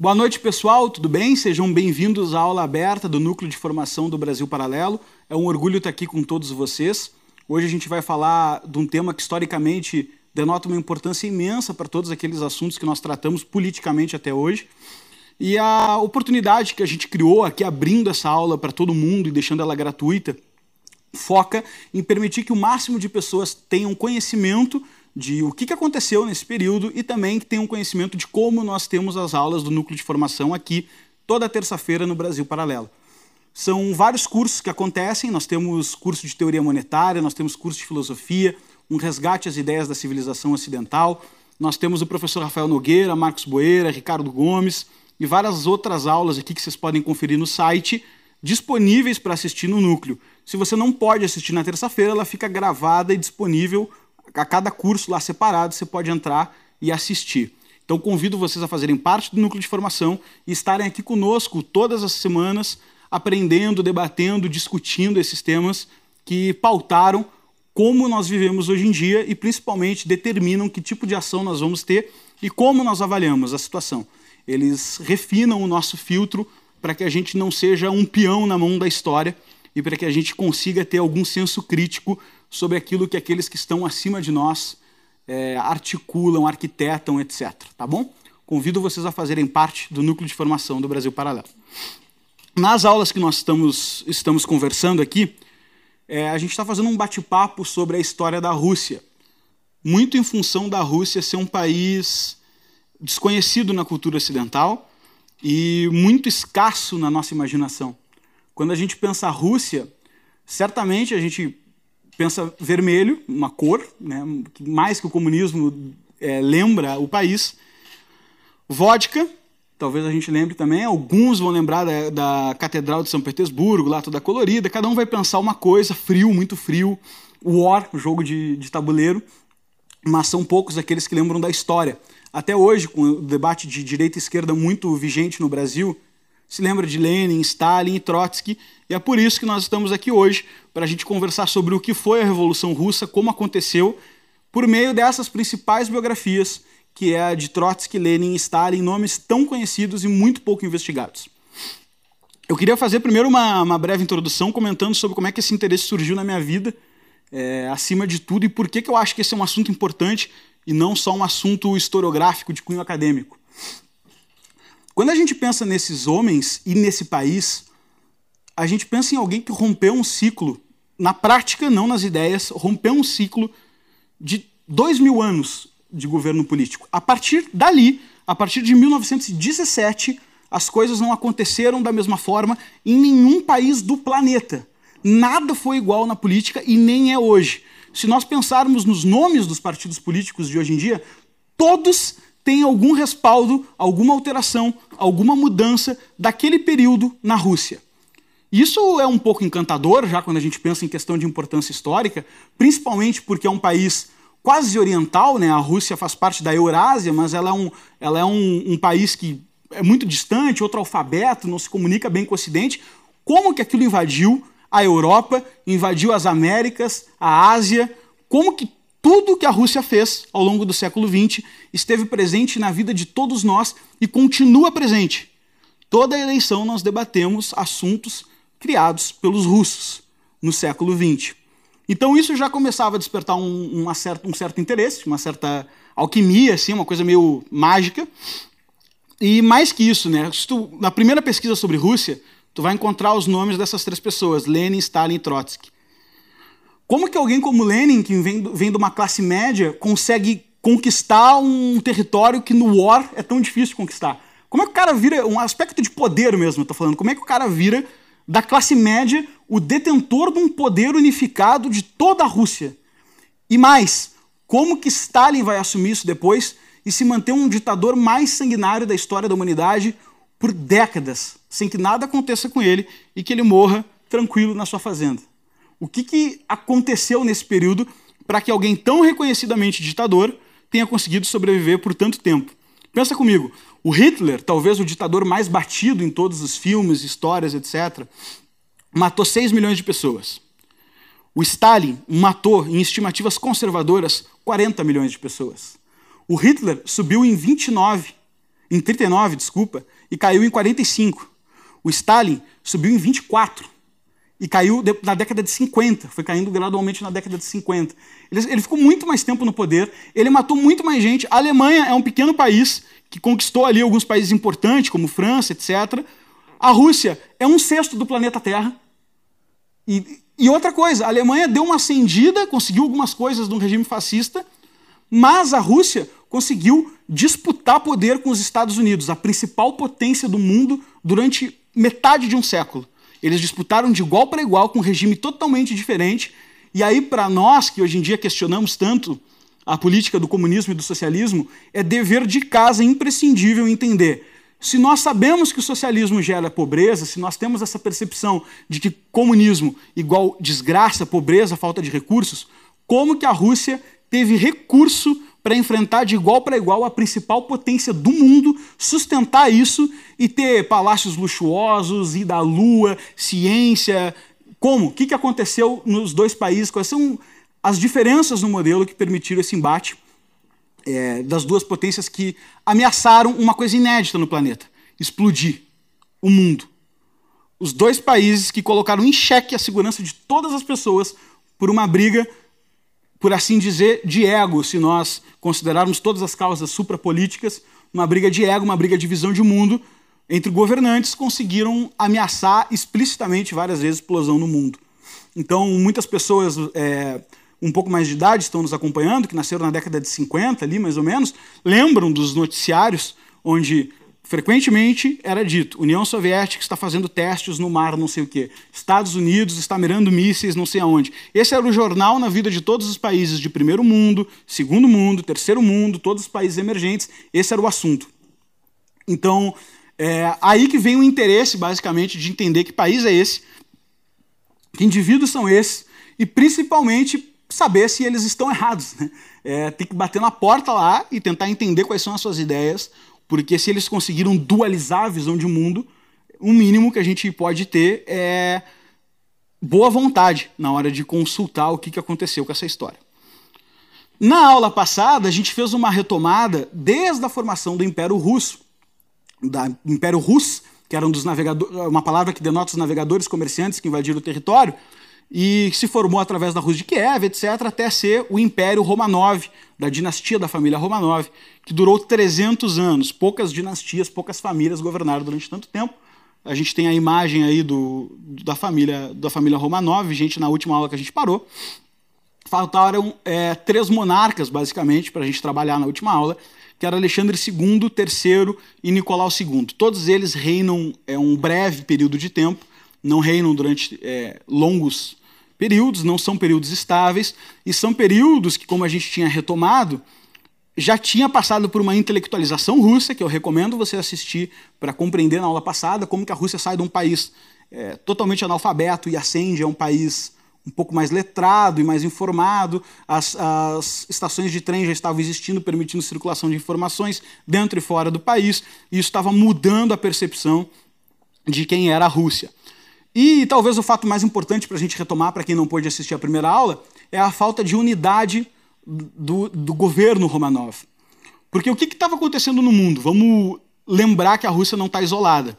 Boa noite, pessoal, tudo bem? Sejam bem-vindos à aula aberta do Núcleo de Formação do Brasil Paralelo. É um orgulho estar aqui com todos vocês. Hoje a gente vai falar de um tema que historicamente denota uma importância imensa para todos aqueles assuntos que nós tratamos politicamente até hoje. E a oportunidade que a gente criou aqui, abrindo essa aula para todo mundo e deixando ela gratuita, foca em permitir que o máximo de pessoas tenham conhecimento de o que aconteceu nesse período e também que tenham conhecimento de como nós temos as aulas do núcleo de formação aqui toda terça-feira no Brasil Paralelo. São vários cursos que acontecem, nós temos curso de teoria monetária, nós temos curso de filosofia, um resgate às ideias da civilização ocidental, nós temos o professor Rafael Nogueira, Marcos Boeira, Ricardo Gomes e várias outras aulas aqui que vocês podem conferir no site, disponíveis para assistir no núcleo. Se você não pode assistir na terça-feira, ela fica gravada e disponível a cada curso lá separado, você pode entrar e assistir. Então convido vocês a fazerem parte do núcleo de formação e estarem aqui conosco todas as semanas, aprendendo, debatendo, discutindo esses temas que pautaram como nós vivemos hoje em dia e principalmente determinam que tipo de ação nós vamos ter e como nós avaliamos a situação. Eles refinam o nosso filtro para que a gente não seja um peão na mão da história e para que a gente consiga ter algum senso crítico sobre aquilo que aqueles que estão acima de nós é, articulam, arquitetam, etc. Tá bom? Convido vocês a fazerem parte do núcleo de formação do Brasil Paralelo. Nas aulas que nós estamos, estamos conversando aqui, é, a gente está fazendo um bate-papo sobre a história da Rússia, muito em função da Rússia ser um país desconhecido na cultura ocidental e muito escasso na nossa imaginação. Quando a gente pensa a Rússia, certamente a gente pensa vermelho, uma cor, né, mais que o comunismo é, lembra o país. Vodka, talvez a gente lembre também, alguns vão lembrar da, da, Catedral de São Petersburgo, lá toda colorida, cada um vai pensar uma coisa, frio, muito frio. War, jogo de, de tabuleiro, mas são poucos aqueles que lembram da história. Até hoje, com o debate de direita e esquerda muito vigente no Brasil, se lembra de Lenin, Stalin e Trotsky, e é por isso que nós estamos aqui hoje, para a gente conversar sobre o que foi a Revolução Russa, como aconteceu, por meio dessas principais biografias, que é a de Trotsky, Lenin e Stalin, nomes tão conhecidos e muito pouco investigados. Eu queria fazer primeiro uma, uma breve introdução comentando sobre como é que esse interesse surgiu na minha vida, é, acima de tudo, e por que, que eu acho que esse é um assunto importante e não só um assunto historiográfico de cunho acadêmico. Quando a gente pensa nesses homens e nesse país, a gente pensa em alguém que rompeu um ciclo, na prática, não nas ideias, rompeu um ciclo de dois mil anos de governo político. A partir dali, a partir de 1917, as coisas não aconteceram da mesma forma em nenhum país do planeta. Nada foi igual na política e nem é hoje. Se nós pensarmos nos nomes dos partidos políticos de hoje em dia, todos tem algum respaldo, alguma alteração, alguma mudança daquele período na Rússia. Isso é um pouco encantador, já quando a gente pensa em questão de importância histórica, principalmente porque é um país quase oriental, né? a Rússia faz parte da Eurásia, mas ela é, um, ela é um, um país que é muito distante, outro alfabeto, não se comunica bem com o Ocidente. Como que aquilo invadiu a Europa, invadiu as Américas, a Ásia? Como que tudo que a Rússia fez ao longo do século XX esteve presente na vida de todos nós e continua presente. Toda eleição nós debatemos assuntos criados pelos russos no século XX. Então isso já começava a despertar um, uma certa, um certo interesse, uma certa alquimia, assim, uma coisa meio mágica. E mais que isso, né? Tu, na primeira pesquisa sobre Rússia, tu vai encontrar os nomes dessas três pessoas, Lenin, Stalin e Trotsky. Como que alguém como Lenin, que vem, vem de uma classe média, consegue conquistar um território que no War é tão difícil de conquistar? Como é que o cara vira, um aspecto de poder mesmo, eu tô falando, como é que o cara vira da classe média o detentor de um poder unificado de toda a Rússia? E mais, como que Stalin vai assumir isso depois e se manter um ditador mais sanguinário da história da humanidade por décadas, sem que nada aconteça com ele e que ele morra tranquilo na sua fazenda? O que, que aconteceu nesse período para que alguém tão reconhecidamente ditador tenha conseguido sobreviver por tanto tempo? Pensa comigo, o Hitler, talvez o ditador mais batido em todos os filmes, histórias, etc., matou 6 milhões de pessoas. O Stalin matou, em estimativas conservadoras, 40 milhões de pessoas. O Hitler subiu em 29 em 39, desculpa, e caiu em 45. O Stalin subiu em 24 e caiu na década de 50, foi caindo gradualmente na década de 50. Ele, ele, ficou muito mais tempo no poder, ele matou muito mais gente. A Alemanha é um pequeno país que conquistou ali alguns países importantes, como França, etc. A Rússia é um sexto do planeta Terra. E, e outra coisa, a Alemanha deu uma acendida, conseguiu algumas coisas do regime fascista, mas a Rússia conseguiu disputar poder com os Estados Unidos, a principal potência do mundo, durante metade de um século. Eles disputaram de igual para igual com um regime totalmente diferente. E aí, para nós que hoje em dia questionamos tanto a política do comunismo e do socialismo, é dever de casa imprescindível entender. Se nós sabemos que o socialismo gera pobreza, se nós temos essa percepção de que comunismo igual desgraça, pobreza, falta de recursos, como que a Rússia teve recurso para enfrentar de igual para igual a principal potência do mundo, sustentar isso e ter palácios luxuosos, ir da lua, ciência. Como? O que aconteceu nos dois países? Quais são as diferenças no modelo que permitiram esse embate é, das duas potências que ameaçaram uma coisa inédita no planeta: explodir o mundo. Os dois países que colocaram em xeque a segurança de todas as pessoas por uma briga por assim dizer, de ego, se nós considerarmos todas as causas suprapolíticas, uma briga de ego, uma briga de visão de mundo entre governantes, conseguiram ameaçar explicitamente várias vezes explosão no mundo. Então, muitas pessoas é, um pouco mais de idade estão nos acompanhando, que nasceram na década de 50, ali mais ou menos, lembram dos noticiários onde Frequentemente era dito: União Soviética está fazendo testes no mar, não sei o quê. Estados Unidos está mirando mísseis, não sei aonde. Esse era o jornal na vida de todos os países de primeiro mundo, segundo mundo, terceiro mundo, todos os países emergentes. Esse era o assunto. Então, é aí que vem o interesse, basicamente, de entender que país é esse, que indivíduos são esses, e principalmente saber se eles estão errados. Né? É, tem que bater na porta lá e tentar entender quais são as suas ideias, porque se eles conseguiram dualizar a visão de mundo, o mínimo que a gente pode ter é boa vontade na hora de consultar o que aconteceu com essa história. Na aula passada, a gente fez uma retomada desde a formação do Império Russo, da Império Russo, que era um dos navegadores, uma palavra que denota os navegadores comerciantes que invadiram o território, e se formou através da Rússia de Kiev, etc., até ser o Império Romanov, da dinastia da família Romanov, que durou 300 anos. Poucas dinastias, poucas famílias governaram durante tanto tempo. A gente tem a imagem aí do, da família da família Romanov, gente, na última aula que a gente parou. Faltaram é, três monarcas, basicamente, para a gente trabalhar na última aula, que era Alexandre II, III e Nicolau II. Todos eles reinam é, um breve período de tempo, não reinam durante é, longos períodos, não são períodos estáveis, e são períodos que, como a gente tinha retomado, já tinha passado por uma intelectualização russa, que eu recomendo você assistir para compreender na aula passada como que a Rússia sai de um país é, totalmente analfabeto e ascende a um país um pouco mais letrado e mais informado. As, as, estações de trem já estavam existindo, permitindo circulação de informações dentro e fora do país, e isso estava mudando a percepção de quem era a Rússia. E talvez o fato mais importante para a gente retomar, para quem não pôde assistir a primeira aula, é a falta de unidade do, do governo Romanov. Porque o que estava acontecendo no mundo? Vamos lembrar que a Rússia não está isolada.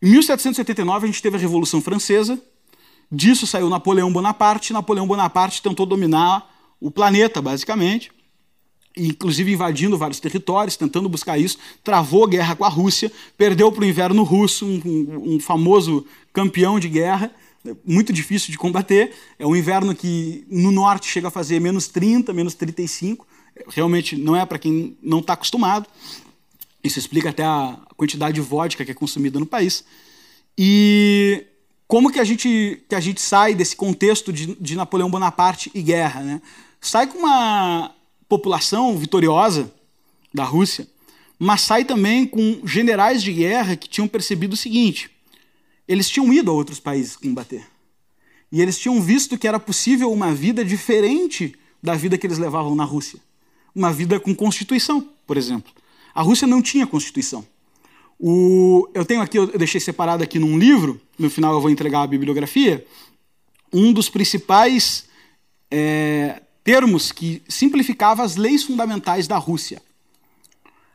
Em 1779 a gente teve a Revolução Francesa, disso saiu Napoleão Bonaparte, Napoleão Bonaparte tentou dominar o planeta, basicamente, inclusive invadindo vários territórios, tentando buscar isso, travou guerra com a Rússia, perdeu para o inverno russo, um, um, famoso campeão de guerra, muito difícil de combater. É um inverno que no norte chega a fazer menos 30, menos 35. Realmente não é para quem não está acostumado. Isso explica até a quantidade de vodka que é consumida no país. E como que a gente, que a gente sai desse contexto de, de Napoleão Bonaparte e guerra? Né? Sai com uma população vitoriosa da Rússia, mas sai também com generais de guerra que tinham percebido o seguinte: eles tinham ido a outros países combater. E eles tinham visto que era possível uma vida diferente da vida que eles levavam na Rússia. Uma vida com constituição, por exemplo. A Rússia não tinha constituição. O, eu tenho aqui, eu deixei separado aqui num livro, no final eu vou entregar a bibliografia, um dos principais é, termos que simplificava as leis fundamentais da Rússia.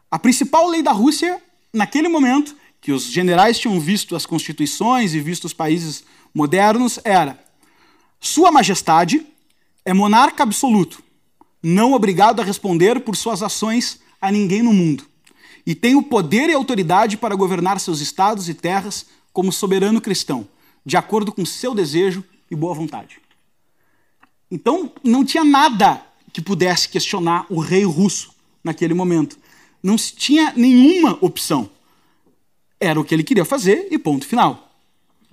A principal lei da Rússia, naquele momento, que os generais tinham visto as constituições e visto os países modernos, era: Sua Majestade é monarca absoluto, não obrigado a responder por suas ações a ninguém no mundo, e tem o poder e autoridade para governar seus estados e terras como soberano cristão, de acordo com seu desejo e boa vontade. Então, não tinha nada que pudesse questionar o rei russo naquele momento. Não se tinha nenhuma opção. Era o que ele queria fazer e ponto final.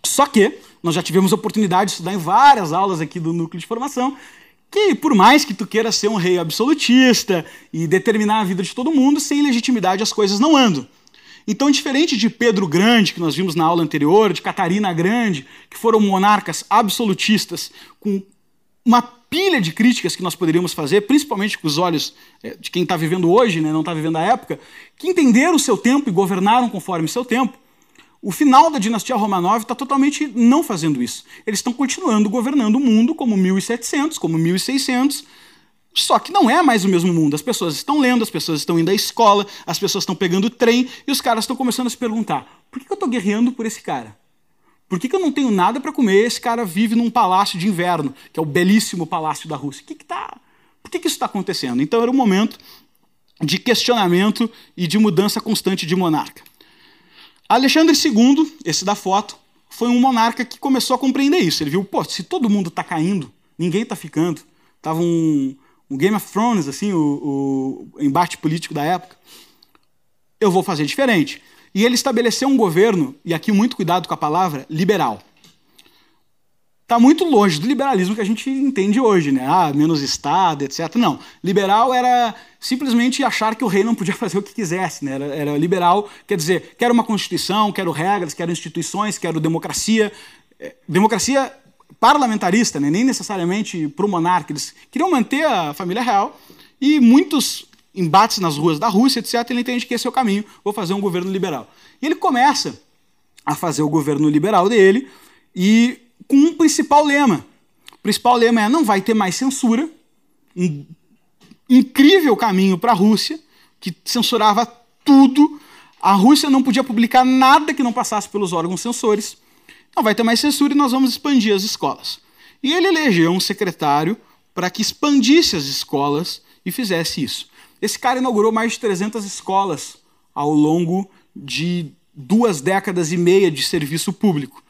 Só que nós já tivemos a oportunidade de estudar em várias aulas aqui do núcleo de formação que por mais que tu queira ser um rei absolutista e determinar a vida de todo mundo, sem legitimidade as coisas não andam. Então, diferente de Pedro Grande, que nós vimos na aula anterior, de Catarina Grande, que foram monarcas absolutistas com uma pilha de críticas que nós poderíamos fazer, principalmente com os olhos é, de quem está vivendo hoje, né, não está vivendo a época, que entenderam o seu tempo e governaram conforme o seu tempo, o final da dinastia Romanov está totalmente não fazendo isso. Eles estão continuando governando o mundo como 1700, como 1600, só que não é mais o mesmo mundo. As pessoas estão lendo, as pessoas estão indo à escola, as pessoas estão pegando trem e os caras estão começando a se perguntar: por que eu estou guerreando por esse cara? Por que, eu não tenho nada para comer? Esse cara vive num palácio de inverno, que é o belíssimo palácio da Rússia. Que que tá, por que, que isso está acontecendo? Então era um momento de questionamento e de mudança constante de monarca. Alexandre II, esse da foto, foi um monarca que começou a compreender isso. Ele viu, pô, se todo mundo está caindo, ninguém está ficando. Tava um, um, Game of Thrones, assim, o, o embate político da época. Eu vou fazer diferente. E ele estabeleceu um governo, e aqui muito cuidado com a palavra, liberal está muito longe do liberalismo que a gente entende hoje, né? Ah, menos Estado, etc. Não. Liberal era simplesmente achar que o rei não podia fazer o que quisesse, né? Era, era liberal, quer dizer, quero uma constituição, quero regras, quero instituições, quero democracia. É, democracia parlamentarista, né? nem necessariamente para o monarca. Eles queriam manter a família real e muitos embates nas ruas da Rússia, etc. Ele entende que esse é o caminho, vou fazer um governo liberal. E ele começa a fazer o governo liberal dele e com um principal lema. O principal lema é: não vai ter mais censura. Um incrível caminho para a Rússia, que censurava tudo. A Rússia não podia publicar nada que não passasse pelos órgãos censores. Não vai ter mais censura e nós vamos expandir as escolas. E ele elegeu um secretário para que expandisse as escolas e fizesse isso. Esse cara inaugurou mais de 300 escolas ao longo de duas décadas e meia de serviço público.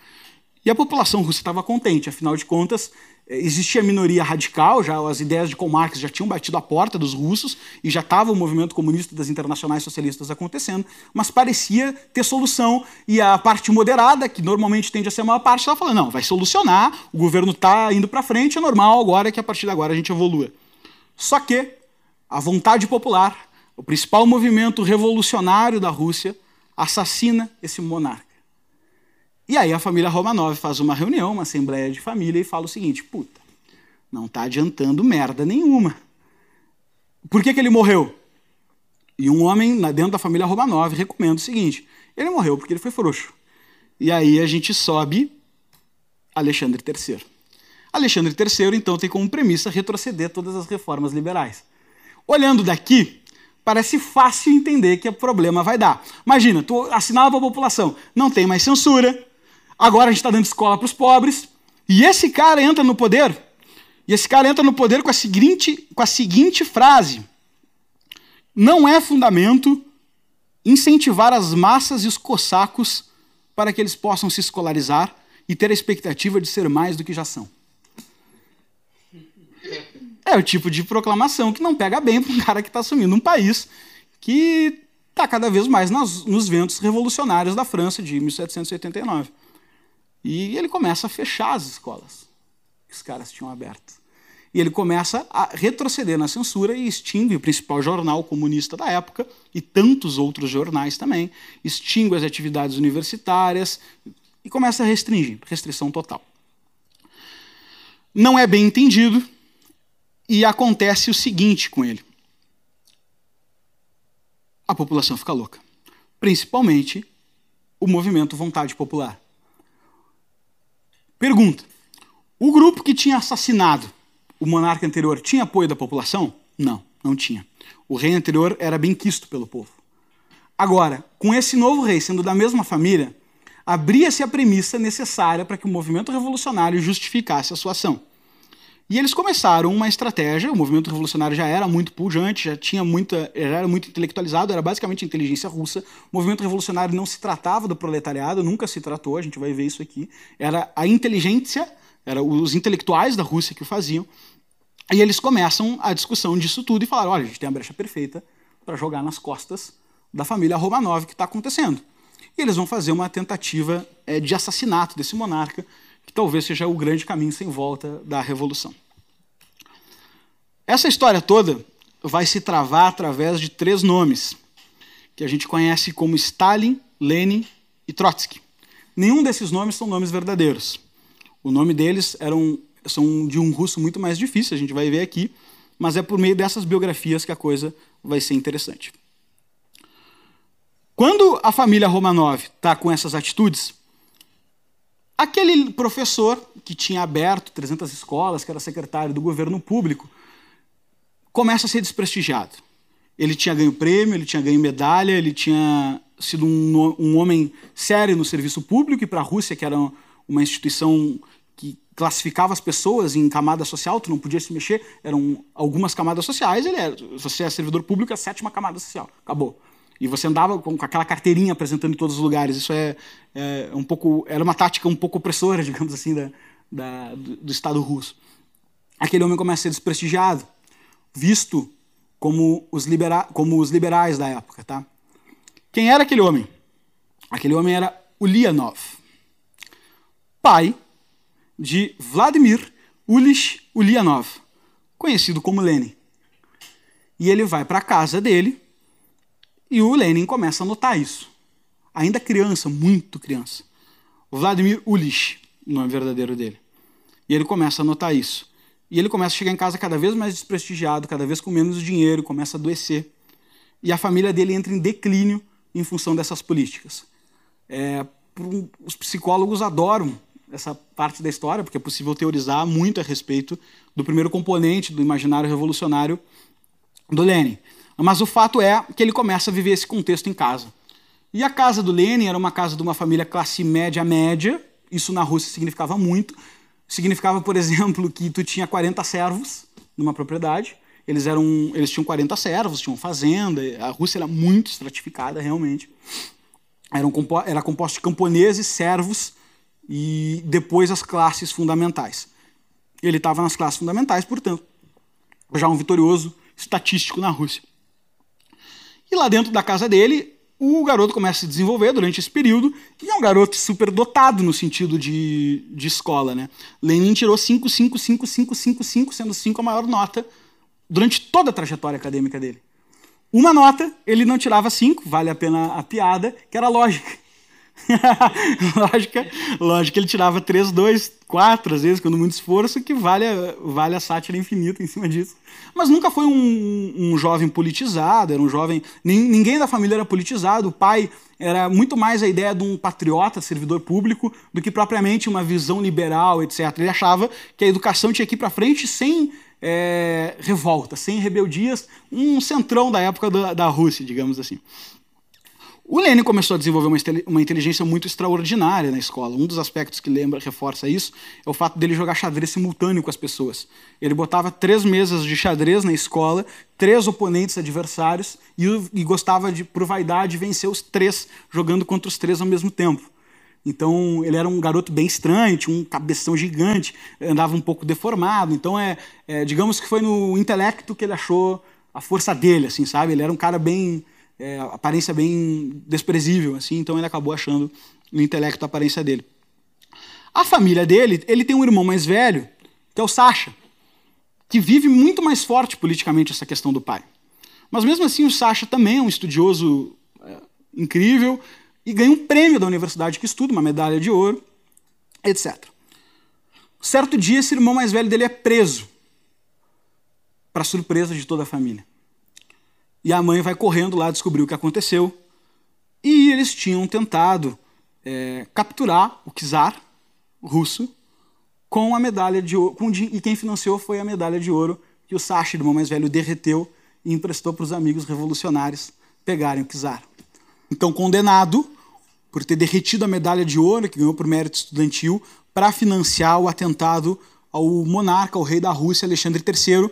E a população russa estava contente, afinal de contas, eh, existia minoria radical, já as ideias de Karl Marx já tinham batido a porta dos russos e já estava o movimento comunista das internacionais socialistas acontecendo, mas parecia ter solução e a parte moderada, que normalmente tende a ser a maior parte, estava falando, não, vai solucionar, o governo está indo para frente, é normal agora que a partir de agora a gente evolua. Só que a vontade popular, o principal movimento revolucionário da Rússia, assassina esse monarca. E aí a família Romanov faz uma reunião, uma assembleia de família e fala o seguinte: puta, não está adiantando merda nenhuma. Por que, que ele morreu? E um homem dentro da família Romanov recomenda o seguinte: ele morreu porque ele foi frouxo. E aí a gente sobe Alexandre III. Alexandre III, então, tem como premissa retroceder todas as reformas liberais. Olhando daqui, parece fácil entender que o problema vai dar. Imagina, tu assinava para a população, não tem mais censura, Agora a gente está dando escola para os pobres. E esse cara entra no poder. E esse cara entra no poder com a seguinte, com a seguinte frase: Não é fundamento incentivar as massas e os cossacos para que eles possam se escolarizar e ter a expectativa de ser mais do que já são. É o tipo de proclamação que não pega bem para um cara que está assumindo um país que está cada vez mais nas, nos ventos revolucionários da França de 1789. E ele começa a fechar as escolas que os caras tinham aberto. E ele começa a retroceder na censura e extingue o principal jornal comunista da época e tantos outros jornais também, extingue as atividades universitárias e começa a restringir, restrição total. Não é bem entendido e acontece o seguinte com ele. A população fica louca, principalmente o movimento Vontade Popular. Pergunta: o grupo que tinha assassinado o monarca anterior tinha apoio da população? Não, não tinha. O rei anterior era bem quisto pelo povo. Agora, com esse novo rei sendo da mesma família, abria-se a premissa necessária para que o movimento revolucionário justificasse a sua ação. E eles começaram uma estratégia, o movimento revolucionário já era muito pujante, já tinha muita, já era muito intelectualizado, era basicamente inteligência russa. O movimento revolucionário não se tratava do proletariado, nunca se tratou, a gente vai ver isso aqui. Era a inteligência, eram os intelectuais da Rússia que o faziam. E eles começam a discussão disso tudo e falaram: olha, a gente tem a brecha perfeita para jogar nas costas da família Romanov que está acontecendo. E eles vão fazer uma tentativa é, de assassinato desse monarca, que talvez seja o grande caminho sem volta da revolução. Essa história toda vai se travar através de três nomes, que a gente conhece como Stalin, Lenin e Trotsky. Nenhum desses nomes são nomes verdadeiros. O nome deles eram, são de um russo muito mais difícil, a gente vai ver aqui, mas é por meio dessas biografias que a coisa vai ser interessante. Quando a família Romanov está com essas atitudes, aquele professor que tinha aberto 300 escolas, que era secretário do governo público, começa a ser desprestigiado. Ele tinha ganho prêmio, ele tinha ganho medalha, ele tinha sido um, um homem sério no serviço público e para a Rússia, que era uma instituição que classificava as pessoas em camada social, tu não podia se mexer, eram algumas camadas sociais, ele era, se você é servidor público, é a sétima camada social, acabou. E você andava com, aquela carteirinha apresentando em todos os lugares. Isso é, é um pouco, era uma tática um pouco opressora, digamos assim, da, da do, do Estado russo. Aquele homem começa a ser desprestigiado visto como os, libera como os liberais da época. Tá? Quem era aquele homem? Aquele homem era Ulyanov, pai de Vladimir Ulich Ulyanov, conhecido como Lenin. E ele vai para a casa dele e o Lenin começa a notar isso. Ainda criança, muito criança. Vladimir Ulich, o nome verdadeiro dele. E ele começa a notar isso. E ele começa a chegar em casa cada vez mais desprestigiado, cada vez com menos dinheiro, começa a adoecer. E a família dele entra em declínio em função dessas políticas. É, os psicólogos adoram essa parte da história, porque é possível teorizar muito a respeito do primeiro componente do imaginário revolucionário do Lenin. Mas o fato é que ele começa a viver esse contexto em casa. E a casa do Lenin era uma casa de uma família classe média-média, isso na Rússia significava muito, Significava, por exemplo, que tu tinha 40 servos numa propriedade. Eles eram, eles tinham 40 servos, tinham fazenda. A Rússia era muito estratificada, realmente. Era, um, era composto de camponeses, servos e depois as classes fundamentais. Ele estava nas classes fundamentais, portanto, já um vitorioso estatístico na Rússia. E lá dentro da casa dele, o garoto começa a se desenvolver durante esse período e é um garoto super dotado no sentido de, de escola. Né? Lenin tirou 5, 5, 5, 5, 5, 5, sendo 5 a maior nota durante toda a trajetória acadêmica dele. Uma nota, ele não tirava 5, vale a pena a piada, que era lógica. lógica, lógica, ele tirava 3, 2, 4, às vezes, quando muito esforço, que vale a, vale a sátira infinita em cima disso. Mas nunca foi um, um jovem politizado, era um jovem. Ninguém da família era politizado, o pai era muito mais a ideia de um patriota, servidor público, do que propriamente uma visão liberal, etc. Ele achava que a educação tinha que ir para frente sem é, revolta, sem rebeldias, um centrão da época da, da Rússia, digamos assim. O Lenin começou a desenvolver uma inteligência muito extraordinária na escola. Um dos aspectos que lembra, reforça isso, é o fato dele jogar xadrez simultâneo com as pessoas. Ele botava três mesas de xadrez na escola, três oponentes adversários, e, e gostava de, por vaidade, vencer os três, jogando contra os três ao mesmo tempo. Então ele era um garoto bem estranho, tinha um cabeção gigante, andava um pouco deformado. Então é, é digamos que foi no intelecto que ele achou a força dele, assim, sabe? Ele era um cara bem é, aparência bem desprezível, assim, então ele acabou achando no intelecto a aparência dele. A família dele, ele tem um irmão mais velho, que é o Sasha, que vive muito mais forte politicamente essa questão do pai. Mas mesmo assim, o Sasha também é um estudioso é, incrível e ganha um prêmio da universidade que estuda, uma medalha de ouro, etc. Certo dia, esse irmão mais velho dele é preso, para surpresa de toda a família. E a mãe vai correndo lá descobrir o que aconteceu. E eles tinham tentado é, capturar o czar russo com a medalha de ouro. E quem financiou foi a medalha de ouro que o Sacha, irmão mais velho, derreteu e emprestou para os amigos revolucionários pegarem o czar. então condenado por ter derretido a medalha de ouro que ganhou por mérito estudantil para financiar o atentado ao monarca, ao rei da Rússia, Alexandre III.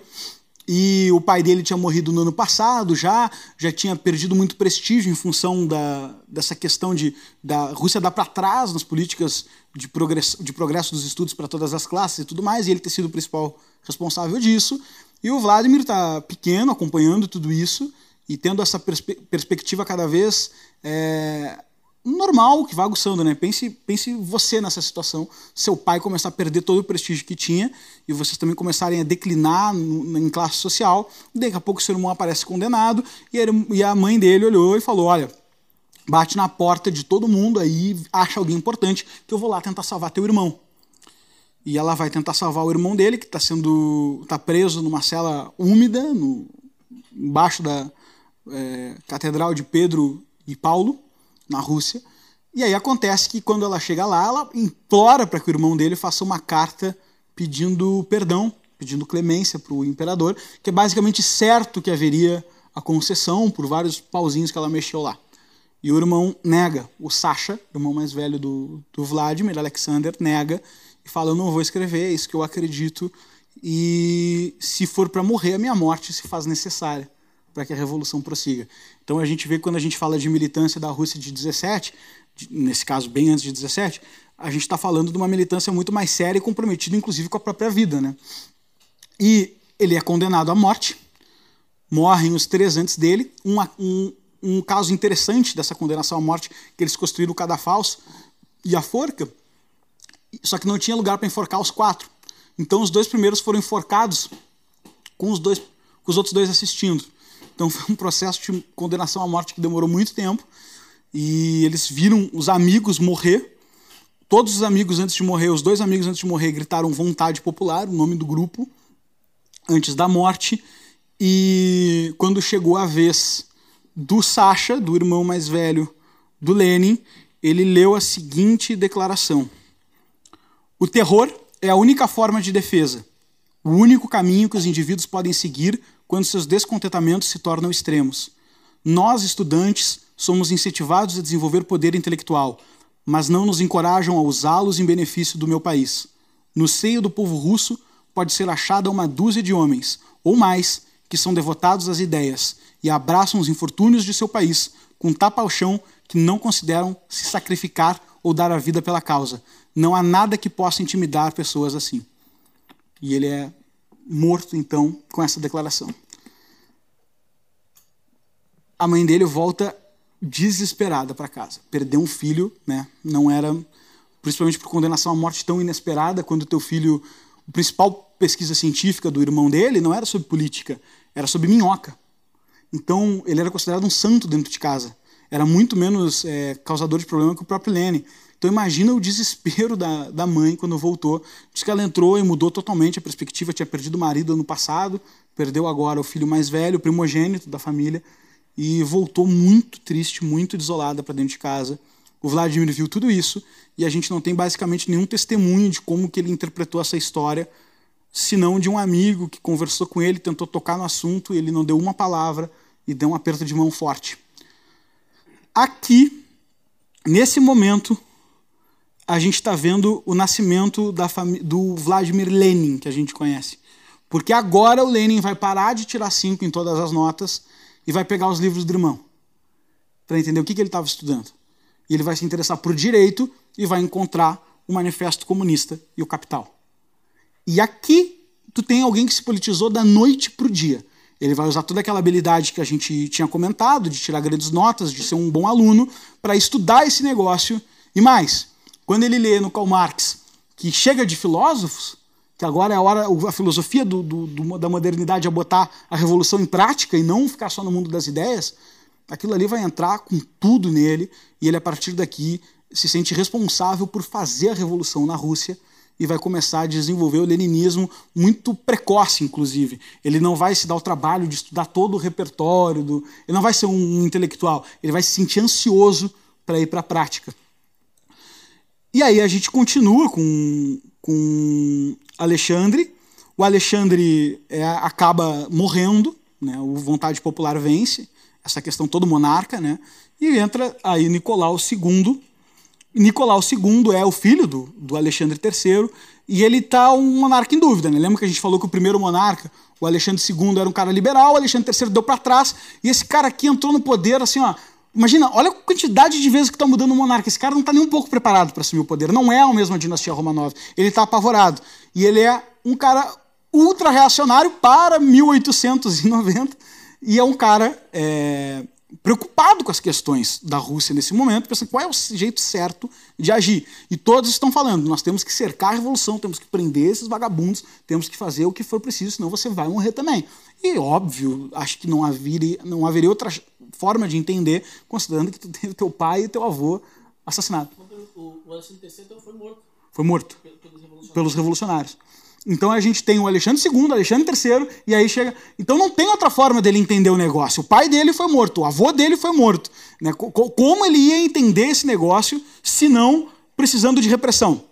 E o pai dele tinha morrido no ano passado já, já tinha perdido muito prestígio em função da, dessa questão de da Rússia dar para trás nas políticas de progresso, de progresso dos estudos para todas as classes e tudo mais, e ele ter sido o principal responsável disso. E o Vladimir está pequeno, acompanhando tudo isso e tendo essa perspe perspectiva cada vez é, normal que vai aguçando, né? Pense, pense você nessa situação, seu pai começar a perder todo o prestígio que tinha e vocês também começarem a declinar no, em classe social. Daqui a pouco seu irmão aparece condenado e, ele, e a mãe dele olhou e falou: Olha, bate na porta de todo mundo aí, acha alguém importante que eu vou lá tentar salvar teu irmão. E ela vai tentar salvar o irmão dele que está sendo tá preso numa cela úmida no, embaixo da é, catedral de Pedro e Paulo na Rússia. E aí acontece que quando ela chega lá, ela implora para que o irmão dele faça uma carta pedindo perdão, pedindo clemência para o imperador, que é basicamente certo que haveria a concessão por vários pauzinhos que ela mexeu lá. E o irmão nega, o Sasha, irmão mais velho do, do Vladimir, Alexander, nega e fala: Eu não vou escrever, é isso que eu acredito, e se for para morrer, a minha morte se faz necessária para que a revolução prossiga. Então a gente vê quando a gente fala de militância da Rússia de 17, nesse caso bem antes de 17, a gente está falando de uma militância muito mais séria e comprometida, inclusive, com a própria vida. Né? E ele é condenado à morte, morrem os três antes dele. Um, um, um caso interessante dessa condenação à morte, que eles construíram o cadafalso e a forca, só que não tinha lugar para enforcar os quatro. Então os dois primeiros foram enforcados com os, dois, com os outros dois assistindo. Então foi um processo de condenação à morte que demorou muito tempo. E eles viram os amigos morrer. Todos os amigos antes de morrer, os dois amigos antes de morrer, gritaram Vontade Popular, o nome do grupo, antes da morte. E quando chegou a vez do Sasha, do irmão mais velho do Lenin, ele leu a seguinte declaração: O terror é a única forma de defesa, o único caminho que os indivíduos podem seguir quando seus descontentamentos se tornam extremos. Nós, estudantes, somos incentivados a desenvolver poder intelectual, mas não nos encorajam a usá-los em benefício do meu país. No seio do povo russo pode ser achada uma dúzia de homens, ou mais, que são devotados às ideias e abraçam os infortúnios de seu país com tapa ao chão que não consideram se sacrificar ou dar a vida pela causa. Não há nada que possa intimidar pessoas assim. E ele é morto, então, com essa declaração. A mãe dele volta desesperada para casa. Perdeu um filho, né? Não era, principalmente por condenação à morte tão inesperada, quando teu filho, a principal pesquisa científica do irmão dele não era sobre política, era sobre minhoca. Então, ele era considerado um santo dentro de casa. Era muito menos é, causador de problema que o próprio Lene. Então imagina o desespero da, da mãe quando voltou. Diz que ela entrou e mudou totalmente a perspectiva. Tinha perdido o marido ano passado, perdeu agora o filho mais velho, o primogênito da família, e voltou muito triste, muito desolada para dentro de casa. O Vladimir viu tudo isso e a gente não tem basicamente nenhum testemunho de como que ele interpretou essa história, senão de um amigo que conversou com ele, tentou tocar no assunto, e ele não deu uma palavra e deu um aperto de mão forte. Aqui, nesse momento, a gente está vendo o nascimento do Vladimir Lenin, que a gente conhece. Porque agora o Lenin vai parar de tirar cinco em todas as notas e vai pegar os livros do irmão para entender o que, que ele estava estudando. E ele vai se interessar por direito e vai encontrar o Manifesto Comunista e o Capital. E aqui tu tem alguém que se politizou da noite para o dia. Ele vai usar toda aquela habilidade que a gente tinha comentado, de tirar grandes notas, de ser um bom aluno, para estudar esse negócio. E mais, quando ele lê no Karl Marx que chega de filósofos, que agora é a hora, a filosofia do, do, do, da modernidade é botar a revolução em prática e não ficar só no mundo das ideias, aquilo ali vai entrar com tudo nele e ele, a partir daqui, se sente responsável por fazer a revolução na Rússia e vai começar a desenvolver o leninismo muito precoce, inclusive. Ele não vai se dar o trabalho de estudar todo o repertório, do... ele não vai ser um intelectual, ele vai se sentir ansioso para ir para a prática. E aí a gente continua com, com Alexandre. O Alexandre é, acaba morrendo, né? o Vontade Popular vence, essa questão todo monarca, né? E entra aí Nicolau II. Nicolau II é o filho do, do Alexandre III e ele tá um monarca em dúvida, né? Lembra que a gente falou que o primeiro monarca, o Alexandre II, era um cara liberal, o Alexandre III deu para trás e esse cara aqui entrou no poder assim, ó. Imagina, olha a quantidade de vezes que está mudando o monarca. Esse cara não está nem um pouco preparado para assumir o poder. Não é a mesma dinastia Romanov. Ele está apavorado. E ele é um cara ultra reacionário para 1890 e é um cara é, preocupado com as questões da Rússia nesse momento, pensando qual é o jeito certo de agir. E todos estão falando, nós temos que cercar a revolução, temos que prender esses vagabundos, temos que fazer o que for preciso, senão você vai morrer também. E óbvio, acho que não haveria, não haveria outra forma de entender, considerando que tu teve teu pai e teu avô assassinados. O, o III então, foi morto. Foi morto pelos revolucionários. pelos revolucionários. Então a gente tem o Alexandre II, Alexandre III, e aí chega. Então não tem outra forma dele entender o negócio. O pai dele foi morto, o avô dele foi morto. Né? Como ele ia entender esse negócio se não precisando de repressão?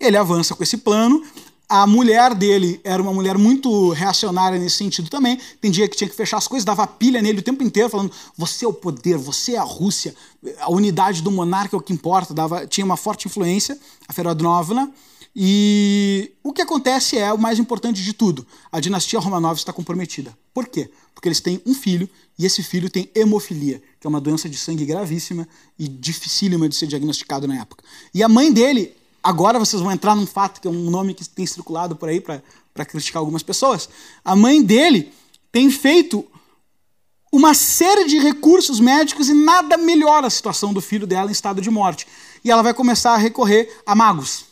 Ele avança com esse plano. A mulher dele era uma mulher muito reacionária nesse sentido também. Tem dia que tinha que fechar as coisas, dava pilha nele o tempo inteiro, falando: você é o poder, você é a Rússia, a unidade do monarca é o que importa. Dava, tinha uma forte influência, a Ferodnovna. E o que acontece é o mais importante de tudo: a dinastia Romanov está comprometida. Por quê? Porque eles têm um filho e esse filho tem hemofilia, que é uma doença de sangue gravíssima e dificílima de ser diagnosticado na época. E a mãe dele, agora vocês vão entrar num fato que é um nome que tem circulado por aí para criticar algumas pessoas. A mãe dele tem feito uma série de recursos médicos e nada melhora a situação do filho dela em estado de morte. E ela vai começar a recorrer a magos.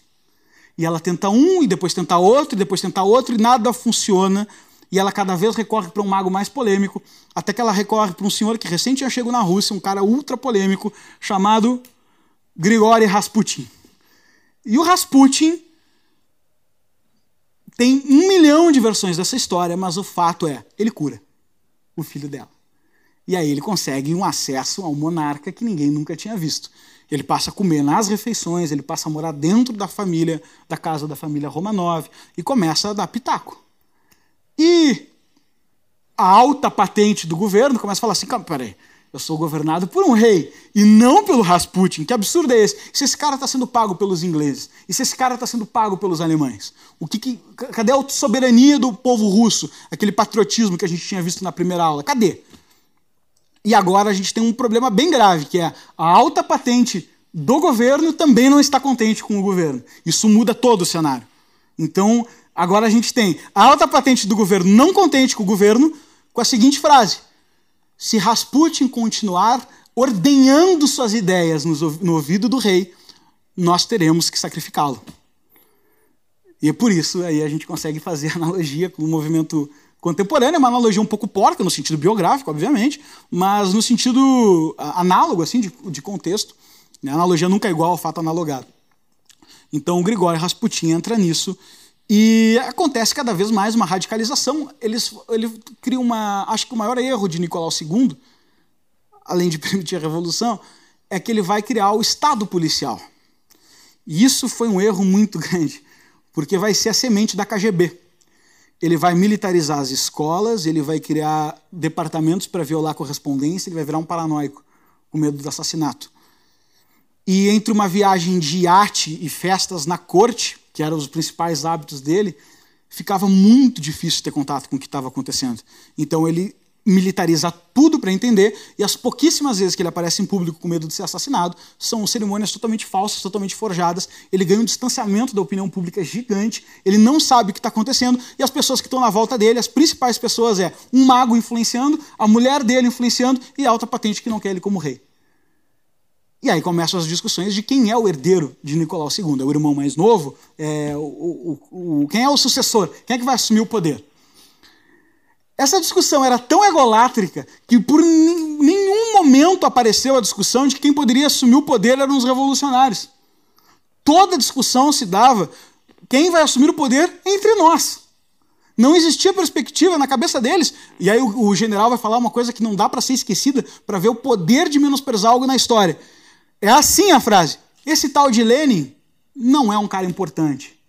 E ela tenta um, e depois tenta outro, e depois tenta outro, e nada funciona. E ela cada vez recorre para um mago mais polêmico, até que ela recorre para um senhor que recente já chegou na Rússia, um cara ultra polêmico, chamado Grigory Rasputin. E o Rasputin tem um milhão de versões dessa história, mas o fato é, ele cura o filho dela. E aí ele consegue um acesso ao monarca que ninguém nunca tinha visto. Ele passa a comer nas refeições, ele passa a morar dentro da família, da casa da família Romanov e começa a dar pitaco. E a alta patente do governo começa a falar assim: peraí, eu sou governado por um rei e não pelo Rasputin. Que absurdo é esse? E se esse cara está sendo pago pelos ingleses? E se esse cara está sendo pago pelos alemães? O que, que, cadê a soberania do povo russo? Aquele patriotismo que a gente tinha visto na primeira aula? Cadê? E agora a gente tem um problema bem grave, que é a alta patente do governo também não está contente com o governo. Isso muda todo o cenário. Então, agora a gente tem a alta patente do governo não contente com o governo, com a seguinte frase: Se Rasputin continuar ordenhando suas ideias no ouvido do rei, nós teremos que sacrificá-lo. E é por isso aí a gente consegue fazer analogia com o movimento contemporânea, é uma analogia um pouco porca, no sentido biográfico, obviamente, mas no sentido análogo, assim, de, de contexto. Né? A analogia nunca é igual ao fato analogado. Então o Grigório Rasputin entra nisso e acontece cada vez mais uma radicalização. Eles, ele cria uma. Acho que o maior erro de Nicolau II, além de permitir a revolução, é que ele vai criar o Estado policial. E isso foi um erro muito grande, porque vai ser a semente da KGB ele vai militarizar as escolas, ele vai criar departamentos para violar a correspondência, ele vai virar um paranoico com medo do assassinato. E entre uma viagem de arte e festas na corte, que eram os principais hábitos dele, ficava muito difícil ter contato com o que estava acontecendo. Então ele militariza tudo para entender, e as pouquíssimas vezes que ele aparece em público com medo de ser assassinado são cerimônias totalmente falsas, totalmente forjadas. Ele ganha um distanciamento da opinião pública gigante, ele não sabe o que está acontecendo, e as pessoas que estão na volta dele, as principais pessoas é um mago influenciando, a mulher dele influenciando e a alta patente que não quer ele como rei. E aí começam as discussões de quem é o herdeiro de Nicolau II. É o irmão mais novo? É o, o, o, quem é o sucessor? Quem é que vai assumir o poder? Essa discussão era tão egolátrica que por nenhum momento apareceu a discussão de que quem poderia assumir o poder eram os revolucionários. Toda discussão se dava quem vai assumir o poder entre nós. Não existia perspectiva na cabeça deles. E aí o, o general vai falar uma coisa que não dá para ser esquecida para ver o poder de menosprezar algo na história. É assim a frase. Esse tal de Lenin não é um cara importante.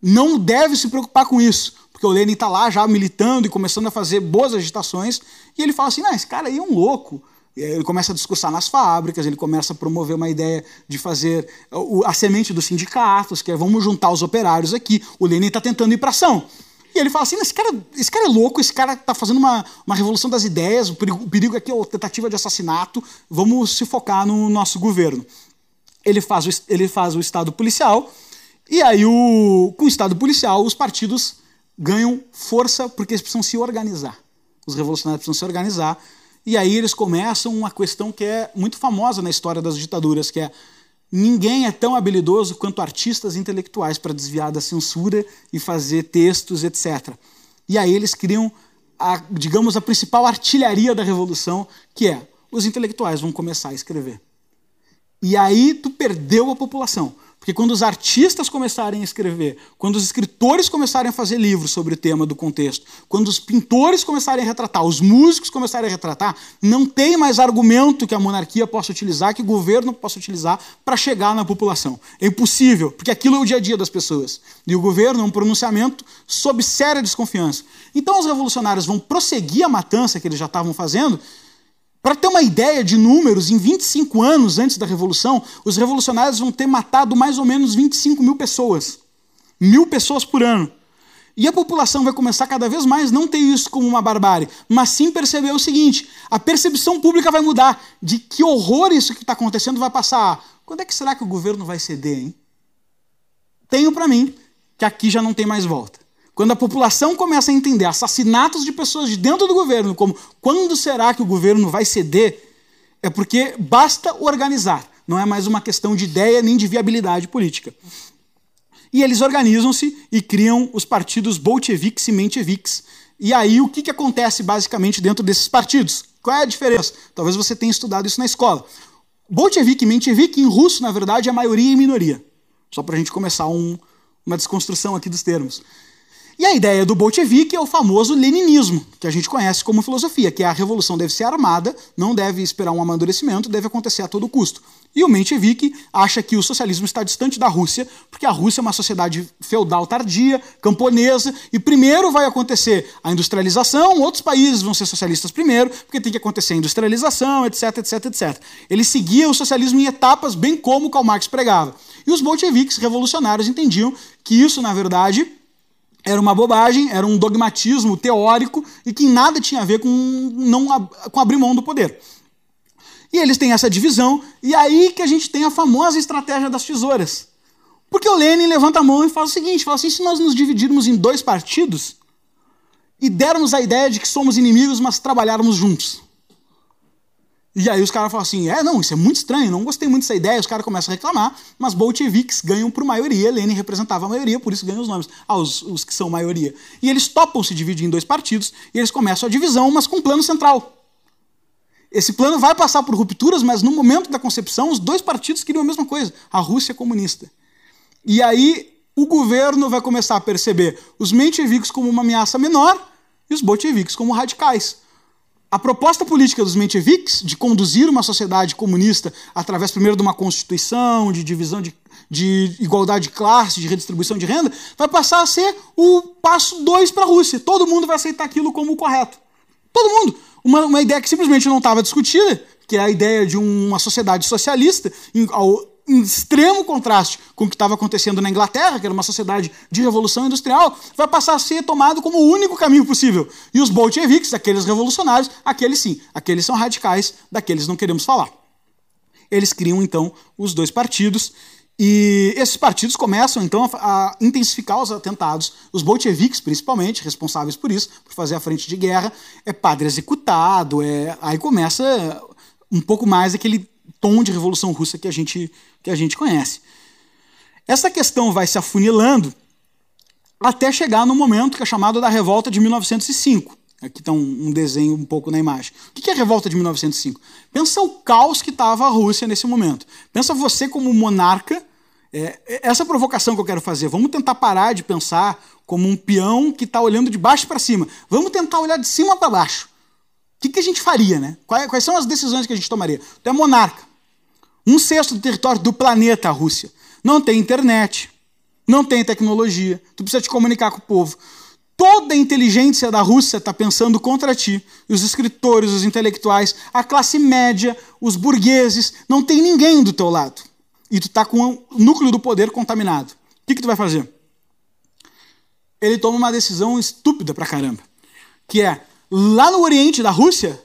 Não deve se preocupar com isso porque o Lenin está lá já militando e começando a fazer boas agitações, e ele fala assim: não, esse cara aí é um louco. Ele começa a discursar nas fábricas, ele começa a promover uma ideia de fazer a semente dos sindicatos, que é vamos juntar os operários aqui. O Lenin está tentando ir para ação. E ele fala assim: esse cara, esse cara é louco, esse cara está fazendo uma, uma revolução das ideias, o perigo, o perigo aqui é a tentativa de assassinato, vamos se focar no nosso governo. Ele faz o, ele faz o Estado policial, e aí o, com o Estado policial os partidos ganham força porque eles precisam se organizar. Os revolucionários precisam se organizar e aí eles começam uma questão que é muito famosa na história das ditaduras, que é ninguém é tão habilidoso quanto artistas intelectuais para desviar da censura e fazer textos, etc. E aí eles criam, a, digamos, a principal artilharia da revolução, que é os intelectuais vão começar a escrever. E aí tu perdeu a população. Porque quando os artistas começarem a escrever, quando os escritores começarem a fazer livros sobre o tema do contexto, quando os pintores começarem a retratar, os músicos começarem a retratar, não tem mais argumento que a monarquia possa utilizar, que o governo possa utilizar para chegar na população. É impossível, porque aquilo é o dia a dia das pessoas. E o governo é um pronunciamento sob séria desconfiança. Então os revolucionários vão prosseguir a matança que eles já estavam fazendo para ter uma ideia de números, em 25 anos antes da Revolução, os revolucionários vão ter matado mais ou menos 25 mil pessoas. Mil pessoas por ano. E a população vai começar cada vez mais não ter isso como uma barbárie, mas sim perceber o seguinte: a percepção pública vai mudar de que horror isso que está acontecendo vai passar. Quando é que será que o governo vai ceder, hein? Tenho para mim que aqui já não tem mais volta. Quando a população começa a entender assassinatos de pessoas de dentro do governo como quando será que o governo vai ceder, é porque basta organizar. Não é mais uma questão de ideia nem de viabilidade política. E eles organizam-se e criam os partidos bolcheviques e mencheviques. E aí o que, que acontece basicamente dentro desses partidos? Qual é a diferença? Talvez você tenha estudado isso na escola. Bolchevique e menchevique, em russo, na verdade, é maioria e minoria. Só para a gente começar um, uma desconstrução aqui dos termos. E a ideia do bolchevique é o famoso leninismo, que a gente conhece como filosofia, que é a revolução deve ser armada, não deve esperar um amadurecimento, deve acontecer a todo custo. E o menchevique acha que o socialismo está distante da Rússia, porque a Rússia é uma sociedade feudal tardia, camponesa, e primeiro vai acontecer a industrialização, outros países vão ser socialistas primeiro, porque tem que acontecer a industrialização, etc, etc, etc. Ele seguia o socialismo em etapas, bem como Karl Marx pregava. E os bolcheviques revolucionários entendiam que isso, na verdade, era uma bobagem, era um dogmatismo teórico e que nada tinha a ver com, não, com abrir mão do poder. E eles têm essa divisão, e aí que a gente tem a famosa estratégia das tesouras. Porque o Lenin levanta a mão e fala o seguinte: fala assim, se nós nos dividirmos em dois partidos e dermos a ideia de que somos inimigos, mas trabalharmos juntos. E aí os caras falam assim: é, não, isso é muito estranho, não gostei muito dessa ideia. Os caras começam a reclamar, mas bolcheviques ganham por maioria. Lenin representava a maioria, por isso ganham os nomes. Ah, os, os que são maioria. E eles topam se dividir em dois partidos e eles começam a divisão, mas com um plano central. Esse plano vai passar por rupturas, mas no momento da concepção, os dois partidos queriam a mesma coisa: a Rússia comunista. E aí o governo vai começar a perceber os mencheviques como uma ameaça menor e os bolcheviques como radicais. A proposta política dos mencheviques de conduzir uma sociedade comunista através, primeiro, de uma constituição, de divisão de, de igualdade de classe, de redistribuição de renda, vai passar a ser o passo dois para a Rússia. Todo mundo vai aceitar aquilo como correto. Todo mundo. Uma, uma ideia que simplesmente não estava discutida, que é a ideia de uma sociedade socialista, ao, em extremo contraste com o que estava acontecendo na Inglaterra, que era uma sociedade de revolução industrial, vai passar a ser tomado como o único caminho possível. E os bolcheviques, aqueles revolucionários, aqueles sim, aqueles são radicais, daqueles não queremos falar. Eles criam então os dois partidos e esses partidos começam então a, intensificar os atentados. Os bolcheviques, principalmente, responsáveis por isso, por fazer a frente de guerra, é padre executado, é aí começa um pouco mais aquele tom de revolução russa que a gente, que a gente conhece. Essa questão vai se afunilando até chegar no momento que é chamado da Revolta de 1905. Aqui está um, um, desenho um pouco na imagem. O que é a Revolta de 1905? Pensa o caos que estava a Rússia nesse momento. Pensa você como monarca. É, é, essa provocação que eu quero fazer. Vamos tentar parar de pensar como um peão que está olhando de baixo para cima. Vamos tentar olhar de cima para baixo. O que, que, a gente faria, né? Quais, quais, são as decisões que a gente tomaria? Tu é monarca. Um sexto do território do planeta, a Rússia. Não tem internet, não tem tecnologia, tu precisa te comunicar com o povo. toda a inteligência da Rússia está pensando contra ti. Os escritores, os intelectuais, a classe média, os burgueses, não tem ninguém do teu lado. E tu está com o núcleo do poder contaminado. O que, que tu vai fazer? Ele toma uma decisão estúpida pra caramba. Que é, lá no oriente da Rússia,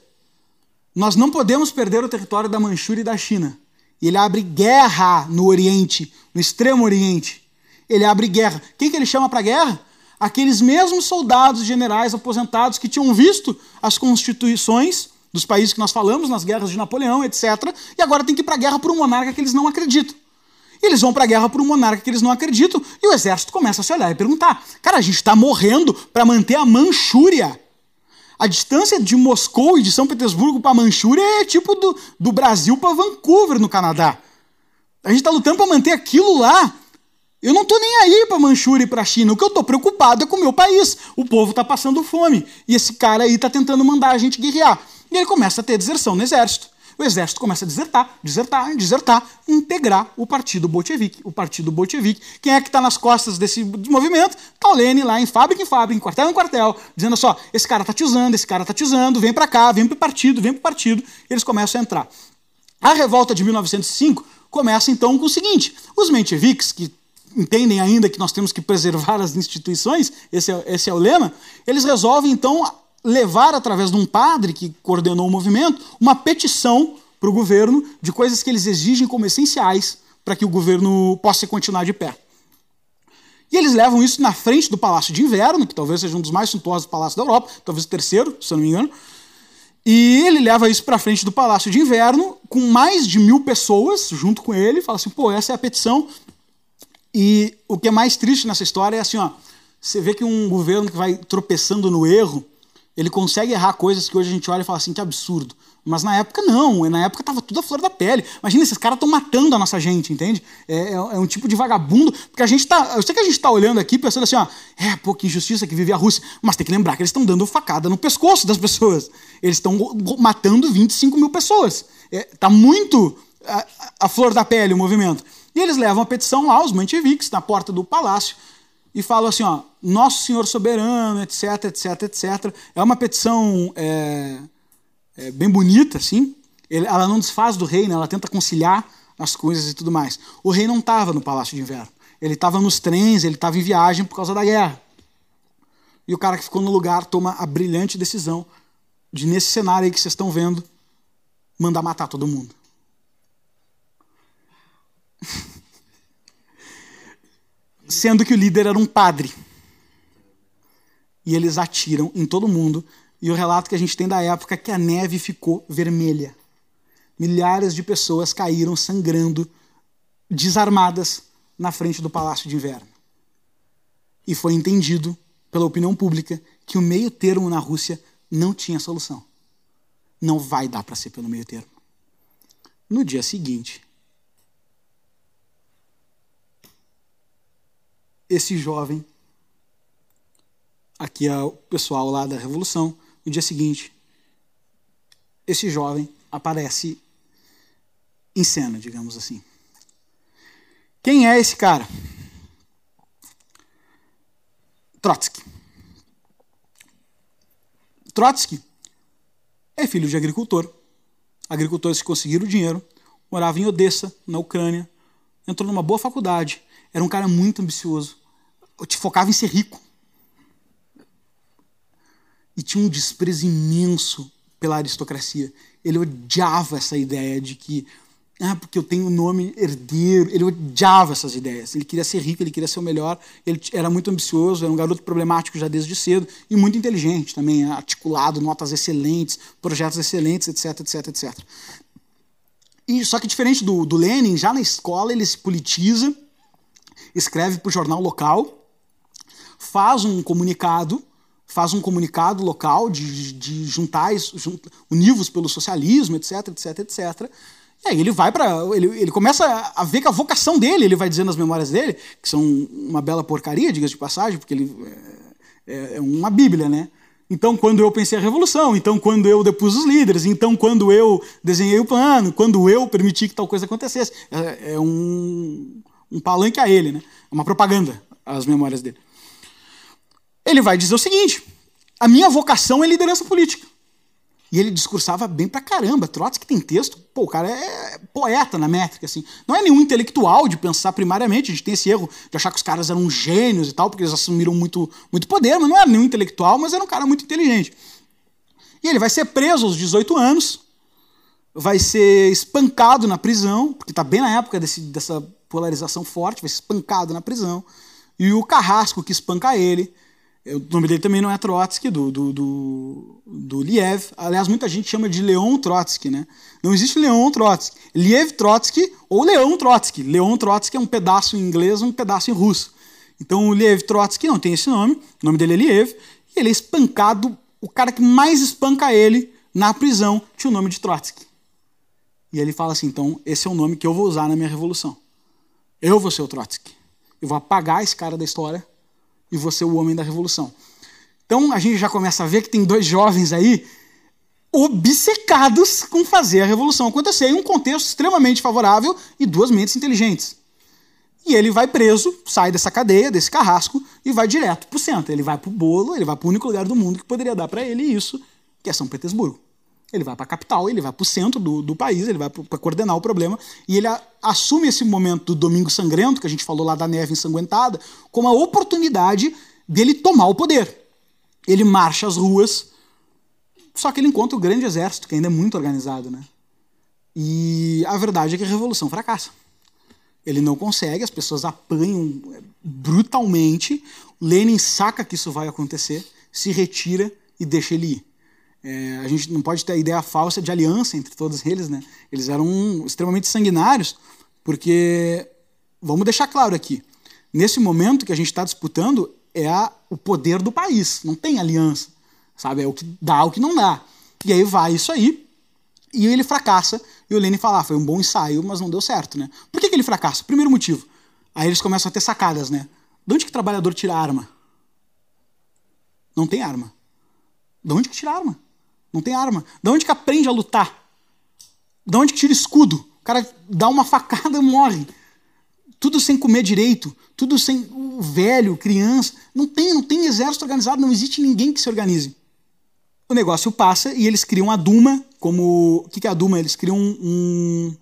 nós não podemos perder o território da Manchúria e da China. E ele abre guerra no Oriente, no Extremo Oriente. Ele abre guerra. Quem que ele chama para guerra? aqueles mesmos soldados generais aposentados que tinham visto as constituições dos países que nós falamos, nas guerras de Napoleão, etc., e agora tem que ir para a guerra por um monarca que eles não acreditam. E eles vão para a guerra por um monarca que eles não acreditam, e o exército começa a se olhar e perguntar: cara, a gente está morrendo para manter a Manchúria. A distância de Moscou e de São Petersburgo para Manchúria é tipo do, do Brasil para Vancouver, no Canadá. A gente está lutando para manter aquilo lá. Eu não estou nem aí para Manchúria e para China. O que eu estou preocupado é com o meu país. O povo está passando fome. E esse cara aí está tentando mandar a gente guerrear. E ele começa a ter deserção no exército. O exército começa a desertar, desertar, desertar, integrar o partido bolchevique. O partido bolchevique. Quem é que está nas costas desse movimento? Está o Lenin lá em fábrica em fábrica, em quartel em quartel, dizendo só: esse cara está te usando, esse cara está te usando, vem para cá, vem para o partido, vem para o partido. Eles começam a entrar. A revolta de 1905 começa então com o seguinte: os mencheviques, que entendem ainda que nós temos que preservar as instituições, esse é, esse é o lema, eles resolvem então levar, através de um padre que coordenou o movimento, uma petição para o governo de coisas que eles exigem como essenciais para que o governo possa continuar de pé. E eles levam isso na frente do Palácio de Inverno, que talvez seja um dos mais suntuosos palácios da Europa, talvez o terceiro, se eu não me engano. E ele leva isso para frente do Palácio de Inverno, com mais de mil pessoas junto com ele, fala assim: pô, essa é a petição, e o que é mais triste nessa história é assim, ó, você vê que um governo que vai tropeçando no erro, ele consegue errar coisas que hoje a gente olha e fala assim, que absurdo. Mas na época não, na época tava tudo a flor da pele. Imagina, esses caras estão matando a nossa gente, entende? É, é, é, um tipo de vagabundo, porque a gente tá. Eu sei que a gente tá olhando aqui pensando assim, ó, é, pô, que injustiça que vive a Rússia. Mas tem que lembrar que eles estão dando facada no pescoço das pessoas. Eles estão matando 25 mil pessoas. É, tá muito a, a flor da pele o movimento. E eles levam a petição lá, os mancheviques, na porta do palácio, e falam assim, ó, Nosso Senhor Soberano, etc, etc, etc. É uma petição é, é, bem bonita, assim. Ela não desfaz do rei, né? ela tenta conciliar as coisas e tudo mais. O rei não estava no Palácio de Inverno. Ele estava nos trens, ele estava em viagem por causa da guerra. E o cara que ficou no lugar toma a brilhante decisão de, nesse cenário aí que vocês estão vendo, mandar matar todo mundo. Sendo que o líder era um padre. E eles atiram em todo mundo. E o relato que a gente tem da época é que a neve ficou vermelha. Milhares de pessoas caíram sangrando, desarmadas, na frente do Palácio de Inverno. E foi entendido pela opinião pública que o meio termo na Rússia não tinha solução. Não vai dar para ser pelo meio termo. No dia seguinte, esse jovem, aqui é o pessoal lá da Revolução, no dia seguinte, esse jovem aparece em cena, digamos assim. Quem é esse cara? Trotsky. Trotsky é filho de agricultor. Agricultores que conseguiram dinheiro, morava em Odessa, na Ucrânia, entrou numa boa faculdade, era um cara muito ambicioso. Eu te focava em ser rico. E tinha um desprezo imenso pela aristocracia. Ele odiava essa ideia de que, ah, porque eu tenho o nome herdeiro. Ele odiava essas ideias. Ele queria ser rico, ele queria ser o melhor. Ele era muito ambicioso, era um garoto problemático já desde cedo e muito inteligente também, articulado, notas excelentes, projetos excelentes, etc, etc, etc. E só que diferente do, do Lenin, já na escola ele se politiza escreve para o jornal local, faz um comunicado, faz um comunicado local de, de juntar, junt, univos pelo socialismo, etc, etc, etc. E aí ele vai para. Ele, ele começa a ver que a vocação dele, ele vai dizer nas memórias dele, que são uma bela porcaria, diga de passagem, porque ele é, é, é uma bíblia, né? Então, quando eu pensei a revolução, então, quando eu depus os líderes, então, quando eu desenhei o plano, quando eu permiti que tal coisa acontecesse. É, é um, um palanque a ele, né? É uma propaganda, as memórias dele. ele vai dizer o seguinte: a minha vocação é liderança política. E ele discursava bem pra caramba. Trotsky tem texto, pô, o cara é poeta na métrica, assim. Não é nenhum intelectual de pensar primariamente, a gente tem esse erro de achar que os caras eram gênios e tal, porque eles assumiram muito, muito poder, mas não era nenhum intelectual, mas era um cara muito inteligente. E ele vai ser preso aos 18 anos, vai ser espancado na prisão, porque tá bem na época desse, dessa polarização forte, vai ser espancado na prisão. E o carrasco que espanca ele o nome dele também não é Trotsky, do, do, do, do Liev. Aliás, muita gente chama de Leon Trotsky, né? Não existe Leon Trotsky. Liev Trotsky ou Leon Trotsky. Leon Trotsky é um pedaço em inglês, um pedaço em russo. Então o Liev Trotsky não tem esse nome, o nome dele é Liev, e ele é espancado, o cara que mais espanca ele na prisão tinha o nome de Trotsky. E ele fala assim: então, esse é o nome que eu vou usar na minha revolução. Eu vou ser o Trotsky. Eu vou apagar esse cara da história e você o homem da revolução. Então a gente já começa a ver que tem dois jovens aí obcecados com fazer a revolução acontecer em um contexto extremamente favorável e duas mentes inteligentes. E ele vai preso, sai dessa cadeia, desse carrasco, e vai direto para o centro. Ele vai para o bolo, ele vai para o único lugar do mundo que poderia dar para ele isso, que é São Petersburgo. Ele vai para a capital, ele vai para o centro do, do país, ele vai para coordenar o problema, e ele a, assume esse momento do Domingo Sangrento, que a gente falou lá da neve ensanguentada, como a oportunidade dele tomar o poder. Ele marcha as ruas, só que ele encontra o grande exército, que ainda é muito organizado. Né? E a verdade é que a revolução fracassa. Ele não consegue, as pessoas apanham brutalmente. Lenin saca que isso vai acontecer, se retira e deixa ele ir. É, a gente não pode ter a ideia falsa de aliança entre todos eles, né? Eles eram extremamente sanguinários, porque, vamos deixar claro aqui, nesse momento que a gente está disputando é a, o poder do país, não tem aliança, sabe? É o que dá, o que não dá. E aí vai isso aí, e ele fracassa, e o Lenin fala, ah, foi um bom ensaio, mas não deu certo, né? Por que, que ele fracassa? Primeiro motivo, aí eles começam a ter sacadas, né? De onde que o trabalhador tira arma? Não tem arma. De onde que tira arma? Não tem arma. Da onde que aprende a lutar? Da onde que tira escudo? O cara dá uma facada e morre. Tudo sem comer direito, tudo sem velho, criança. Não tem, não tem exército organizado, não existe ninguém que se organize. O negócio passa e eles criam a Duma como. O que é a Duma? Eles criam um.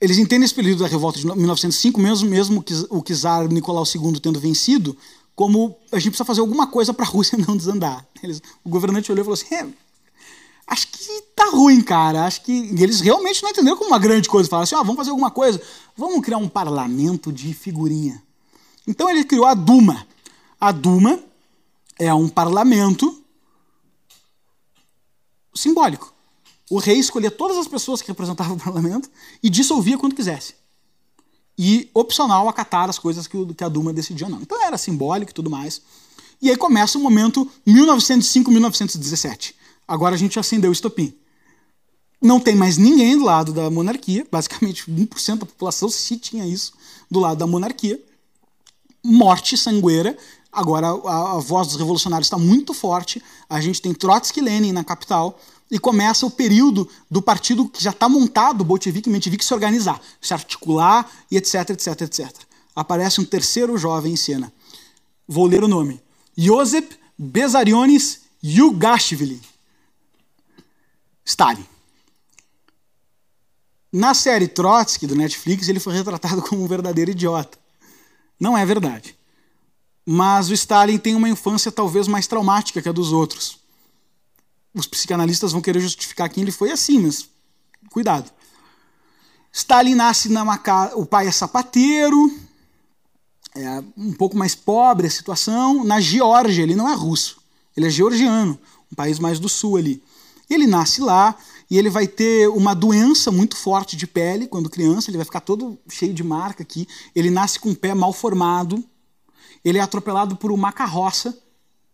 Eles entendem esse período da revolta de 1905, mesmo, mesmo o czar Nicolau II tendo vencido, como a gente precisa fazer alguma coisa para a Rússia não desandar. Eles, o governante olhou e falou assim: é, acho que tá ruim, cara. Acho que eles realmente não entenderam como uma grande coisa. Falaram assim: ah, vamos fazer alguma coisa, vamos criar um parlamento de figurinha. Então ele criou a Duma. A Duma é um parlamento simbólico. O rei escolhia todas as pessoas que representavam o parlamento e dissolvia quando quisesse e opcional acatar as coisas que, que a Duma decidia não. Então era simbólico e tudo mais. E aí começa o momento 1905-1917. Agora a gente acendeu o estopim. Não tem mais ninguém do lado da monarquia, basicamente 1% da população se tinha isso do lado da monarquia. Morte sangueira. Agora a, a voz dos revolucionários está muito forte. A gente tem Trotsky Lenin na capital e começa o período do partido que já está montado, bolchevique e menchevique, se organizar, se articular e etc, etc, etc. Aparece um terceiro jovem em cena. Vou ler o nome. Josep Besariones Yugashvili. Stalin. Na série Trotsky, do Netflix, ele foi retratado como um verdadeiro idiota. Não é verdade. Mas o Stalin tem uma infância talvez mais traumática que a dos outros os psicanalistas vão querer justificar que ele foi assim, mas cuidado. Stalin nasce numa casa, o pai é sapateiro, é um pouco mais pobre a situação, na Geórgia, ele não é russo, ele é georgiano, um país mais do sul ali. Ele nasce lá e ele vai ter uma doença muito forte de pele quando criança, ele vai ficar todo cheio de marca aqui. Ele nasce com o pé mal formado, ele é atropelado por uma carroça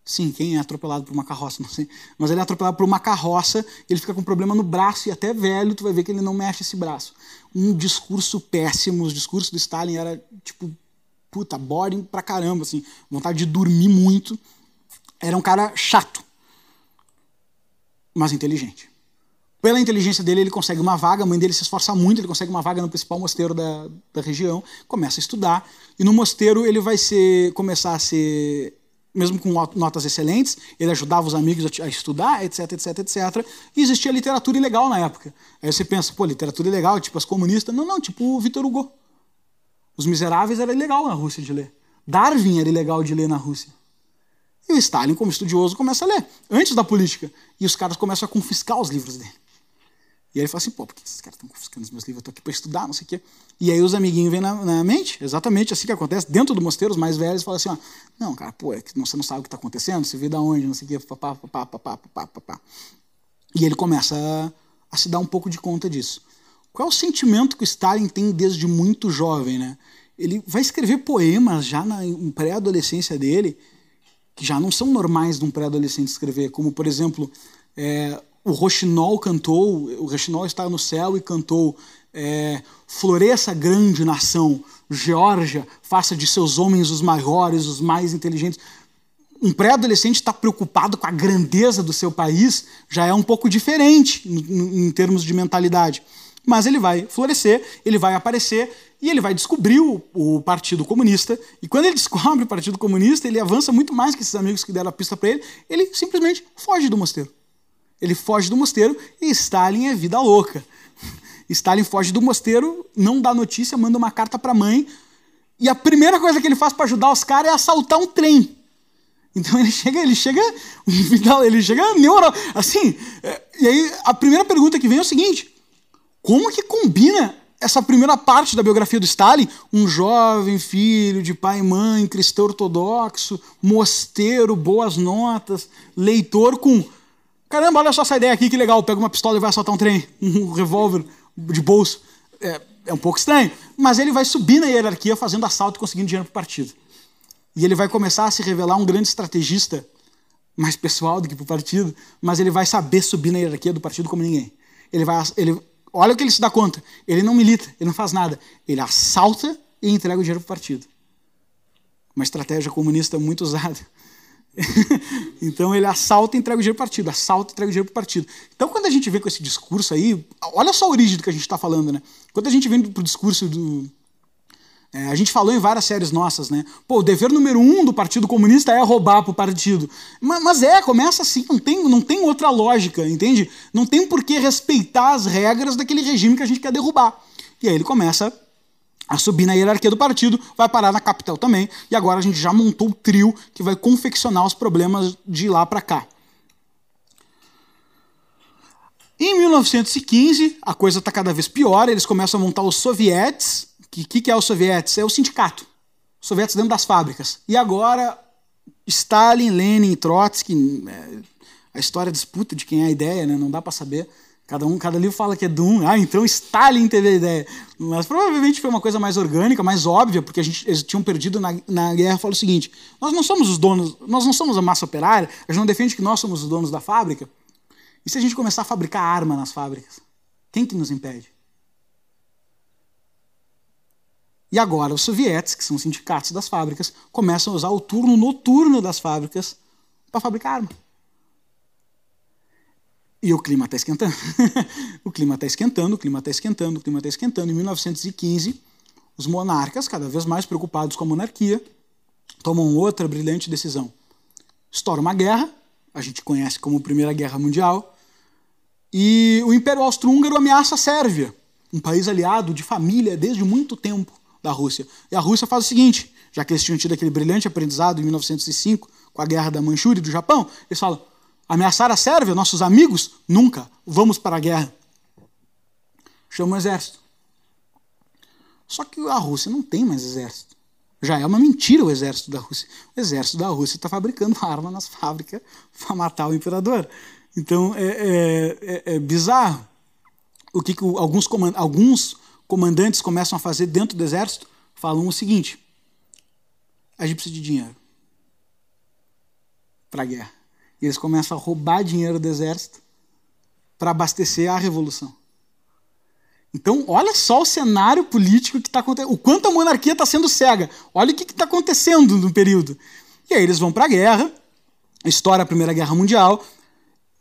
Sim, quem é atropelado por uma carroça, não sei. Mas ele é atropelado por uma carroça, ele fica com problema no braço e até velho tu vai ver que ele não mexe esse braço. Um discurso péssimo, os discursos do Stalin era tipo, puta, boring pra caramba, assim, vontade de dormir muito. Era um cara chato, mas inteligente. Pela inteligência dele, ele consegue uma vaga, a mãe dele se esforça muito, ele consegue uma vaga no principal mosteiro da, da região, começa a estudar, e no mosteiro ele vai ser, começar a ser, mesmo com notas excelentes, ele ajudava os amigos a, estudar, etc, etc, etc, e existia literatura ilegal na época. Aí você pensa, pô, literatura ilegal, tipo as comunistas, não, não, tipo o Vitor Hugo. Os Miseráveis era ilegal na Rússia de ler. Darwin era ilegal de ler na Rússia. E o Stalin, como estudioso, começa a ler, antes da política. E os caras começam a confiscar os livros dele. E aí ele fala assim, pô, por que esses caras estão confiscando os meus livros? Eu tô aqui para estudar, não sei o quê. E aí os amiguinhos vêm na, na, mente, exatamente assim que acontece, dentro do mosteiro, os mais velhos falam assim, ó, não, cara, pô, é que você não sabe o que está acontecendo, você vê da onde, não sei o quê, papá, papá, papá, papá, papá. E ele começa a, a se dar um pouco de conta disso. Qual é o sentimento que o Stalin tem desde muito jovem, né? Ele vai escrever poemas já na pré-adolescência dele, que já não são normais de um pré-adolescente escrever, como, por exemplo, é, o Rochinol cantou, o Rochinol está no céu e cantou é, Floresça grande nação, Geórgia, faça de seus homens os maiores, os mais inteligentes. Um pré-adolescente está preocupado com a grandeza do seu país já é um pouco diferente em, em termos de mentalidade. Mas ele vai florescer, ele vai aparecer e ele vai descobrir o, o, Partido Comunista. E quando ele descobre o Partido Comunista, ele avança muito mais que esses amigos que deram a pista para ele. Ele simplesmente foge do mosteiro. Ele foge do mosteiro e Stalin é vida louca. Stalin foge do mosteiro, não dá notícia, manda uma carta para a mãe. E a primeira coisa que ele faz para ajudar os caras é assaltar um trem. Então ele chega, ele chega, ele chega neuro, assim. É, e aí a primeira pergunta que vem é o seguinte: como que combina essa primeira parte da biografia do Stalin, um jovem filho de pai e mãe, cristão ortodoxo, mosteiro, boas notas, leitor com Caramba, olha só essa ideia aqui, que legal. Pega uma pistola e vai assaltar um trem, um revólver de bolso. É, é um pouco estranho, mas ele vai subir na hierarquia fazendo assalto e conseguindo dinheiro para o partido. E ele vai começar a se revelar um grande estrategista, mais pessoal do que para o partido, mas ele vai saber subir na hierarquia do partido como ninguém. Ele vai, ele, olha o que ele se dá conta. Ele não milita, ele não faz nada. Ele assalta e entrega o dinheiro para o partido. Uma estratégia comunista muito usada. então ele assalta e entrega o dinheiro para o partido, assalta e entrega o dinheiro para o partido. Então quando a gente vem com esse discurso aí, olha só a origem do que a gente está falando, né? Quando a gente vem para o discurso do. É, a gente falou em várias séries nossas, né? Pô, o dever número um do Partido Comunista é roubar para o partido. Mas, mas, é, começa assim, não tem, não tem outra lógica, entende? Não tem por que respeitar as regras daquele regime que a gente quer derrubar. E aí ele começa a subir na hierarquia do partido, vai parar na capital também, e agora a gente já montou o trio que vai confeccionar os problemas de lá para cá. Em 1915, a coisa está cada vez pior, eles começam a montar os sovietes. O que, que, que é os sovietes? É o sindicato. Os sovietes dentro das fábricas. E agora, Stalin, Lenin, Trotsky, é, a história disputa de quem é a ideia, né? não dá para saber. Cada um, cada livro fala que é Doom. Ah, então Stalin teve a ideia. Mas provavelmente foi uma coisa mais orgânica, mais óbvia, porque a gente, eles tinham perdido na, na guerra. Fala o seguinte: nós não somos os donos, nós não somos a massa operária, a gente não defende que nós somos os donos da fábrica. E se a gente começar a fabricar arma nas fábricas? Quem que nos impede? E agora os sovietes, que são os sindicatos das fábricas, começam a usar o turno noturno das fábricas para fabricar arma. E o clima está esquentando. o clima está esquentando, o clima está esquentando, o clima está esquentando. Em 1915, os monarcas, cada vez mais preocupados com a monarquia, tomam outra brilhante decisão. Estoura uma guerra, a gente conhece como Primeira Guerra Mundial, e o Império Austro-Húngaro ameaça a Sérvia, um país aliado de família desde muito tempo da Rússia. E a Rússia faz o seguinte, já que eles tinham tido aquele brilhante aprendizado em 1905 com a Guerra da Manchúria e do Japão, eles falam, Ameaçar a Sérvia, nossos amigos? Nunca. Vamos para a guerra. Chama o exército. Só que a Rússia não tem mais exército. Já é uma mentira o exército da Rússia. O exército da Rússia está fabricando arma nas fábricas para matar o imperador. Então é, é, é, é bizarro. O que, que alguns, comand alguns comandantes começam a fazer dentro do exército? Falam o seguinte: a gente precisa de dinheiro para a guerra. E eles começam a roubar dinheiro do exército para abastecer a revolução. Então, olha só o cenário político que está acontecendo. O quanto a monarquia está sendo cega. Olha o que está acontecendo no período. E aí eles vão para a guerra, estoura a Primeira Guerra Mundial,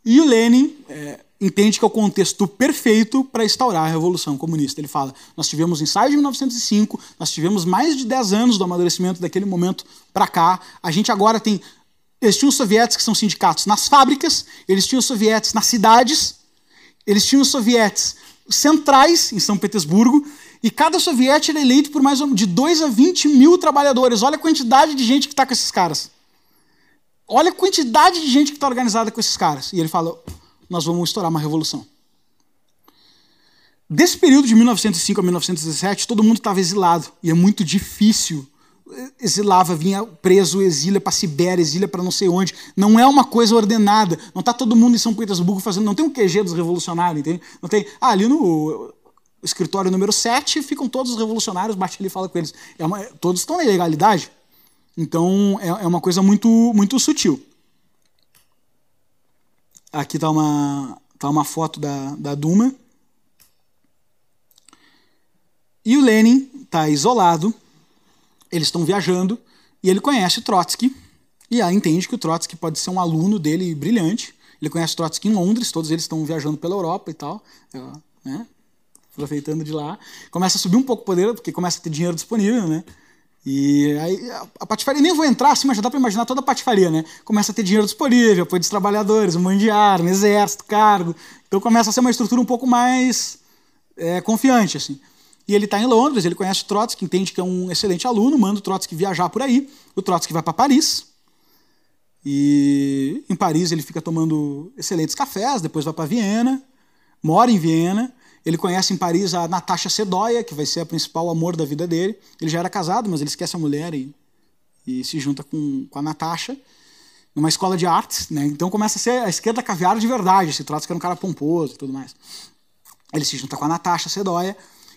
e o Lenin, é, entende que é o contexto perfeito para instaurar a Revolução Comunista. Ele fala: nós tivemos ensaio de 1905, nós tivemos mais de 10 anos do amadurecimento daquele momento para cá, a gente agora tem. Eles tinham sovietes que são sindicatos nas fábricas, eles tinham sovietes nas cidades, eles tinham sovietes centrais em São Petersburgo, e cada soviete era eleito por mais de 2 a 20 mil trabalhadores. Olha a quantidade de gente que está com esses caras. Olha a quantidade de gente que está organizada com esses caras. E ele fala: nós vamos estourar uma revolução. Desse período de 1905 a 1917, todo mundo estava exilado. E é muito difícil. Exilava, vinha preso, exília para Sibéria, exília para não sei onde. Não é uma coisa ordenada. Não está todo mundo em São Petersburgo fazendo. Não tem um QG dos revolucionários, entende? Não tem. Ah, ali no escritório número 7 ficam todos os revolucionários, bate ali e fala com eles. É uma, todos estão na ilegalidade. Então é, é uma coisa muito, muito sutil. Aqui está uma, tá uma foto da, da Duma. E o Lenin está isolado, eles estão viajando, e ele conhece Trotsky, e aí entende que o Trotsky pode ser um aluno dele brilhante. Ele conhece Trotsky em Londres, todos eles estão viajando pela Europa e tal, né? aproveitando de lá. Começa a subir um pouco o poder, porque começa a ter dinheiro disponível, né? E aí a patifaria, nem vou entrar assim, mas já dá para imaginar toda a patifaria, né? Começa a ter dinheiro disponível, apoio dos trabalhadores, um monte de arma, exército, cargo. Então começa a ser uma estrutura um pouco mais é, confiante, assim. E ele está em Londres, ele conhece Trotsky, entende que é um excelente aluno, manda o Trotsky viajar por aí. O Trotsky vai para Paris. E em Paris ele fica tomando excelentes cafés, depois vai para Viena, mora em Viena. Ele conhece em Paris a Natasha Sedoia, que vai ser a principal amor da vida dele. Ele já era casado, mas ele esquece a mulher e, e se junta com, com a Natasha numa escola de artes, né? Então começa a ser a esquerda caviar de verdade, se trata que era um cara pomposo e tudo mais. Ele se junta com a Natasha Sedoia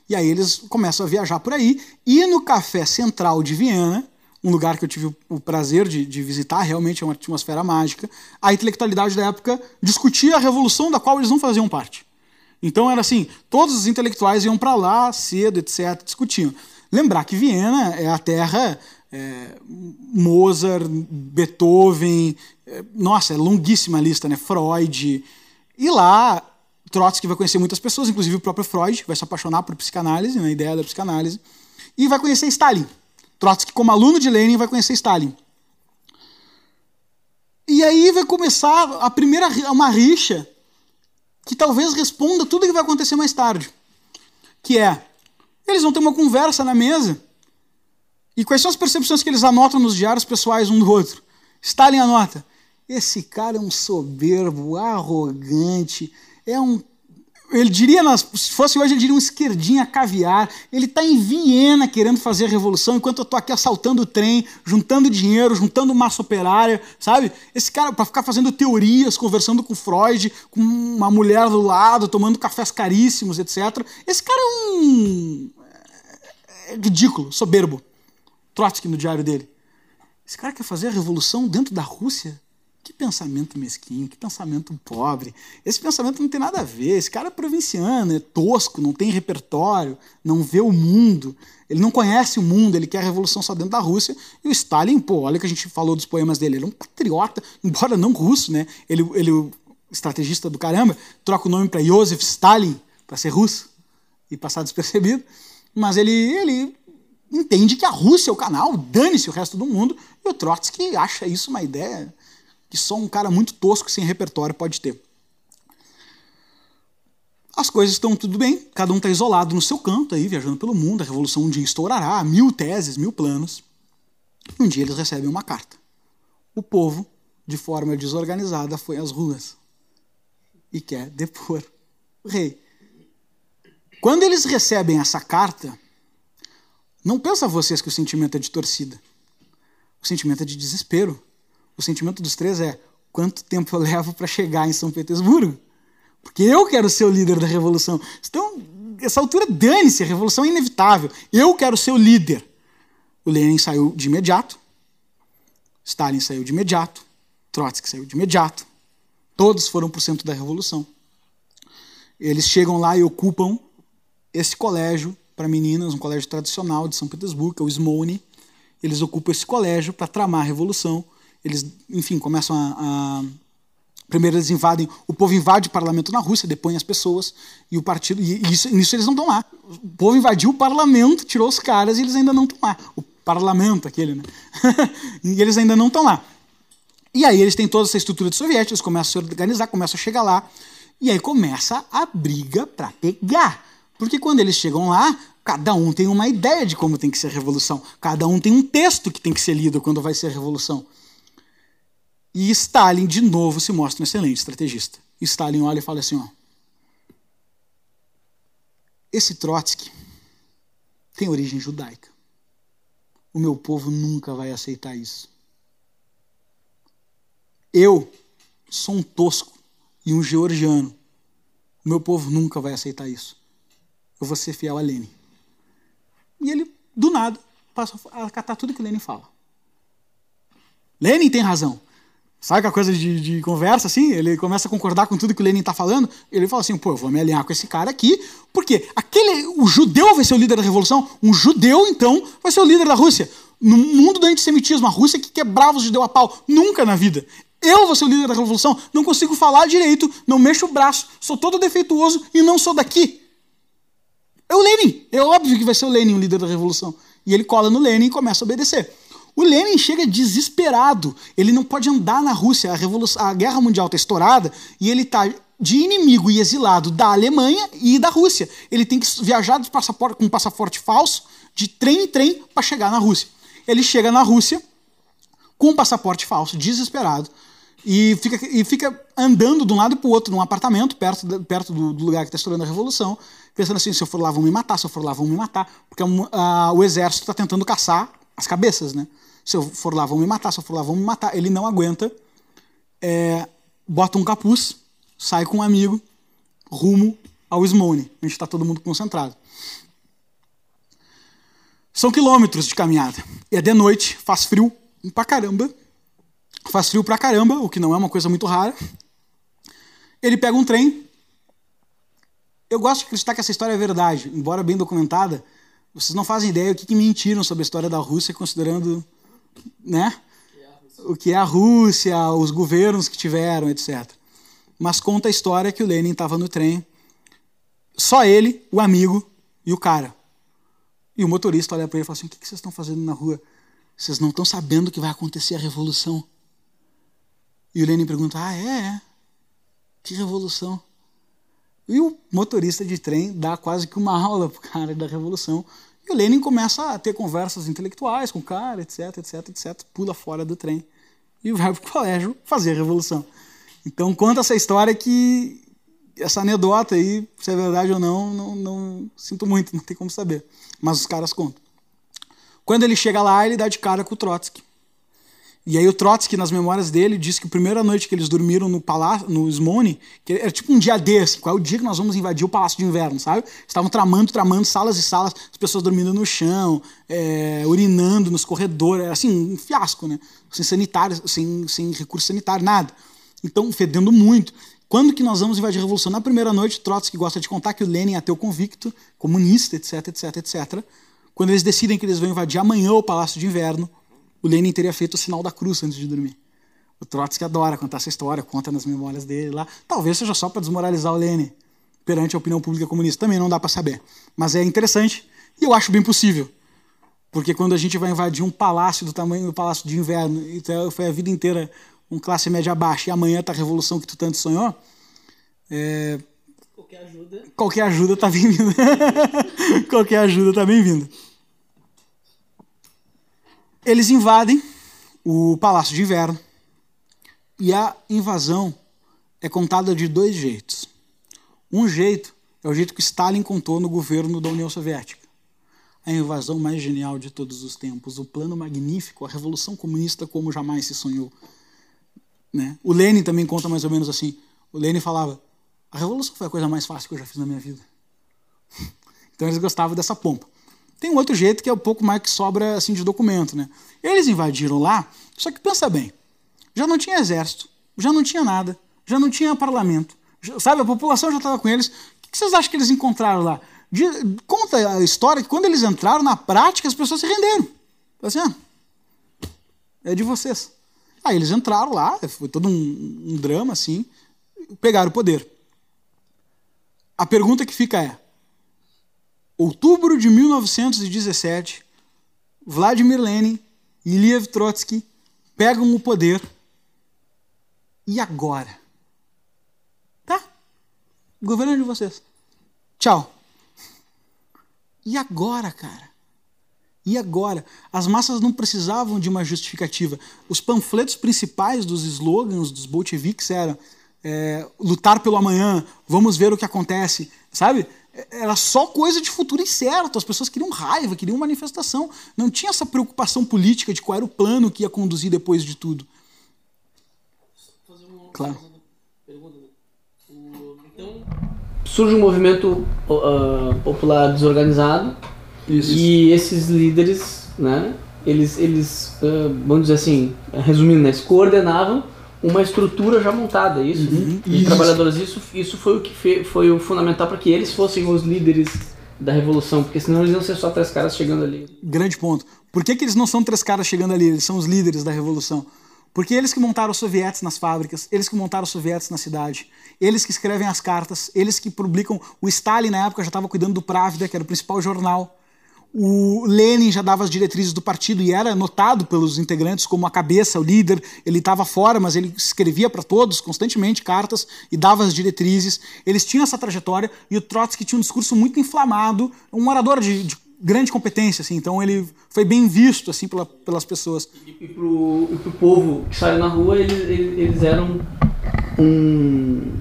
e aí eles começam a viajar por aí. E no Café Central de Viena, um lugar que eu tive o prazer de, de, visitar, realmente é uma atmosfera mágica, a intelectualidade da época discutia a revolução da qual eles não faziam parte. Então era assim, todos os intelectuais iam para lá cedo, etc, discutiam. Lembrar que Viena é a terra é, Mozart, Beethoven, é, nossa, é longuíssima a lista, né? Freud. E lá Trotsky vai conhecer muitas pessoas, inclusive o próprio Freud, vai se apaixonar por psicanálise, na né, ideia da psicanálise, e vai conhecer Stalin. Trotsky, como aluno de Lenin, vai conhecer Stalin. E aí vai começar a primeira uma rixa que talvez responda tudo o que vai acontecer mais tarde. Que é, eles vão ter uma conversa na mesa. E quais são as percepções que eles anotam nos diários pessoais um do outro? Stalin anota: esse cara é um soberbo, arrogante, é um ele diria, se fosse hoje, ele diria um esquerdinha caviar. Ele está em Viena querendo fazer a revolução, enquanto eu estou aqui assaltando o trem, juntando dinheiro, juntando massa operária, sabe? Esse cara, para ficar fazendo teorias, conversando com Freud, com uma mulher do lado, tomando cafés caríssimos, etc. Esse cara é um. É ridículo, soberbo. Trotsky no diário dele. Esse cara quer fazer a revolução dentro da Rússia? Que pensamento mesquinho, que pensamento pobre. Esse pensamento não tem nada a ver. Esse cara é provinciano, é tosco, não tem repertório, não vê o mundo. Ele não conhece o mundo, ele quer a revolução só dentro da Rússia. E o Stalin, pô, olha que a gente falou dos poemas dele, ele é um patriota, embora não russo, né? Ele, ele estrategista do caramba, troca o nome para Joseph Stalin, para ser russo e passar despercebido. Mas ele, ele entende que a Rússia é o canal, dane-se o resto do mundo, e o Trotsky acha isso uma ideia que só um cara muito tosco sem repertório pode ter. As coisas estão tudo bem, cada um está isolado no seu canto, aí, viajando pelo mundo, a revolução um dia estourará, mil teses, mil planos. Um dia eles recebem uma carta. O povo, de forma desorganizada, foi às ruas e quer depor o rei. Quando eles recebem essa carta, não pensa vocês que o sentimento é de torcida. O sentimento é de desespero o sentimento dos três é quanto tempo eu levo para chegar em São Petersburgo? Porque eu quero ser o líder da revolução. Então, essa altura, dane-se, a revolução é inevitável. Eu quero ser o líder. O Lenin saiu de imediato, Stalin saiu de imediato, Trotsky saiu de imediato. Todos foram por cento da revolução. Eles chegam lá e ocupam esse colégio para meninas, um colégio tradicional de São Petersburgo, que é o Smolny. Eles ocupam esse colégio para tramar a revolução eles, enfim, começam a, Primeiro eles invadem, o povo invade o parlamento na Rússia, depõe as pessoas, e o partido. E isso, nisso eles não estão lá. O povo invadiu o parlamento, tirou os caras e eles ainda não estão lá. O parlamento, aquele, né? e eles ainda não estão lá. E aí eles têm toda essa estrutura de soviéticos, começam a se organizar, começam a chegar lá. E aí começa a briga para pegar. Porque quando eles chegam lá, cada um tem uma ideia de como tem que ser a revolução. Cada um tem um texto que tem que ser lido quando vai ser a revolução. E Stalin, de novo, se mostra um excelente estrategista. Stalin olha e fala assim: ó, esse Trotsky tem origem judaica. O meu povo nunca vai aceitar isso. Eu sou um tosco e um georgiano. O meu povo nunca vai aceitar isso. Eu vou ser fiel a Lenin. E ele, do nada, passa a acatar tudo que Lenin fala. Lenin tem razão. Sabe aquela coisa de, de, conversa, assim? Ele começa a concordar com tudo que o Lenin está falando. Ele fala assim, pô, eu vou me alinhar com esse cara aqui, porque aquele, o judeu vai ser o líder da revolução, um judeu, então, vai ser o líder da Rússia. No mundo do antissemitismo, a Rússia que quebrava os judeus a pau. Nunca na vida. Eu vou ser o líder da revolução, não consigo falar direito, não mexo o braço, sou todo defeituoso e não sou daqui. É o Lenin. É óbvio que vai ser o Lenin o líder da revolução. E ele cola no Lenin e começa a obedecer. O Lenin chega desesperado. Ele não pode andar na Rússia. A, a guerra mundial está estourada e ele está de inimigo e exilado da Alemanha e da Rússia. Ele tem que viajar de passaporte, com passaporte falso, de trem em trem, para chegar na Rússia. Ele chega na Rússia com um passaporte falso, desesperado, e fica, e fica andando de um lado para o outro num apartamento, perto, perto do, do lugar que está estourando a Revolução, pensando assim: se eu for lá, vão me matar, se eu for lá, vão me matar, porque a, o exército está tentando caçar as cabeças, né? Se eu for lá, vão me matar, se eu for lá, vão me matar. Ele não aguenta, é, bota um capuz, sai com um amigo, rumo ao Smone. Gente está todo mundo concentrado. São quilômetros de caminhada. E é de noite, faz frio pra caramba. Faz frio pra caramba, o que não é uma coisa muito rara. Ele pega um trem. Eu gosto de acreditar que essa história é verdade, embora bem documentada. Vocês não fazem ideia o que, que mentiram sobre a história da Rússia, considerando né, o que é a Rússia, os governos que tiveram, etc. Mas conta a história que o Lenin estava no trem, só ele, o amigo e o cara. E o motorista olha para ele e fala assim: O que, vocês estão fazendo na rua? Vocês não estão sabendo que vai acontecer a revolução. E o Lenin pergunta: Ah, é? é? Que revolução? E o motorista de trem dá quase que uma aula pro cara da revolução. E o Lenin começa a ter conversas intelectuais com o cara, etc, etc, etc, pula fora do trem e vai pro colégio fazer a revolução. Então conta essa história que essa anedota aí, se é verdade ou não, não, não sinto muito, não tem como saber. Mas os caras contam. Quando ele chega lá, ele dá de cara com o Trotsky. E aí o Trotsky, nas memórias dele, diz que a primeira noite que eles dormiram no palácio, no Smone, que era tipo um dia desse, qual é o dia que nós vamos invadir o Palácio de Inverno, sabe? Estavam tramando, tramando, salas e salas, as pessoas dormindo no chão, é, urinando nos corredores, assim, um fiasco, né? Sem sanitário, sem, sem recurso sanitário, nada. Então, fedendo muito. Quando que nós vamos invadir a Revolução? Na primeira noite, Trotsky gosta de contar que o Lenin é ateu convicto, comunista, etc, etc, etc. Quando eles decidem que eles vão invadir amanhã o Palácio de Inverno, o Lenin teria feito o sinal da cruz antes de dormir. O Trotsky adora contar essa história, conta nas memórias dele lá. Talvez seja só para desmoralizar o Lenin perante a opinião pública comunista, também não dá para saber. Mas é interessante e eu acho bem possível. Porque quando a gente vai invadir um palácio do tamanho do palácio de inverno, e foi a vida inteira um classe média baixa, e amanhã tá a revolução que tu tanto sonhou, é... qualquer ajuda. Qualquer ajuda tá bem-vinda. qualquer ajuda tá bem-vinda. Eles invadem o Palácio de Inverno e a invasão é contada de dois jeitos. Um jeito é o jeito que Stalin contou no governo da União Soviética. A invasão mais genial de todos os tempos, o plano magnífico, a revolução comunista como jamais se sonhou. Né? O Lenin também conta mais ou menos assim. O Lenin falava: a revolução foi a coisa mais fácil que eu já fiz na minha vida. Então eles gostavam dessa pompa. Tem um outro jeito que é um pouco mais que sobra assim de documento, né? Eles invadiram lá, só que pensa bem, já não tinha exército, já não tinha nada, já não tinha parlamento, já, sabe? A população já estava com eles. O que vocês acham que eles encontraram lá? De, conta a história que quando eles entraram na prática as pessoas se renderam. Assim, ah, é de vocês. Aí eles entraram lá, foi todo um, um drama assim, pegaram o poder. A pergunta que fica é: outubro de 1917, Vladimir Lenin e Liev Trotsky pegam o poder. E agora? Tá? Governo de vocês. Tchau. E agora, cara? E agora? As massas não precisavam de uma justificativa. Os panfletos principais dos slogans dos bolcheviques eram é, lutar pelo amanhã, vamos ver o que acontece, sabe? Era só coisa de futuro incerto. As pessoas queriam raiva, queriam manifestação. Não tinha essa preocupação política de qual era o plano que ia conduzir depois de tudo. Fazer uma Claro. pergunta. Então, surge um movimento ah, popular desorganizado Isso. e esses líderes, né, eles, eles ah, vamos dizer assim, resumindo, né, eles coordenavam uma estrutura já montada, é isso? Uhum. De Isso. trabalhadores. Isso, isso foi o que fe- foi o fundamental para que eles fossem os líderes da revolução, porque senão eles iam ser só três caras chegando ali. Grande ponto. Por que, que eles não são três caras chegando ali? Eles são os líderes da revolução. Porque eles que montaram os sovietes nas fábricas, eles que montaram os sovietes na cidade, eles que escrevem as cartas, eles que publicam. O Stalin, na época, já estava cuidando do Pravda, que era o principal jornal. O Lenin já dava as diretrizes do partido e era notado pelos integrantes como a cabeça, o líder. Ele estava fora, mas ele escrevia para todos constantemente cartas e dava as diretrizes. Eles tinham essa trajetória e o Trotsky tinha um discurso muito inflamado, um orador de, de grande competência, assim. Então ele foi bem visto assim pela- pelas pessoas. E e pro povo que saiu na rua, eles, eles, eles eram um.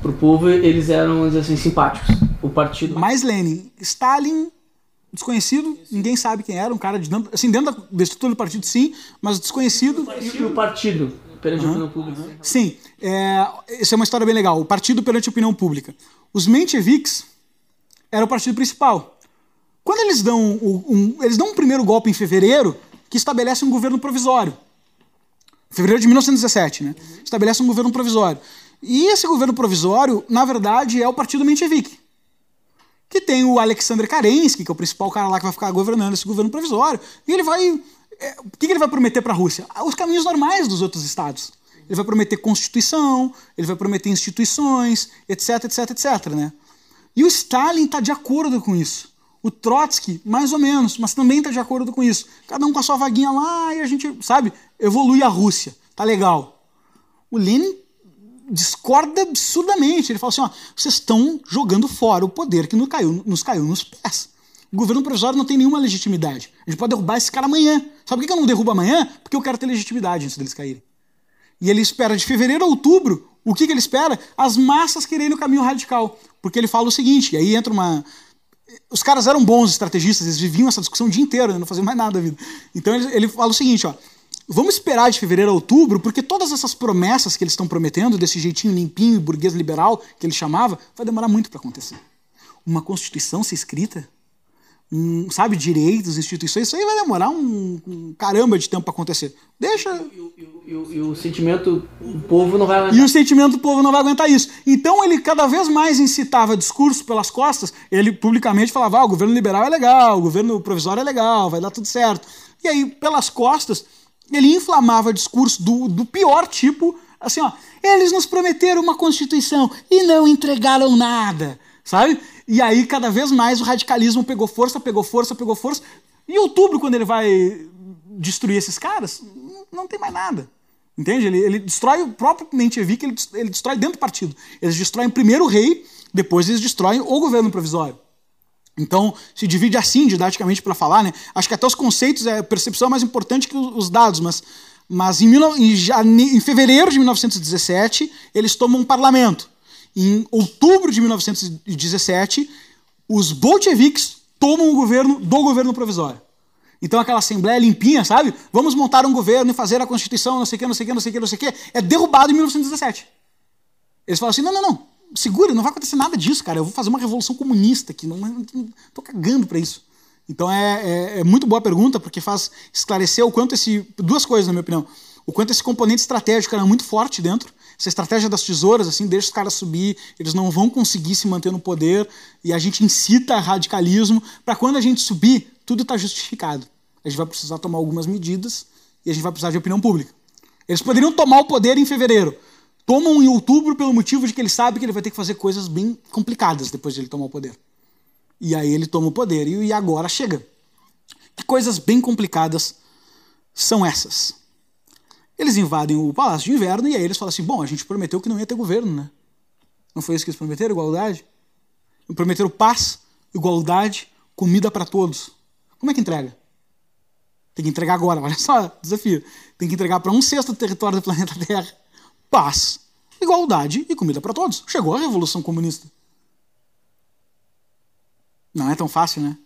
Pro povo, eles eram, assim, simpáticos. O partido. Mais Lenin, Stalin desconhecido, ninguém sabe quem era, um cara de dentro, assim dentro da, da estrutura do partido sim, mas desconhecido. E o partido perante a opinião pública. Sim, é, essa é uma história bem legal. O partido perante a opinião pública. Os mencheviques era o partido principal. Quando eles dão o- um, eles dão um primeiro golpe em fevereiro que estabelece um governo provisório. Fevereiro de 1917, né? Estabelece um governo provisório. E esse governo provisório, na verdade, é o partido menchevique. Que tem o Alexander Kerensky, que é o principal cara lá que vai ficar governando esse governo provisório. E ele vai. é, o que, ele vai prometer para a Rússia? Os caminhos normais dos outros estados. Ele vai prometer constituição, ele vai prometer instituições, etc, etc, etc, né? E o Stalin está de acordo com isso. O Trotsky, mais ou menos, mas também está de acordo com isso. Cada um com a sua vaguinha lá e a gente, sabe, evolui a Rússia. Tá legal. O Lenin discorda absurdamente. Ele fala assim: ó, vocês estão jogando fora o poder que nos caiu, nos caiu nos pés. O governo provisório não tem nenhuma legitimidade. A gente pode derrubar esse cara amanhã. Sabe por que eu não derrubo amanhã? Porque eu quero ter legitimidade antes deles caírem. E ele espera de fevereiro a outubro. O que, que ele espera? As massas quererem o caminho radical. Porque ele fala o seguinte, e aí entra uma. Os caras eram bons estrategistas, eles viviam essa discussão o dia inteiro, né? não faziam mais nada da vida. Então ele, ele fala o seguinte, ó. Vamos esperar de fevereiro a outubro, porque todas essas promessas que eles estão prometendo, desse jeitinho limpinho e burguês liberal que ele chamava, vai demorar muito para acontecer. Uma constituição ser escrita, um, sabe, direitos, instituições, isso aí vai demorar um, um caramba de tempo para acontecer. Deixa. E, o- e e e o sentimento, o povo não vai E aguentar. o sentimento do povo não vai aguentar isso. Então ele cada vez mais incitava discurso pelas costas. Ele publicamente falava: ah, o governo liberal é legal, o governo provisório é legal, vai dar tudo certo. E aí, pelas costas, ele inflamava discurso do, do pior tipo, assim, ó. Eles nos prometeram uma constituição e não entregaram nada, sabe? E aí, cada vez mais, o radicalismo pegou força, pegou força, pegou força. Em outubro, quando ele vai destruir esses caras, não- tem mais nada. Entende? Ele, ele destrói o próprio Menchevique, ele, ele destrói dentro do partido. Eles destroem primeiro o rei, depois eles destroem o governo provisório. Então, se divide assim, didaticamente, para falar, né? Acho que até os conceitos, a percepção é mais importante que os os dados, mas, mas em, 19 em, jane- em fevereiro de 1917, eles tomam um parlamento. Em outubro de 1917, os bolcheviques tomam o governo do governo provisório. Então aquela assembleia limpinha, sabe? Vamos montar um governo e fazer a Constituição, não sei o que, não sei o que, não sei o que, não sei o que, é derrubado em 1917. Eles falam assim: não, não, não, segura, não vai acontecer nada disso, cara. Eu vou fazer uma revolução comunista aqui, não, não, tô cagando pra isso. Então é, é, é muito boa a pergunta, porque faz esclarecer o quanto esse. Duas coisas, na minha opinião. O quanto esse componente estratégico era muito forte dentro. Essa estratégia das tesouras, assim, deixa os caras subir, eles não vão conseguir se manter no poder, e a gente incita radicalismo para quando a gente subir, tudo está justificado. A gente vai precisar tomar algumas medidas e a gente vai precisar de opinião pública. Eles poderiam tomar o poder em fevereiro. Tomam em outubro pelo motivo de que ele sabe que ele vai ter que fazer coisas bem complicadas depois de ele tomar o poder. E aí ele toma o poder e agora chega. Que coisas bem complicadas são essas? Eles invadem o Palácio de Inverno e aí eles falam assim: bom, a gente prometeu que não ia ter governo, né? Não foi isso que eles prometeram? Igualdade? Prometeram paz, igualdade, comida para todos. Como é que entrega? Tem que entregar agora, olha só, desafio. Tem que entregar para um sexto do território do planeta Terra paz, igualdade e comida para todos. Chegou a Revolução Comunista. Não é tão fácil, né?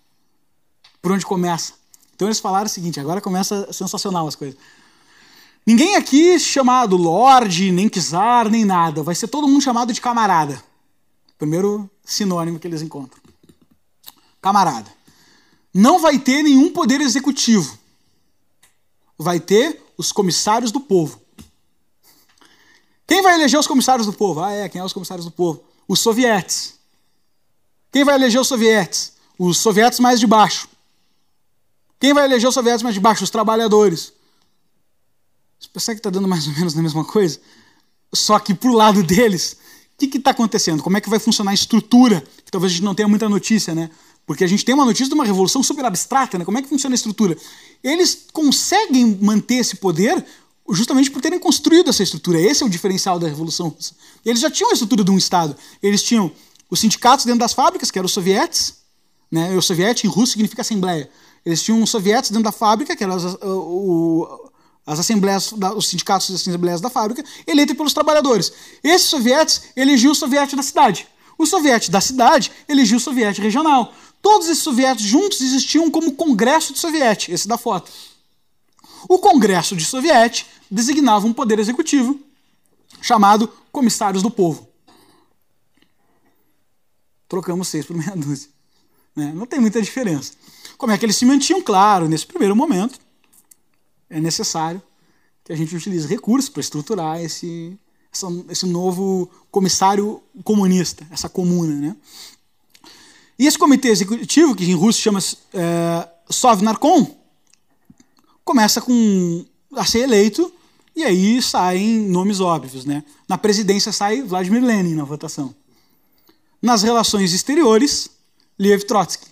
Por onde começa? Então eles falaram o seguinte: agora começa sensacional as coisas. Ninguém aqui chamado Lorde, nem Czar, nem nada. Vai ser todo mundo chamado de camarada. Primeiro sinônimo que eles encontram. Camarada. Não vai ter nenhum poder executivo. Vai ter os comissários do povo. Quem vai eleger os comissários do povo? Ah, é, quem é os comissários do povo? Os sovietes. Quem vai eleger os sovietes? Os sovietes mais de baixo. Quem vai eleger os sovietes mais de baixo? Os trabalhadores. Você percebe que está dando mais ou menos a mesma coisa? Só que pro lado deles, o que está acontecendo? Como é que vai funcionar a estrutura? Que talvez a gente não tenha muita notícia, né? Porque a gente tem uma notícia de uma revolução super abstrata, né? Como é que funciona a estrutura? Eles conseguem manter esse poder justamente por terem construído essa estrutura. Esse é o diferencial da Revolução Russa. Eles já tinham a estrutura de um Estado. Eles tinham os sindicatos dentro das fábricas, que eram os sovietes. Né? O soviete em russo significa assembleia. Eles tinham os sovietes dentro da fábrica, que eram as, o, as assembleias, os sindicatos e assembleias da fábrica, eleitos pelos trabalhadores. Esses sovietes elegiam o soviete da cidade. O soviete da cidade elegia o soviete regional. Todos esses sovietes juntos existiam como Congresso de Soviete, esse da foto. O Congresso de Soviete designava um poder executivo chamado Comissários do Povo. Trocamos seis por meia dúzia. Né? Não tem muita diferença. Como é que eles se mantinham? Claro, nesse primeiro momento é necessário que a gente utilize recursos para estruturar esse, esse novo comissário comunista, essa comuna. Né? E esse comitê executivo, que em russo chama é, Sovnarkom, começa com a ser eleito e aí saem nomes óbvios. Né? Na presidência sai Vladimir Lenin na votação. Nas relações exteriores, Lev Trotsky.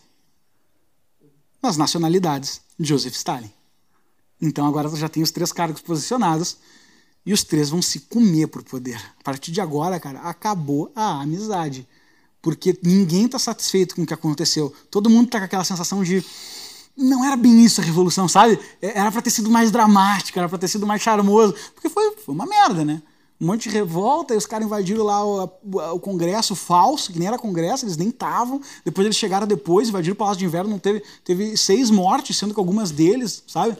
Nas nacionalidades, Joseph Stalin. Então agora já tem os três cargos posicionados e os três vão se comer por poder. A partir de agora, cara, acabou a amizade. Porque ninguém está satisfeito com o que aconteceu. Todo mundo está com aquela sensação de não era bem isso a revolução, sabe? É, era para ter sido mais dramático, era para ter sido mais charmoso, porque foi, foi uma merda, né? Um monte de revolta, e os caras invadiram lá o, o, Congresso falso, que nem era Congresso, eles nem estavam. Depois eles chegaram depois, invadiram o Palácio de Inverno, não teve, teve seis mortes, sendo que algumas deles, sabe?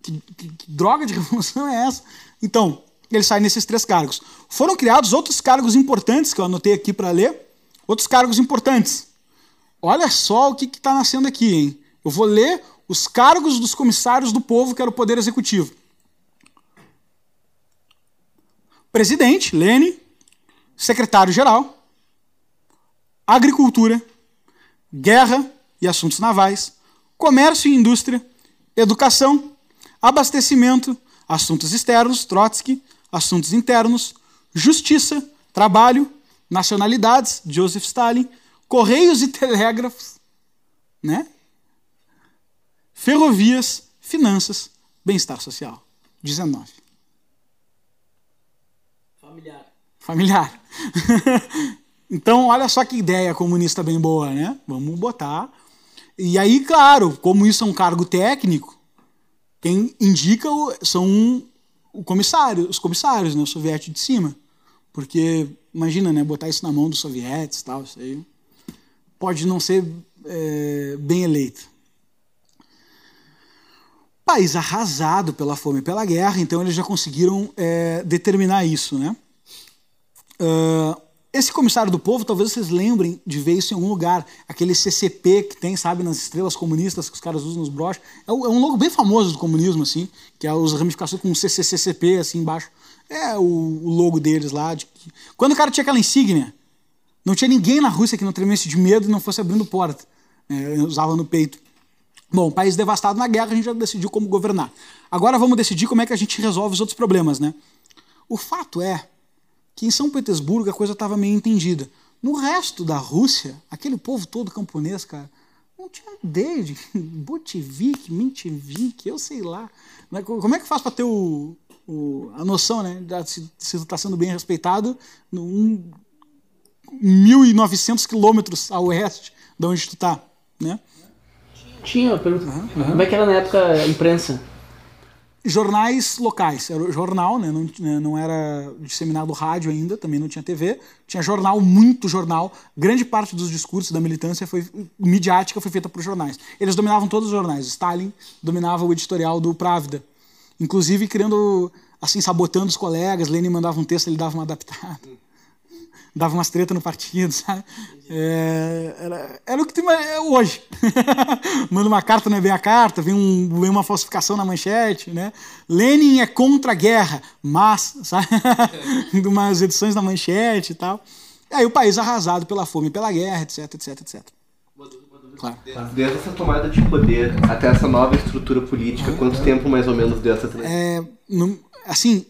Que, que, que droga de revolução é essa? Então, eles saem nesses três cargos. Foram criados outros cargos importantes, que eu anotei aqui para ler. Outros cargos importantes. Olha só o que está nascendo aqui, hein? Eu vou ler os cargos dos comissários do povo, que era o poder executivo. Presidente, Lene, secretário-geral, agricultura, guerra e assuntos navais, comércio e indústria, educação, abastecimento, assuntos externos, Trotsky, assuntos internos, justiça, trabalho, nacionalidades, Joseph Stalin, correios e telégrafos, né? Ferrovias, finanças, bem-estar social. 19. Familiar. Familiar. então, olha só que ideia comunista bem boa, né? Vamos botar. E aí, claro, como isso é um cargo técnico, quem indica são o comissário, os comissários, né? O soviético de cima. Porque, imagina, né? Botar isso na mão dos sovietes e tal, isso aí pode não ser é, bem eleito país arrasado pela fome e pela guerra, então eles já conseguiram é, determinar isso. Né? Uh, esse comissário do povo, talvez vocês lembrem de ver isso em algum lugar, aquele CCP que tem, sabe, nas estrelas comunistas que os caras usam nos broches. É, um, é logo bem famoso do comunismo, assim, que é as ramificações com CCCCP, assim, embaixo. É o, o logo deles lá. De... Quando o cara tinha aquela insígnia, não tinha ninguém na Rússia que não tremesse de medo e não fosse abrindo porta. É, usava no peito. Bom, país devastado na guerra, a gente já decidiu como governar. Agora vamos decidir como é que a gente resolve os outros problemas, né? O fato é que em São Petersburgo a coisa estava meio entendida. No resto da Rússia, aquele povo todo camponês, cara, não tinha ideia de Bolchevik, Menchevik, eu sei lá. Como é que faz para ter o, o, a noção, né, se, se está sendo bem respeitado num 1.900 quilômetros a oeste de onde tu está, né? Tinha, pergunta. Uhum, uhum. Como é que era na época a imprensa? jornais locais. Era o jornal, né? Não, né, não era disseminado rádio ainda, também não tinha TV. Tinha jornal, muito jornal. Grande parte dos discursos da militância foi midiática foi feita por jornais. Eles dominavam todos os jornais. Stalin dominava o editorial do Pravda. Inclusive criando, assim, sabotando os colegas. Lenin mandava um texto, ele dava uma adaptada dava umas tretas no partido, sabe? É, era, era o que tem é hoje. Manda uma carta, não é bem a carta, vem, um, vem uma falsificação na manchete, né? Lenin é contra a guerra, mas, sabe? de umas edições na manchete e tal. E aí o país arrasado pela fome, pela guerra, etc, etc, etc. Claro. Desde essa tomada de poder até essa nova estrutura política, quanto tempo mais ou menos deu essa transição? É, assim,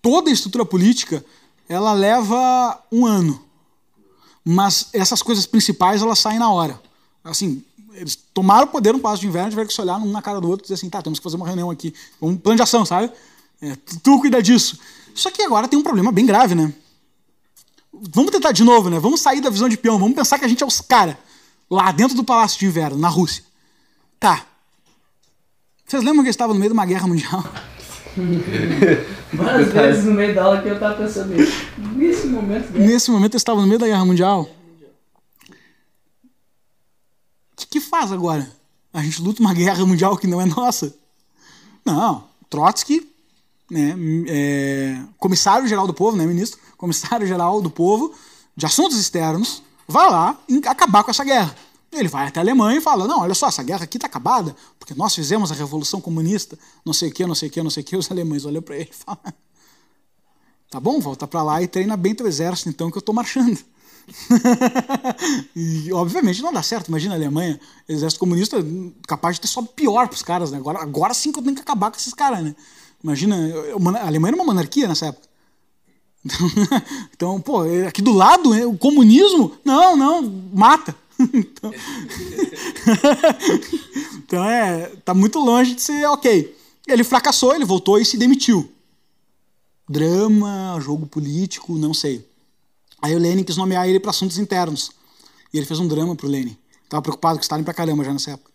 toda a estrutura política ela leva um ano. Mas essas coisas principais, elas saem na hora. Assim, eles tomaram o poder no Palácio de Inverno, tiveram que se olhar um na cara do outro e dizer assim, tá, temos que fazer uma reunião aqui. Um plano de ação, sabe? É, tu cuida disso. Só que agora tem um problema bem grave, né? Vamos tentar de novo, né? Vamos sair da visão de peão, vamos pensar que a gente é os caras lá dentro do Palácio de Inverno, na Rússia. Tá. Vocês lembram que eles estavam no meio de uma guerra mundial? Várias vezes no meio da aula que eu tava pensando nisso. Nesse momento. Né? Nesse momento eu estava no meio da Guerra Mundial. O que, que faz agora? A gente luta uma guerra mundial que não é nossa? Não. Trotsky, né, é, comissário-geral do povo, né, ministro? Comissário-geral do povo de assuntos externos, vai lá acabar com essa guerra. Ele vai até a Alemanha e fala: não, olha só, essa guerra aqui está acabada, porque nós fizemos a Revolução Comunista, não sei o que, não sei o que, não sei o que. Os alemães olham para ele e falam: tá bom, volta para lá e treina bem teu exército, então, que eu estou marchando. e obviamente não dá certo. Imagina a Alemanha, exército comunista, capaz de ter só pior para os caras. Né? Agora, agora sim que eu tenho que acabar com esses caras. Né? Imagina, a Alemanha era uma monarquia nessa época. então, pô, aqui do lado, o comunismo, não, não, mata então, então é, tá muito longe de ser ok. Ele fracassou, ele voltou e se demitiu. Drama, jogo político, não sei. Aí o Lenin quis nomear ele para assuntos internos. E ele fez um drama pro Lenin. Tava preocupado com Stalin pra caramba já nessa época.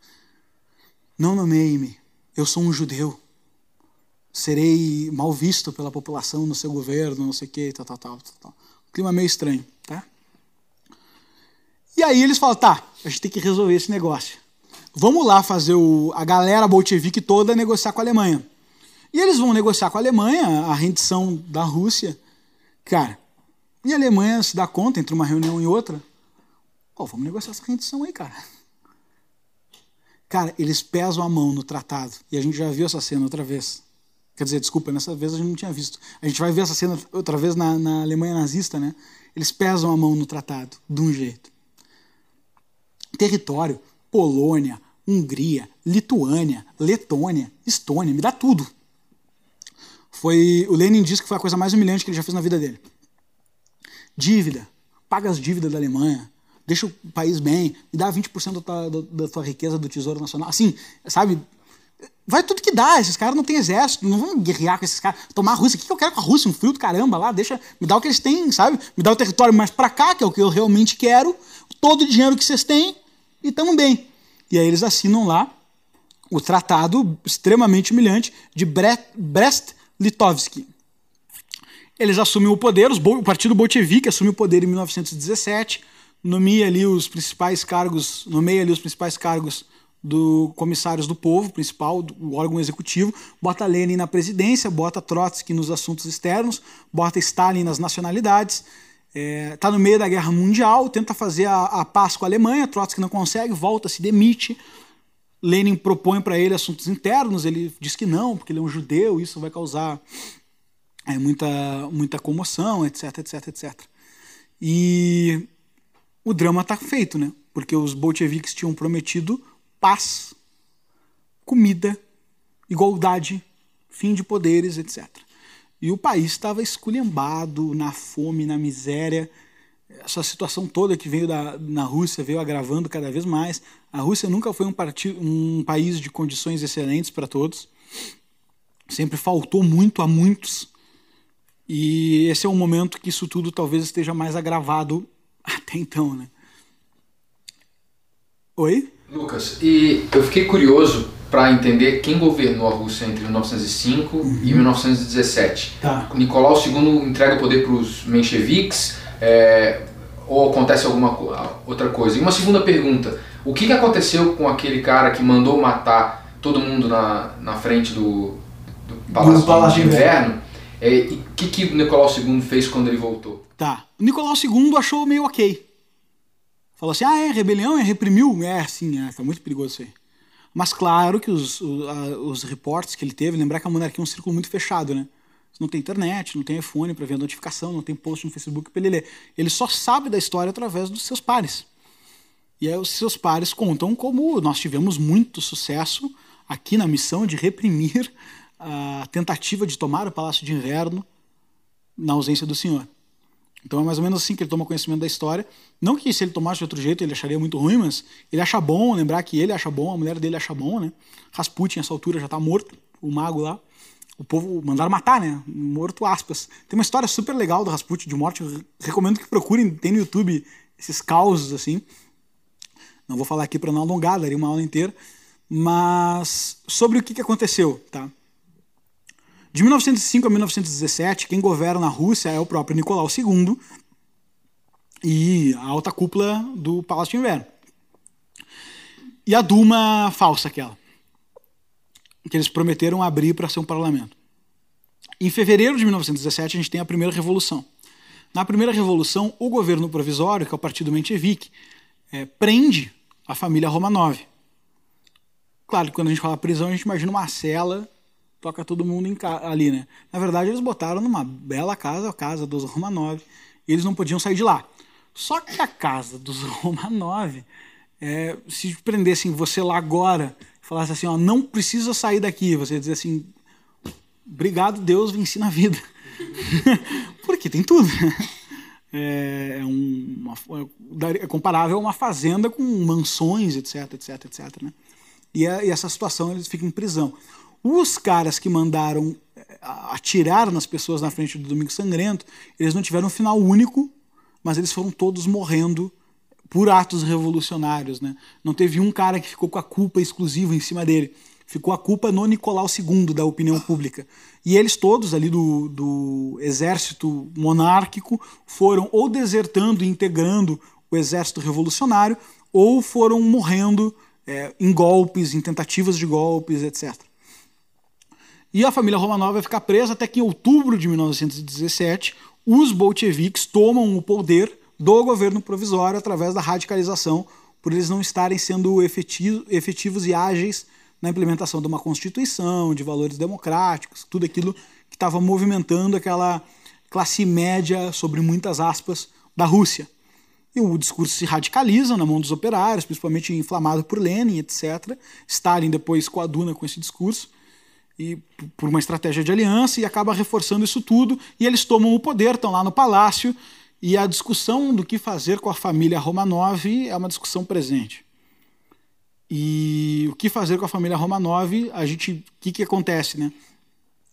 Não nomeie-me. Eu sou um judeu. Serei mal visto pela população no seu governo, não sei o que, tal, tal, tal, tal. Clima meio estranho? E aí eles falam, tá, a gente tem que resolver esse negócio. Vamos lá fazer o, a galera bolchevique toda negociar com a Alemanha. E eles vão negociar com a Alemanha a rendição da Rússia. Cara, e a Alemanha se dá conta entre uma reunião e outra. Vamos negociar essa rendição aí, cara. Cara, eles pesam a mão no tratado. E a gente já viu essa cena outra vez. Quer dizer, desculpa, nessa vez a gente não tinha visto. A gente vai ver essa cena outra vez na, na Alemanha nazista, né? Eles pesam a mão no tratado, de um jeito território, Polônia, Hungria, Lituânia, Letônia, Estônia, me dá tudo. Foi, o Lenin disse que foi a coisa mais humilhante que ele já fez na vida dele. Dívida, paga as dívidas da Alemanha, deixa o país bem, me dá 20% da tua, da, da tua riqueza do Tesouro Nacional. Assim, sabe, vai tudo que dá. Esses caras não têm exército, não vão guerrear com esses caras. Tomar a Rússia, o que eu quero com a Rússia? Um frio do caramba lá, deixa, me dá o que eles têm, sabe? Me dá o território mais pra cá, que é o que eu realmente quero, todo o dinheiro que vocês têm, e estamos bem. E aí eles assinam lá o tratado extremamente humilhante de Brest-Litovsk. Eles assumem o poder, o partido bolchevique assume o poder em 1917, nomeia ali os principais cargos, nomeia ali os principais cargos do comissários do povo, principal, o órgão executivo, bota Lenin na presidência, bota Trotsky nos assuntos externos, bota Stalin nas nacionalidades, está é, tá no meio da guerra mundial, tenta fazer a, a paz com a Alemanha, Trotsky não consegue, volta, se demite. Lenin propõe para ele assuntos internos, ele diz que não, porque ele é um judeu, isso vai causar é, muita, muita comoção, etc, etc, etc. E o drama está feito, né? Porque os bolcheviques tinham prometido paz comida, igualdade, fim de poderes, etc. E o país estava esculhambado na fome, na miséria. Essa situação toda que veio da, na Rússia veio agravando cada vez mais. A Rússia nunca foi um, um país de condições excelentes para todos. Sempre faltou muito a muitos. E esse é um momento que isso tudo talvez esteja mais agravado até então, né? Oi? Lucas, e eu fiquei curioso para entender quem governou a Rússia entre 1905 uhum. e 1917. Tá. Nicolau II entrega o poder para os mencheviques é, ou acontece alguma outra coisa? E uma segunda pergunta, o que, que aconteceu com aquele cara que mandou matar todo mundo na, na frente do, do Palácio, do Palácio de Inverno? É, e o que, que Nicolau II fez quando ele voltou? Tá. O Nicolau II achou meio ok. Falou assim, ah, é, rebelião, é, reprimiu. É, sim, é, tá muito perigoso isso aí. Mas claro que os, os, os reportes que ele teve, lembrar que a monarquia é um círculo muito fechado, né? Não tem internet, não tem iPhone para ver a notificação, não tem post no Facebook para ele ler. Ele só sabe da história através dos seus pares. E aí os seus pares contam como nós tivemos muito sucesso aqui na missão de reprimir a tentativa de tomar o Palácio de Inverno na ausência do senhor. Então é mais ou menos assim que ele toma conhecimento da história. Não que se ele tomasse de outro jeito ele acharia muito ruim, mas ele acha bom, lembrar que ele acha bom, a mulher dele acha bom, né? Rasputin, nessa altura, já está morto, o mago lá. O povo mandaram matar, né? Morto, aspas. Tem uma história super legal do Rasputin de morte. Eu recomendo que procurem, tem no YouTube esses causos, assim. Não vou falar aqui para não alongar, daria uma aula inteira. Mas sobre o que, que aconteceu, tá? De 1905 a 1917, quem governa a Rússia é o próprio Nicolau II e a alta cúpula do Palácio de Inverno. E a Duma falsa, aquela, que eles prometeram abrir para ser um parlamento. Em fevereiro de 1917, a gente tem a primeira revolução. Na primeira revolução, o governo provisório, que é o partido Menchevique, é, prende a família Romanov. Claro que quando a gente fala prisão, a gente imagina uma cela toca todo mundo ali, né? Na verdade, eles botaram numa bela casa, a casa dos Romanov, e eles não podiam sair de lá. Só que a casa dos Romanov, é, se prendessem você lá agora, falasse assim, ó, não precisa sair daqui, você ia dizer assim, obrigado Deus, venci na vida. Porque tem tudo. É, é, um, uma, é comparável a uma fazenda com mansões, etc, etc, etc. Né? E, a, e essa situação eles ficam em prisão. Os caras que mandaram eh, atirar nas pessoas na frente do Domingo Sangrento, eles não tiveram um final único, mas eles foram todos morrendo por atos revolucionários. Né? Não teve um cara que ficou com a culpa exclusiva em cima dele. Ficou a culpa no Nicolau II, da opinião pública. E eles todos ali do, do exército monárquico foram ou desertando e integrando o exército revolucionário, ou foram morrendo é, em golpes, em tentativas de golpes, etc. E a família Romanov vai ficar presa até que em outubro de 1917 os bolcheviques tomam o poder do governo provisório através da radicalização, por eles não estarem sendo efetivos e ágeis na implementação de uma constituição, de valores democráticos, tudo aquilo que estava movimentando aquela classe média, sobre muitas aspas, da Rússia. E o discurso se radicaliza na mão dos operários, principalmente inflamado por Lenin, etc. Stalin depois coaduna com esse discurso e por uma estratégia de aliança e acaba reforçando isso tudo e eles tomam o poder, estão lá no palácio e a discussão do que fazer com a família Romanov é uma discussão presente. E o que fazer com a família Romanov, a gente, o que, que acontece, né?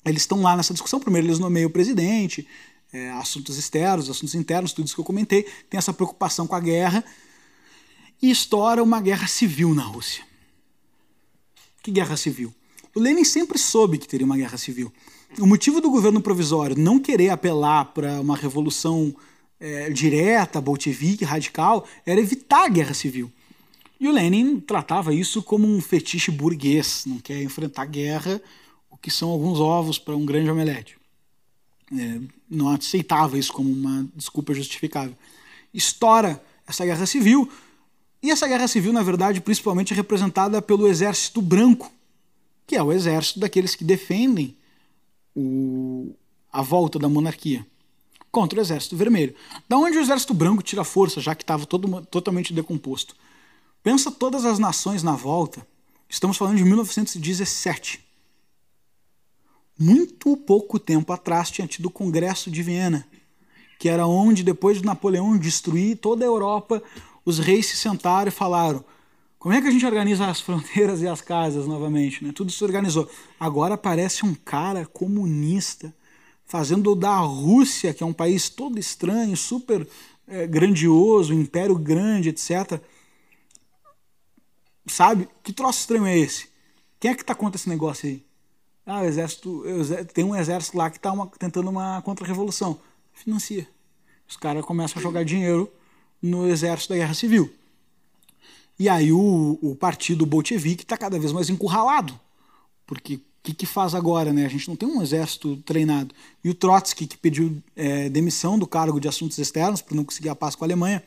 Eles estão lá nessa discussão, primeiro eles nomeiam o presidente, é, assuntos externos, assuntos internos, tudo isso que eu comentei, tem essa preocupação com a guerra e estoura uma guerra civil na Rússia. Que guerra civil? O Lenin sempre soube que teria uma guerra civil. O motivo do governo provisório não querer apelar para uma revolução é, direta, bolchevique, radical, era evitar a guerra civil. E o Lenin tratava isso como um fetiche burguês, não quer enfrentar guerra, o que são alguns ovos para um grande omelete. É, não aceitava isso como uma desculpa justificável. Estoura essa guerra civil, e essa guerra civil, na verdade, principalmente é representada pelo exército branco, que é o exército daqueles que defendem o, a volta da monarquia contra o exército vermelho. Da onde o exército branco tira força, já que estava totalmente decomposto? Pensa todas as nações na volta Estamos falando de 1917. Muito pouco tempo atrás tinha tido o Congresso de Viena, que era onde, depois de Napoleão destruir toda a Europa, os reis se sentaram e falaram: como é que a gente organiza as fronteiras e as casas novamente? Né? Tudo se organizou. Agora aparece um cara comunista fazendo da Rússia, que é um país todo estranho, super é, grandioso, império grande, etc. Sabe? Que troço estranho é esse? Quem é que está contra esse negócio aí? Ah, o exército, tem um exército lá que está tentando uma contra-revolução. Financia. Os caras começam a jogar dinheiro no exército da guerra civil. E aí o, o partido bolchevique está cada vez mais encurralado. Porque o que, que, faz agora? Né? A gente não tem um exército treinado. E o Trotsky, que pediu é, demissão do cargo de assuntos externos por não conseguir a paz com a Alemanha,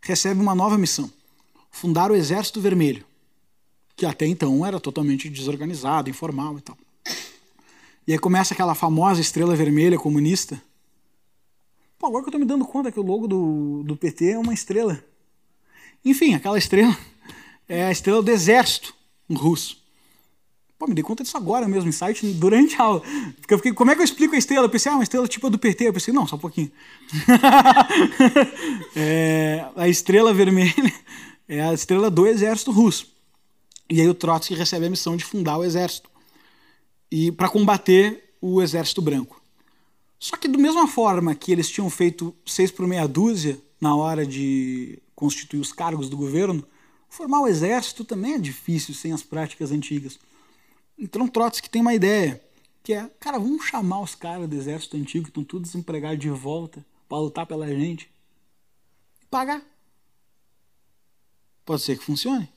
recebe uma nova missão: fundar o Exército Vermelho, que até então era totalmente desorganizado, informal e tal. E aí começa aquela famosa estrela vermelha comunista. Pô, agora que eu tô me dando conta que o logo do, do PT é uma estrela. Enfim, aquela estrela é a estrela do exército russo. Pô, me dei conta disso agora mesmo, insight durante a aula. Porque eu fiquei, como é que eu explico a estrela? Eu pensei, ah, uma estrela tipo a do PT. Eu pensei, não, só um pouquinho. é, a estrela vermelha é a estrela do exército russo. E aí o Trotsky recebe a missão de fundar o exército e para combater o exército branco. Só que, da mesma forma que eles tinham feito seis por meia dúzia na hora de constituir os cargos do governo, formar o exército também é difícil sem as práticas antigas. Então, Trotsky tem uma ideia, que é, cara, vamos chamar os caras do exército antigo, que estão todos desempregados de volta, para lutar pela gente, e pagar. Pode ser que funcione.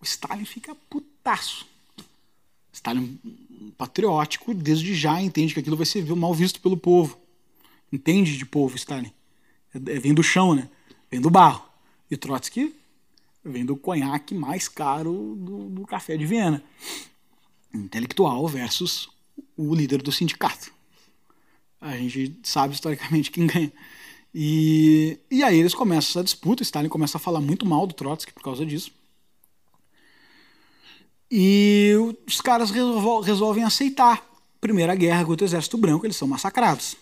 O Stalin fica putaço. Stalin patriótico desde já entende que aquilo vai ser mal visto pelo povo. Entende de povo, Stalin. É, é, vem do chão, né? Vem do barro. E Trotsky vem do conhaque mais caro do, do café de Viena. Intelectual versus o líder do sindicato. A gente sabe historicamente quem ganha. E, e aí eles começam essa disputa, Stalin começa a falar muito mal do Trotsky por causa disso. E os caras resolvem aceitar. Primeira guerra contra o exército branco, eles são massacrados.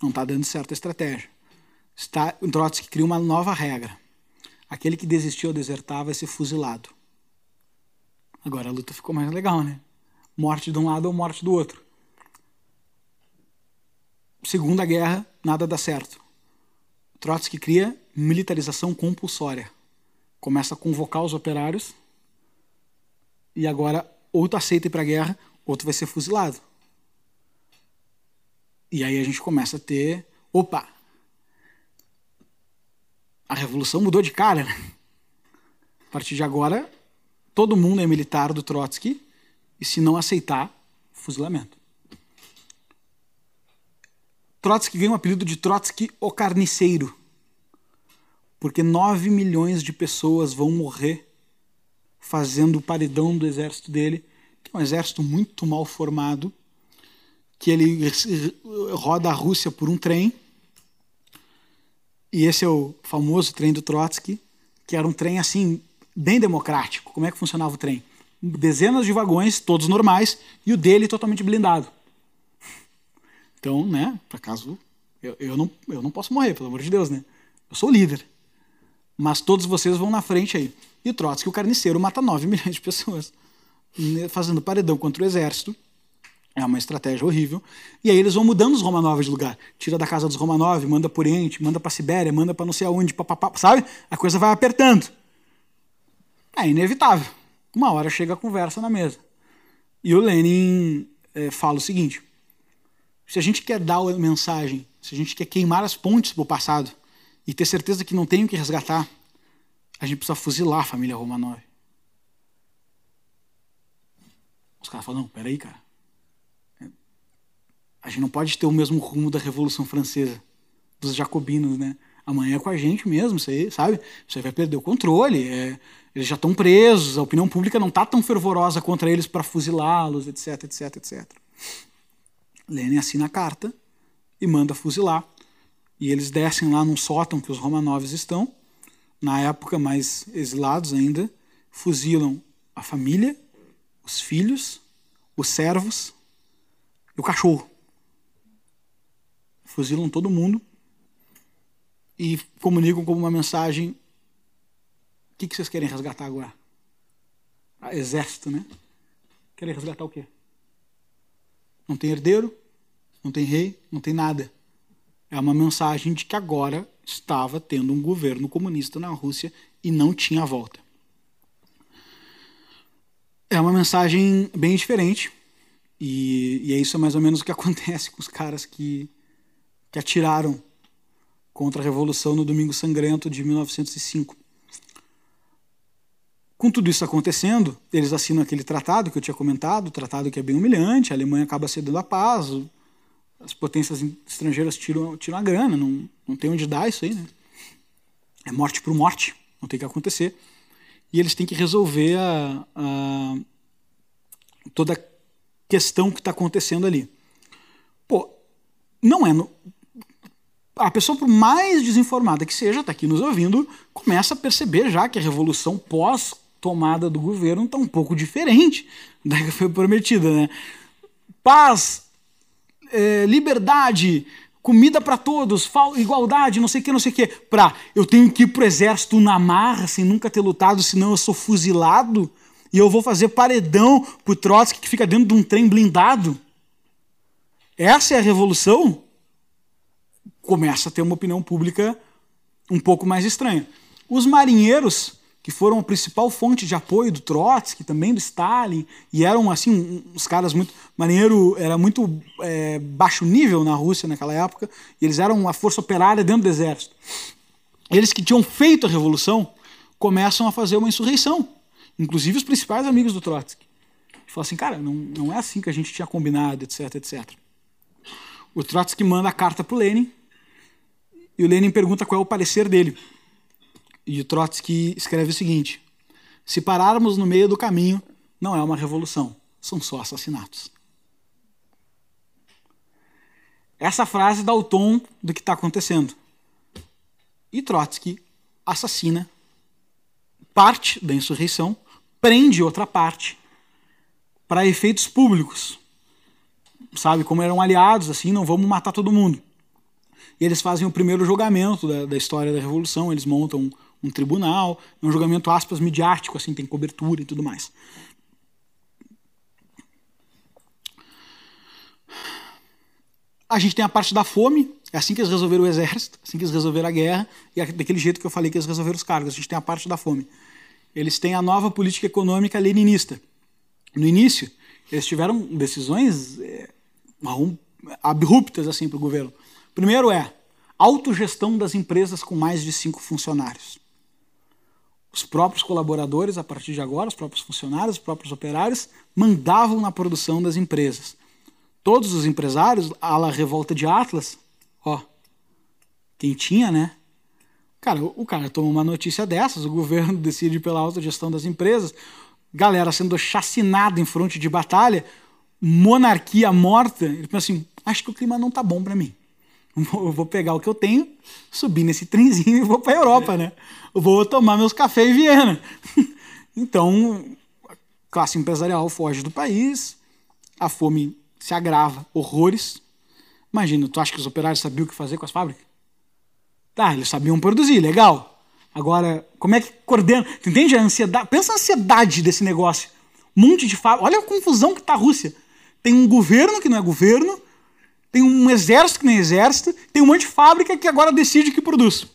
Não está dando certa estratégia. Está, Trotsky cria uma nova regra. Aquele que desistiu ou desertar vai ser fuzilado. Agora a luta ficou mais legal, né? Morte de um lado ou morte do outro. Segunda guerra, nada dá certo. Trotsky cria militarização compulsória. Começa a convocar os operários e agora ou tu aceita ir para a guerra ou tu vai ser fuzilado. E aí a gente começa a ter, opa, a revolução mudou de cara. Né? A partir de agora, todo mundo é militar do Trotsky e se não aceitar, fuzilamento. Trotsky ganha o apelido de Trotsky o Carniceiro, porque 9 milhões de pessoas vão morrer fazendo o paredão do exército dele, que é um exército muito mal formado, que ele roda a Rússia por um trem, e esse é o famoso trem do Trotsky, que era um trem assim, bem democrático. Como é que funcionava o trem? Dezenas de vagões, todos normais, e o dele totalmente blindado. Então, né, por acaso, eu, eu, não, eu não posso morrer, pelo amor de Deus, né? Eu sou o líder. Mas todos vocês vão na frente aí. E o Trotsky, o carniceiro, mata 9 milhões de pessoas, fazendo paredão contra o exército. É uma estratégia horrível. E aí eles vão mudando os Romanov de lugar. Tira da casa dos Romanov, manda por Oriente, manda para Sibéria, manda para não sei aonde, papapá, sabe? A coisa vai apertando. É inevitável. Uma hora chega a conversa na mesa. E o Lenin é, fala o seguinte: se a gente quer dar a mensagem, se a gente quer queimar as pontes para o passado e ter certeza que não tem o que resgatar, a gente precisa fuzilar a família Romanov. Os caras falam, não, peraí, cara. A gente não pode ter o mesmo rumo da Revolução Francesa, dos jacobinos, né? Amanhã é com a gente mesmo, isso aí, sabe? Você vai perder o controle. É, eles já estão presos, a opinião pública não está tão fervorosa contra eles para fuzilá-los, etc, etc, etc. Lenin assina a carta e manda fuzilar. E eles descem lá num sótão que os Romanovs estão na época mais exilados ainda, fuzilam a família, os filhos, os servos e o cachorro. Fuzilam todo mundo e comunicam como uma mensagem: o que, que vocês querem resgatar agora? Ah, exército, né? Querem resgatar o quê? Não tem herdeiro, não tem rei, não tem nada. É uma mensagem de que agora estava tendo um governo comunista na Rússia e não tinha volta. É uma mensagem bem diferente, e, e é isso mais ou menos o que acontece com os caras que, que atiraram contra a Revolução no Domingo Sangrento de 1905. Com tudo isso acontecendo, eles assinam aquele tratado que eu tinha comentado, tratado que é bem humilhante, a Alemanha acaba cedendo a paz, as potências estrangeiras tiram, tiram a grana, não, não tem onde dar isso aí, né? É morte por morte, não tem que acontecer. E eles têm que resolver a, a toda a questão que está acontecendo ali. Pô, não é. No, a pessoa, por mais desinformada que seja, está aqui nos ouvindo, começa a perceber já que a revolução pós tomada do governo está um pouco diferente da que foi prometida, né? Paz, é, liberdade, comida para todos, igualdade, não sei o que, não sei o que, para eu tenho que ir pro exército na marra sem nunca ter lutado, senão eu sou fuzilado e eu vou fazer paredão pro Trotsky que fica dentro de um trem blindado. Essa é a revolução? Começa a ter uma opinião pública um pouco mais estranha. Os marinheiros que foram a principal fonte de apoio do Trotsky, também do Stalin, e eram assim uns caras muito marinheiro era muito é, baixo nível na Rússia naquela época, e eles eram uma força operária dentro do exército. Eles que tinham feito a revolução começam a fazer uma insurreição, inclusive os principais amigos do Trotsky. Falam assim, cara, não, não é assim que a gente tinha combinado, etc, etc. O Trotsky manda a carta para o Lenin e o Lenin pergunta qual é o parecer dele. E Trotsky escreve o seguinte: se pararmos no meio do caminho, não é uma revolução, são só assassinatos. Essa frase dá o tom do que está acontecendo. E Trotsky assassina parte da insurreição, prende outra parte para efeitos públicos. Sabe, como eram aliados, assim, não vamos matar todo mundo. E eles fazem o primeiro julgamento da, da história da Revolução, eles montam um tribunal, é um julgamento aspas midiático, assim, tem cobertura e tudo mais. A gente tem a parte da fome, é assim que eles resolveram o exército, assim que eles resolveram a guerra, e é daquele jeito que eu falei que eles resolveram os cargos. A gente tem a parte da fome. Eles têm a nova política econômica leninista. No início, eles tiveram decisões é, abruptas assim para o governo. Primeiro é autogestão das empresas com mais de cinco funcionários os próprios colaboradores, a partir de agora, os próprios funcionários, os próprios operários, mandavam na produção das empresas. Todos os empresários, a la revolta de Atlas, ó, quem tinha, né? Cara, o cara toma uma notícia dessas, o governo decide pela autogestão das empresas, galera sendo chacinada em fronte de batalha, monarquia morta, ele pensa assim, acho que o clima não tá bom para mim. Eu vou pegar o que eu tenho, subir nesse trenzinho e vou para a Europa, né? Eu vou tomar meus cafés em Viena. então, a classe empresarial foge do país, a fome se agrava, horrores. Imagina, tu acha que os operários sabiam o que fazer com as fábricas? Tá, eles sabiam produzir, legal. Agora, como é que coordena? Tu entende a ansiedade? Pensa a ansiedade desse negócio. Um monte de fábrica. Olha a confusão que tá a Rússia. Tem um governo que não é governo, tem um exército que nem exército, tem um monte de fábrica que agora decide que produz.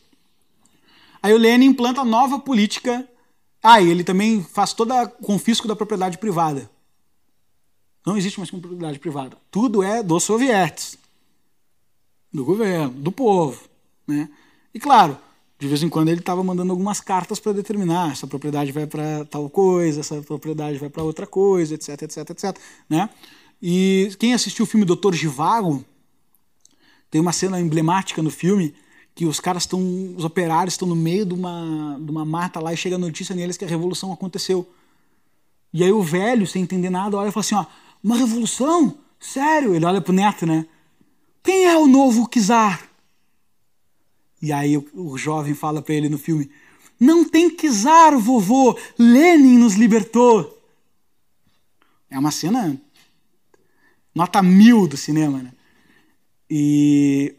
Aí o Lenin implanta nova política. Ah, e ele também faz todo o confisco da propriedade privada. Não existe mais propriedade privada. Tudo é dos sovietes, do governo, do povo. Né? E claro, de vez em quando ele estava mandando algumas cartas para determinar essa propriedade vai para tal coisa, essa propriedade vai para outra coisa, etc, etc, etc. Né? E quem assistiu o filme Doutor Givago tem uma cena emblemática no filme que os caras estão, os operários estão no meio de uma, de uma mata lá e chega a notícia neles que a revolução aconteceu. E aí o velho, sem entender nada, olha e fala assim: ó, uma revolução? Sério? Ele olha pro neto, né? Quem é o novo czar? E aí o, o jovem fala para ele no filme: Não tem czar, vovô. Lenin nos libertou. É uma cena nota mil do cinema, né? E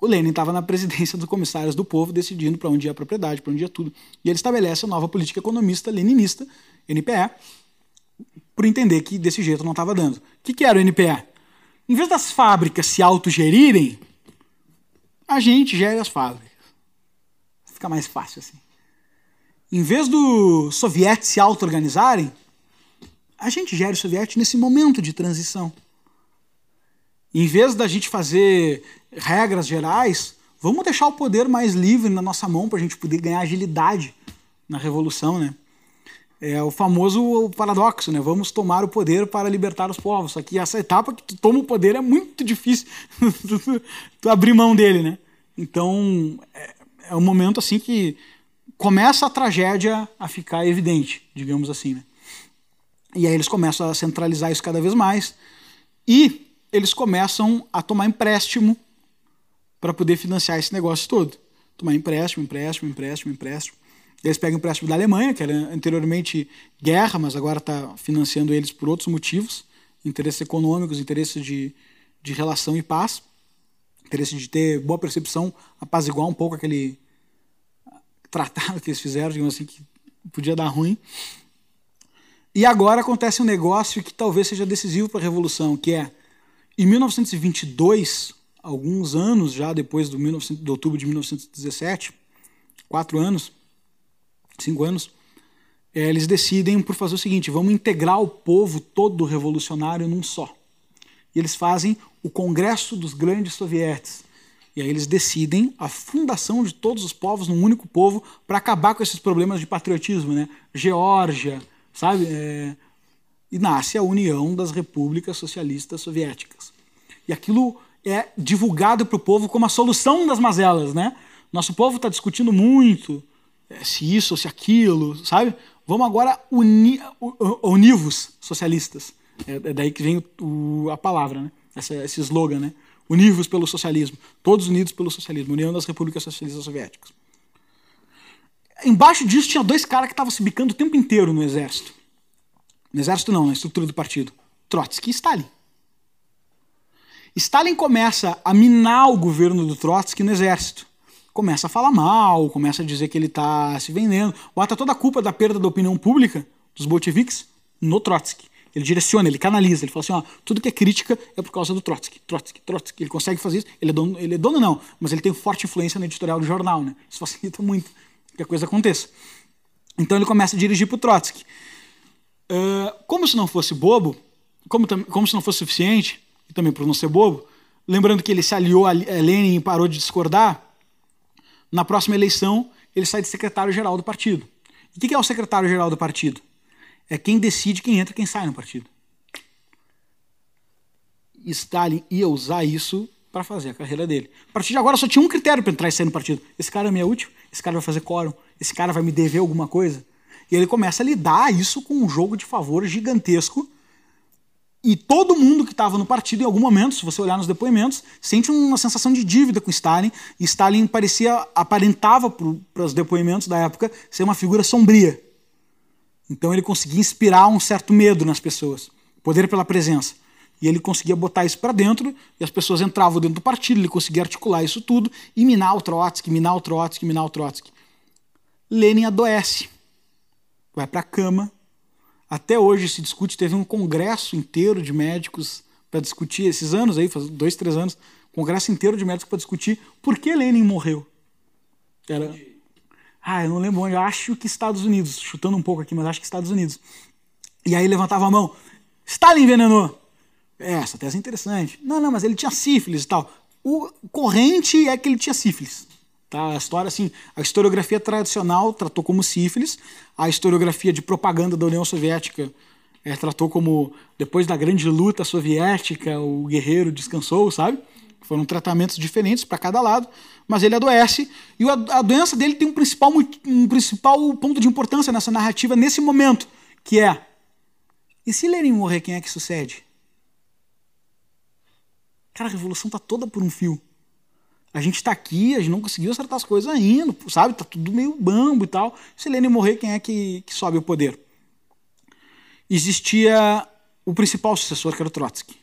o Lenin estava na presidência dos comissários do povo, decidindo para onde ia a propriedade, para onde ia tudo. E ele estabelece a nova política economista leninista, NPE, por entender que desse jeito não estava dando. O que, que era o NPE? Em vez das fábricas se autogerirem, a gente gere as fábricas. Fica mais fácil assim. Em vez do soviéticos se auto-organizarem, a gente gera o soviético nesse momento de transição. Em vez da gente fazer regras gerais, vamos deixar o poder mais livre na nossa mão para a gente poder ganhar agilidade na revolução, né? É o famoso paradoxo, né? Vamos tomar o poder para libertar os povos. Só que essa etapa que tu toma o poder é muito difícil tu abrir mão dele, né? Então é, é um momento assim que começa a tragédia a ficar evidente, digamos assim, né? E aí eles começam a centralizar isso cada vez mais e eles começam a tomar empréstimo para poder financiar esse negócio todo. Tomar empréstimo, empréstimo, empréstimo, empréstimo. Eles pegam empréstimo da Alemanha, que era anteriormente guerra, mas agora está financiando eles por outros motivos, interesses econômicos, interesses de, de relação e paz, interesse de ter boa percepção, apaziguar um pouco aquele tratado que eles fizeram, digamos assim, que podia dar ruim. E agora acontece um negócio que talvez seja decisivo para a Revolução, que é, em 1922, alguns anos já depois do 19, de outubro de 1917, quatro anos, cinco anos, é, eles decidem por fazer o seguinte: vamos integrar o povo todo revolucionário num só. E eles fazem o Congresso dos Grandes Sovietes. E aí eles decidem a fundação de todos os povos num único povo para acabar com esses problemas de patriotismo, né? Geórgia, sabe? É... E nasce a União das Repúblicas Socialistas Soviéticas. E aquilo é divulgado para o povo como a solução das mazelas, né? Nosso povo está discutindo muito é, se isso ou se aquilo, sabe? Vamos agora unir, univos socialistas. É, é daí que vem o, a palavra, né? Esse slogan, né? Univos pelo socialismo. Todos unidos pelo socialismo. União das Repúblicas Socialistas Soviéticas. Embaixo disso tinha dois caras que estavam se bicando o tempo inteiro no exército. No exército não, na estrutura do partido. Trotsky e Stalin. Stalin começa a minar o governo do Trotsky no exército começa a falar mal, começa a dizer que ele está se vendendo, bota toda a culpa da perda da opinião pública dos bolcheviques no Trotsky. Ele direciona, ele canaliza, ele fala assim, ó, tudo que é crítica é por causa do Trotsky, Trotsky, Trotsky. Ele consegue fazer isso, ele é dono, ele é dono não, mas ele tem forte influência no editorial do jornal, né? Isso facilita muito que a coisa aconteça. Então ele começa a dirigir para o Trotsky. Uh, como se não fosse bobo, como, como se não fosse suficiente, e também por não ser bobo, lembrando que ele se aliou a Lenin e parou de discordar, na próxima eleição, ele sai de secretário-geral do partido. E o que é o secretário-geral do partido? É quem decide quem entra e quem sai no partido. Stalin ia usar isso para fazer a carreira dele. A partir de agora só tinha um critério para entrar e sair no partido. Esse cara me é útil, esse cara vai fazer quórum, esse cara vai me dever alguma coisa. E ele começa a lidar isso com um jogo de favor gigantesco e todo mundo que estava no partido, em algum momento, se você olhar nos depoimentos, sente uma sensação de dívida com Stalin. E Stalin parecia, aparentava para os depoimentos da época ser uma figura sombria. Então ele conseguia inspirar um certo medo nas pessoas, poder pela presença. E ele conseguia botar isso para dentro, e as pessoas entravam dentro do partido, ele conseguia articular isso tudo e minar o Trotsky, minar o Trotsky, minar o Trotsky. Lenin adoece, vai para a cama, até hoje se discute, teve um congresso inteiro de médicos para discutir, esses anos aí, faz dois, três anos, congresso inteiro de médicos para discutir por que Lenin morreu. Era... Ah, eu não lembro onde, eu acho que Estados Unidos, chutando um pouco aqui, mas acho que Estados Unidos. E aí levantava a mão, Stalin envenenou. É, essa tese é interessante. Não, não, mas ele tinha sífilis e tal. O corrente é que ele tinha sífilis. Tá? A história, assim, a historiografia tradicional tratou como sífilis, a historiografia de propaganda da União Soviética é, tratou como, depois da grande luta soviética, o guerreiro descansou, sabe? Foram tratamentos diferentes para cada lado, mas ele adoece, e a, doença dele tem um principal, um principal ponto de importância nessa narrativa nesse momento, que é, e se Lenin morrer, quem é que sucede? Cara, a revolução tá toda por um fio. a gente está aqui, a gente não conseguiu acertar as coisas ainda, sabe? Tá tudo meio bambo e tal. Se Lenin morrer, quem é que, que sobe o poder? Existia o principal sucessor, que era o Trotsky.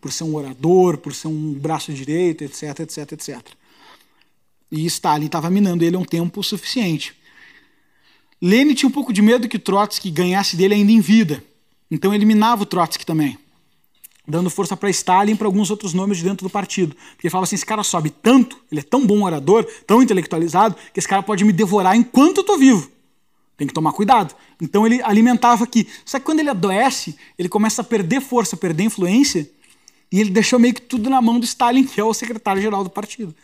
Por ser um orador, por ser um braço direito, etc, etc, etc. E Stalin estava minando ele um tempo suficiente. Lenin tinha um pouco de medo que Trotsky ganhasse dele ainda em vida. Então ele minava o Trotsky também dando força para Stalin e para alguns outros nomes de dentro do partido. Porque falava assim: esse cara sobe tanto, ele é tão bom orador, tão intelectualizado, que esse cara pode me devorar enquanto eu estou vivo. Tem que tomar cuidado. Então ele alimentava aqui. Só que quando ele adoece, ele começa a perder força, perder influência, e ele deixou meio que tudo na mão do Stalin, que é o secretário-geral do partido.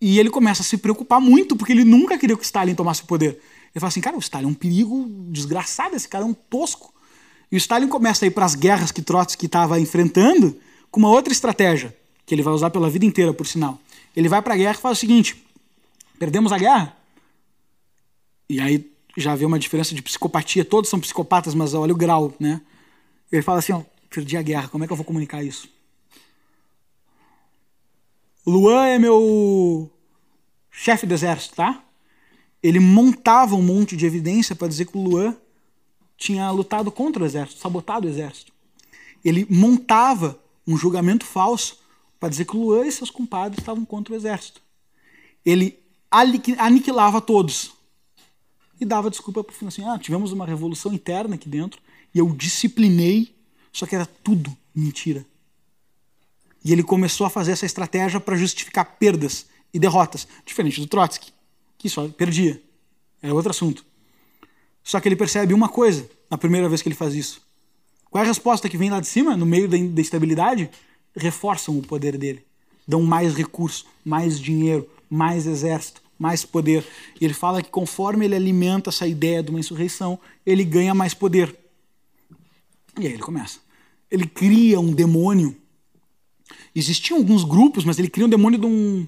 E ele começa a se preocupar muito, porque ele nunca queria que Stalin tomasse o poder. Ele fala assim: cara, o Stalin é um perigo desgraçado, esse cara é um tosco. E o Stalin começa a ir para as guerras que Trotsky estava enfrentando com uma outra estratégia, que ele vai usar pela vida inteira, por sinal. Ele vai para a guerra e faz o seguinte: perdemos a guerra. E aí já vê uma diferença de psicopatia. Todos são psicopatas, mas olha o grau, né? Ele fala assim: ó, perdi a guerra, como é que eu vou comunicar isso? Luan é meu chefe do exército, tá? Ele montava um monte de evidência para dizer que o Luan tinha lutado contra o exército, sabotado o exército. Ele montava um julgamento falso para dizer que Luan e seus compadres estavam contra o exército. Ele aniquilava todos e dava desculpa para o fim assim: ah, tivemos uma revolução interna aqui dentro e eu disciplinei, só que era tudo mentira. E ele começou a fazer essa estratégia para justificar perdas e derrotas, diferente do Trotsky, que só perdia. Era outro assunto. Só que ele percebe uma coisa na primeira vez que ele faz isso. Qual é a resposta que vem lá de cima, no meio da instabilidade? Reforçam o poder dele. Dão mais recursos, mais dinheiro, mais exército, mais poder. E ele fala que conforme ele alimenta essa ideia de uma insurreição, ele ganha mais poder. E aí ele começa. Ele cria um demônio. Existiam alguns grupos, mas ele cria um demônio de um.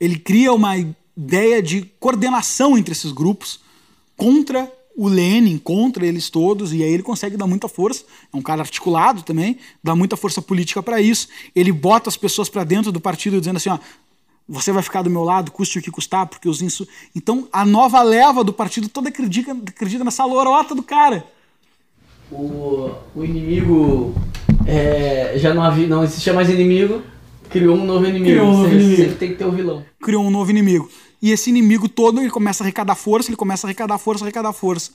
Ele cria uma ideia de coordenação entre esses grupos contra o Lenin, contra eles todos, e aí ele consegue dar muita força. É um cara articulado também, dá muita força política para isso. Ele bota as pessoas para dentro do partido dizendo assim: ó, você vai ficar do meu lado, custe o que custar, porque os insu... Então a nova leva do partido toda acredita, acredita nessa lorota do cara. O, o inimigo é, já não havia, não existia mais inimigo, criou um novo inimigo. Criou um novo inimigo. Sempre tem que ter um vilão. Criou um novo inimigo. E esse inimigo todo, ele começa a arrecadar força, ele começa a arrecadar força, arrecadar força.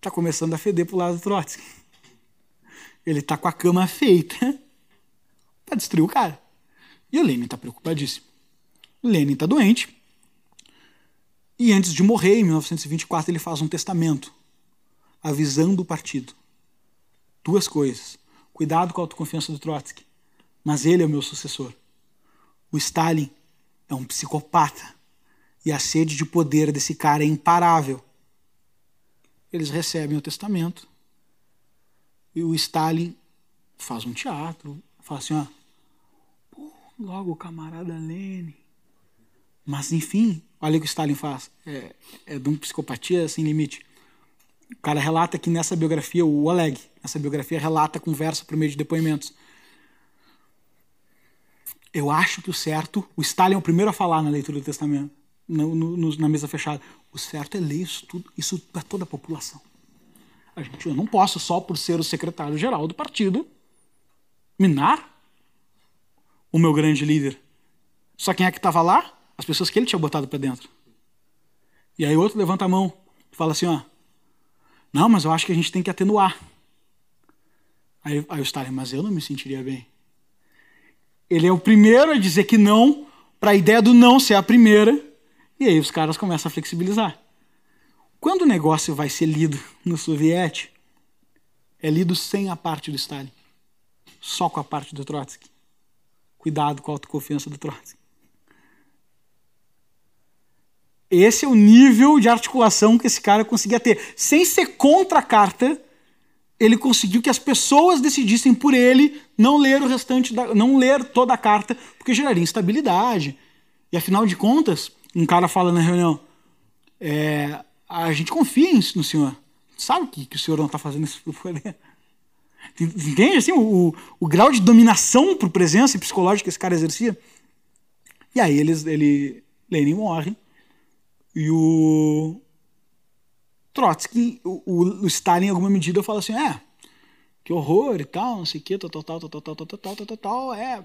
Tá começando a feder pro lado do Trotsky. Ele tá com a cama feita pra destruir o cara. E o Lenin tá preocupadíssimo. O Lenin tá doente. E antes de morrer, em 1924, ele faz um testamento avisando o partido. Duas coisas. Cuidado com a autoconfiança do Trotsky, mas ele é o meu sucessor. O Stalin é um psicopata. E a sede de poder desse cara é imparável. Eles recebem o testamento. E o Stalin faz um teatro, fala assim, ó, Pô, logo o camarada Lenin. Mas enfim, olha o que o Stalin faz. É, é de uma psicopatia sem limite. O cara relata que nessa biografia, o Oleg, nessa biografia relata, conversa por meio de depoimentos eu acho que o certo, o Stalin é o primeiro a falar na leitura do testamento, no, no, na mesa fechada. O certo é ler isso tudo, isso para toda a população. A gente, eu não posso, só por ser o secretário-geral do partido, minar o meu grande líder. Só quem é que estava lá? As pessoas que ele tinha botado para dentro. E aí outro levanta a mão e fala assim, ó, não, mas eu acho que a gente tem que atenuar. Aí, aí o Stalin, mas eu não me sentiria bem. Ele é o primeiro a dizer que não, para a ideia do não ser a primeira, e aí os caras começam a flexibilizar. Quando o negócio vai ser lido no soviético, é lido sem a parte do Stalin, só com a parte do Trotsky. Cuidado com a autoconfiança do Trotsky. Esse é o nível de articulação que esse cara conseguia ter, sem ser contra a carta, ele conseguiu que as pessoas decidissem por ele não ler o restante, da, não ler toda a carta, porque geraria instabilidade. E afinal de contas, um cara fala na reunião: é, a gente confia no senhor. Sabe que, que o senhor não está fazendo isso por poder. Entende? Assim, o, o grau de dominação por presença psicológica que esse cara exercia. E aí eles, ele, Lenin morre. E o Trotsky, o, o, Stalin, em alguma medida, fala assim: é, que horror e tal, não sei o que, tal, tal, tal, tal, tal, tal, tal, tal, tal, tal, é.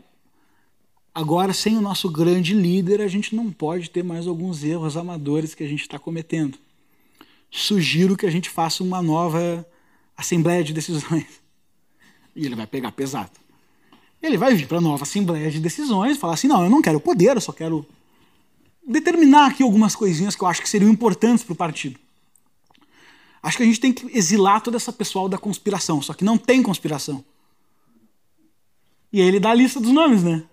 Agora, sem o nosso grande líder, a gente não pode ter mais alguns erros amadores que a gente está cometendo. Sugiro que a gente faça uma nova Assembleia de Decisões. E ele vai pegar pesado. Ele vai vir para a nova Assembleia de Decisões e falar assim: não, eu não quero poder, eu só quero determinar aqui algumas coisinhas que eu acho que seriam importantes para o partido. Acho que a gente tem que exilar toda essa pessoal da conspiração, só que não tem conspiração. E aí ele dá a lista dos nomes, né?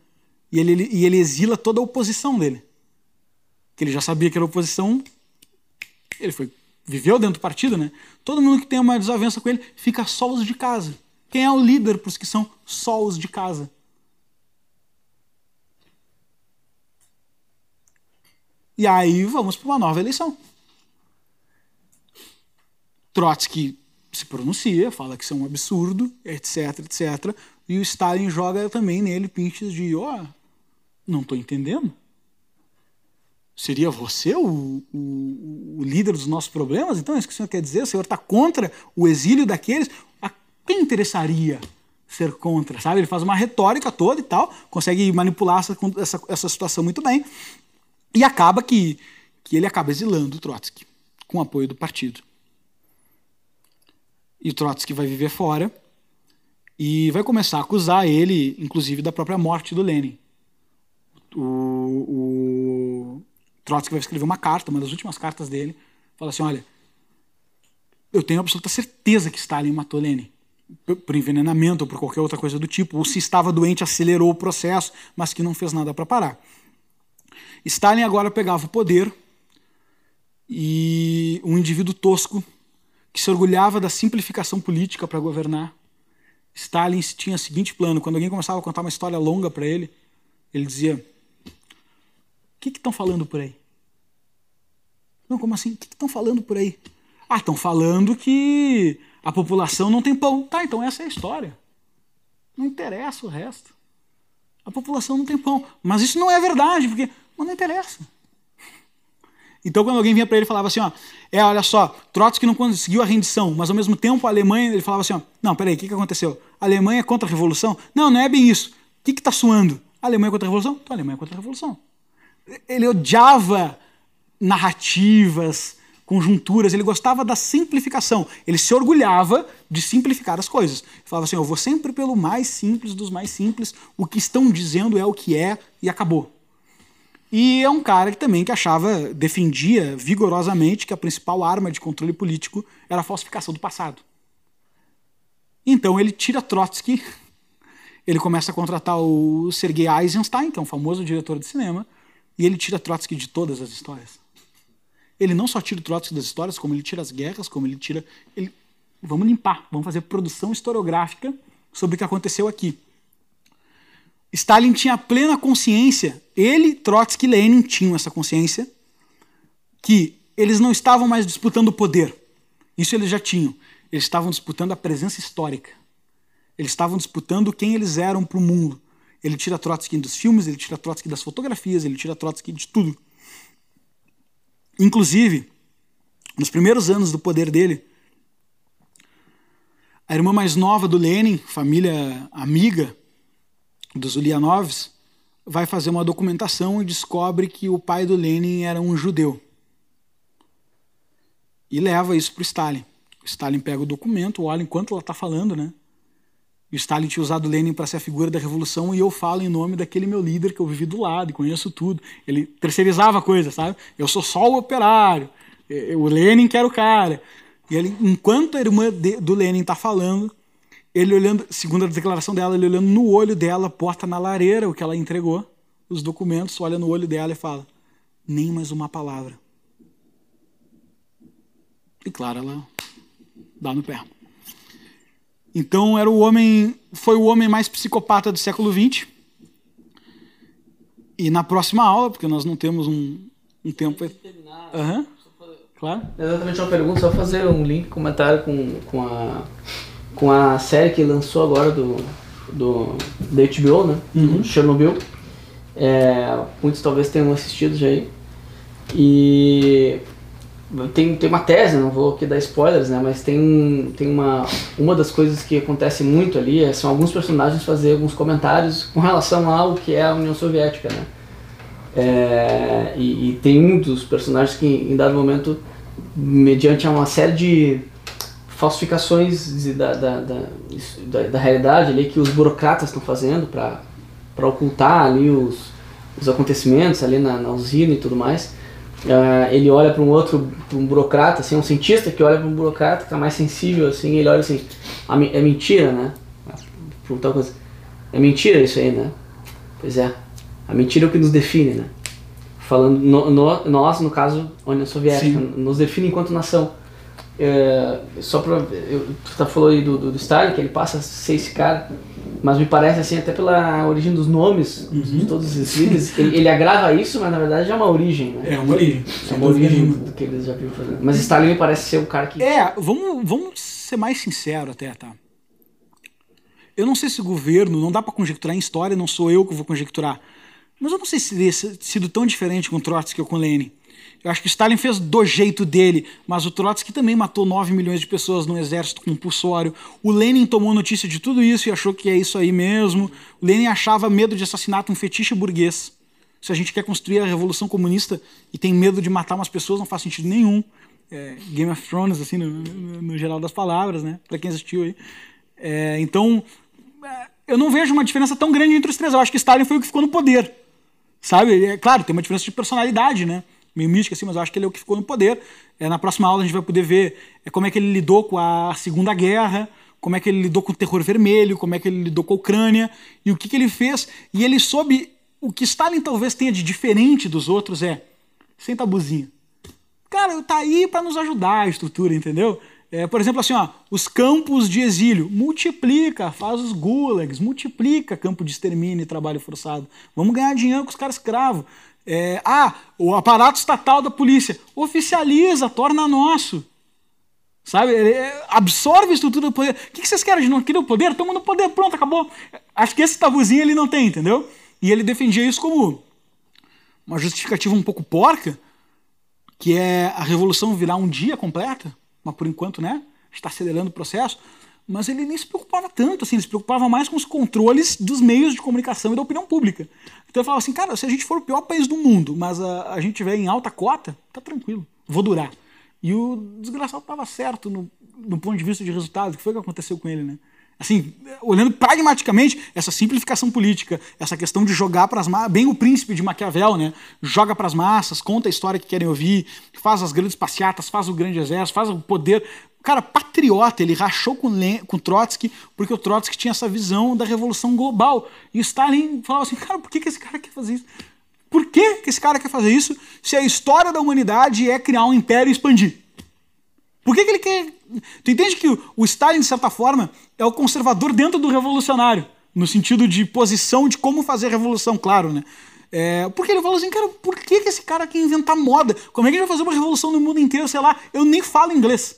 E ele, ele, e ele exila toda a oposição dele. Que ele já sabia que era oposição, ele foi viveu dentro do partido, né? Todo mundo que tem uma desavença com ele fica só os de casa. Quem é o líder para os que são só os de casa? E aí vamos para uma nova eleição. Trotsky se pronuncia, fala que isso é um absurdo, etc, etc. E o Stalin joga também nele pinches de, ó, oh, não estou entendendo. Seria você o, o, o, líder dos nossos problemas? Então é isso que o senhor quer dizer? O senhor está contra o exílio daqueles? A quem interessaria ser contra? Sabe? Ele faz uma retórica toda e tal, consegue manipular essa, essa, essa situação muito bem. E acaba que, que ele acaba exilando o Trotsky, com apoio do partido. E Trotsky vai viver fora e vai começar a acusar ele, inclusive, da própria morte do Lenin. O, o Trotsky vai escrever uma carta, uma das últimas cartas dele, fala assim, olha, eu tenho absoluta certeza que Stalin matou Lenin por envenenamento ou por qualquer outra coisa do tipo, ou se estava doente acelerou o processo, mas que não fez nada para parar. Stalin agora pegava o poder e um indivíduo tosco que se orgulhava da simplificação política para governar. Stalin tinha o seguinte plano: quando alguém começava a contar uma história longa para ele, ele dizia: O que estão falando por aí? Não, como assim? O que estão falando por aí? Ah, estão falando que a população não tem pão. Tá, então essa é a história. Não interessa o resto. A população não tem pão. Mas isso não é verdade, porque mas não interessa. Então, quando alguém vinha para ele e falava assim, ó, é, olha só, Trotsky não conseguiu a rendição, mas ao mesmo tempo a Alemanha, ele falava assim, ó, não, peraí, o que, que aconteceu? A Alemanha é contra a Revolução? Não, não é bem isso. O que está suando? A Alemanha é contra a Revolução? Então a Alemanha é contra a Revolução. Ele odiava narrativas, conjunturas, ele gostava da simplificação. Ele se orgulhava de simplificar as coisas. Ele falava assim, eu vou sempre pelo mais simples dos mais simples, o que estão dizendo é o que é e acabou. E é um cara que também que achava, defendia vigorosamente que a principal arma de controle político era a falsificação do passado. Então ele tira Trotsky, ele começa a contratar o Sergei Eisenstein, que é um famoso diretor de cinema, e ele tira Trotsky de todas as histórias. Ele não só tira Trotsky das histórias, como ele tira as guerras, como ele tira. Ele... Vamos limpar, vamos fazer produção historiográfica sobre o que aconteceu aqui. Stalin tinha plena consciência, ele, Trotsky e Lenin tinham essa consciência, que eles não estavam mais disputando o poder. Isso eles já tinham. Eles estavam disputando a presença histórica. Eles estavam disputando quem eles eram para o mundo. Ele tira Trotsky dos filmes, ele tira Trotsky das fotografias, ele tira Trotsky de tudo. Inclusive, nos primeiros anos do poder dele, a irmã mais nova do Lenin, família amiga, dos Ulyanovs, vai fazer uma documentação e descobre que o pai do Lenin era um judeu. E leva isso para Stalin. O Stalin pega o documento, olha enquanto ela está falando, né? O Stalin tinha usado Lenin para ser a figura da revolução e eu falo em nome daquele meu líder que eu vivi do lado e conheço tudo. Ele terceirizava a coisa, sabe? Eu sou só o operário, o Lenin que era o cara. E ele, enquanto a irmã de, do Lenin está falando, ele olhando, segundo a declaração dela, ele olhando no olho dela, porta na lareira, o que ela entregou, os documentos, olha no olho dela e fala: nem mais uma palavra. E claro, ela dá no pé. Então era o homem, foi o homem mais psicopata do século XX. E na próxima aula, porque nós não temos um, um tempo. Uhum. Claro. Exatamente uma pergunta, só fazer um link, comentário com, com a com a série que lançou agora do, do da HBO, né? Uhum. Chernobyl. É, muitos talvez tenham assistido já aí. E tem, tem uma tese, não vou aqui dar spoilers, né? Mas tem, tem uma, uma das coisas que acontece muito ali é, são alguns personagens fazer alguns comentários com relação ao que é a União Soviética, né? É, e, e, tem um dos personagens que em dado momento, mediante uma série de falsificações da, da, da, da, realidade ali que os burocratas estão fazendo para ocultar ali os, os acontecimentos ali na, na usina e tudo mais, Uh, ele olha para um outro, um burocrata, assim, um cientista que olha para um burocrata que está mais sensível, assim, ele olha assim, é mentira, né? Perguntar coisa, é mentira isso aí, né? Pois é, a mentira é o que nos define, né? Falando, no, no, nós, no caso, a União Soviética, Sim. nos define enquanto nação. É, só pra, eu, tu tá falou aí do, do, do, Stalin, que ele passa a ser esse cara, mas me parece assim, até pela origem dos nomes uhum. de todos esses líderes, ele, ele, agrava isso, mas na verdade é uma origem, né? É uma origem. É uma origem do que eles já viram fazendo. Mas Stalin me parece ser o cara que. É, vamos, vamos ser mais sinceros até, tá? Eu não sei se o governo, não dá para conjecturar em história, não sou eu que vou conjecturar. Mas eu não sei se teria sido tão diferente com Trotsky ou com Lenin. Eu acho que Stalin fez do jeito dele, mas o Trotsky também matou 9 milhões de pessoas no exército compulsório. O Lenin tomou notícia de tudo isso e achou que é isso aí mesmo. O Lenin achava medo de assassinato um fetiche burguês. Se a gente quer construir a revolução comunista e tem medo de matar umas pessoas, não faz sentido nenhum. É, Game of Thrones, assim, no, no, no, geral das palavras, né? Pra quem assistiu aí. É, então, é, eu não vejo uma diferença tão grande entre os três. Eu acho que Stalin foi o que ficou no poder. Sabe? É claro, tem uma diferença de personalidade, né? Meio mística assim, mas eu acho que ele é o que ficou no poder. É, na próxima aula a gente vai poder ver é, como é que ele lidou com a Segunda Guerra, como é que ele lidou com o terror vermelho, como é que ele lidou com a Ucrânia e o que, que ele fez. E ele soube o que Stalin talvez tenha de diferente dos outros é sem tabuzinho. Cara, tá aí para nos ajudar a estrutura, entendeu? É, por exemplo, assim, ó, os campos de exílio. Multiplica, faz os gulags, multiplica campo de extermínio e trabalho forçado. Vamos ganhar dinheiro com os caras escravos. É, ah, o aparato estatal da polícia oficializa, torna nosso. Sabe? É, absorve a estrutura do poder. O que vocês querem? Não queriam o poder? Toma no poder, pronto, acabou. Acho que esse tabuzinho ele não tem, entendeu? E ele defendia isso como uma justificativa um pouco porca, que é a revolução virar um dia completa, mas por enquanto, né? Está acelerando o processo mas ele nem se preocupava tanto, assim, ele se preocupava mais com os controles dos meios de comunicação e da opinião pública. Então eu falava assim, cara, se a gente for o pior país do mundo, mas a, a gente tiver em alta cota, tá tranquilo, vou durar. E o desgraçado estava certo no, no ponto de vista de resultado, que foi o que aconteceu com ele, né? Assim, olhando pragmaticamente, essa simplificação política, essa questão de jogar para as massas, bem o príncipe de Maquiavel, né? Joga para as massas, conta a história que querem ouvir, faz as grandes passeatas, faz o grande exército, faz o poder cara, patriota, ele rachou com, Len, com Trotsky, porque o Trotsky tinha essa visão da revolução global. E Stalin falava assim, cara, por que, que esse cara quer fazer isso? Por que, que esse cara quer fazer isso se a história da humanidade é criar um império e expandir? Por que, que ele quer. Tu entende que o Stalin, de certa forma, é o conservador dentro do revolucionário, no sentido de posição de como fazer a revolução, claro, né? É, porque ele falou assim, cara, por que, que esse cara quer inventar moda? Como é que ele vai fazer uma revolução no mundo inteiro? Sei lá, eu nem falo inglês.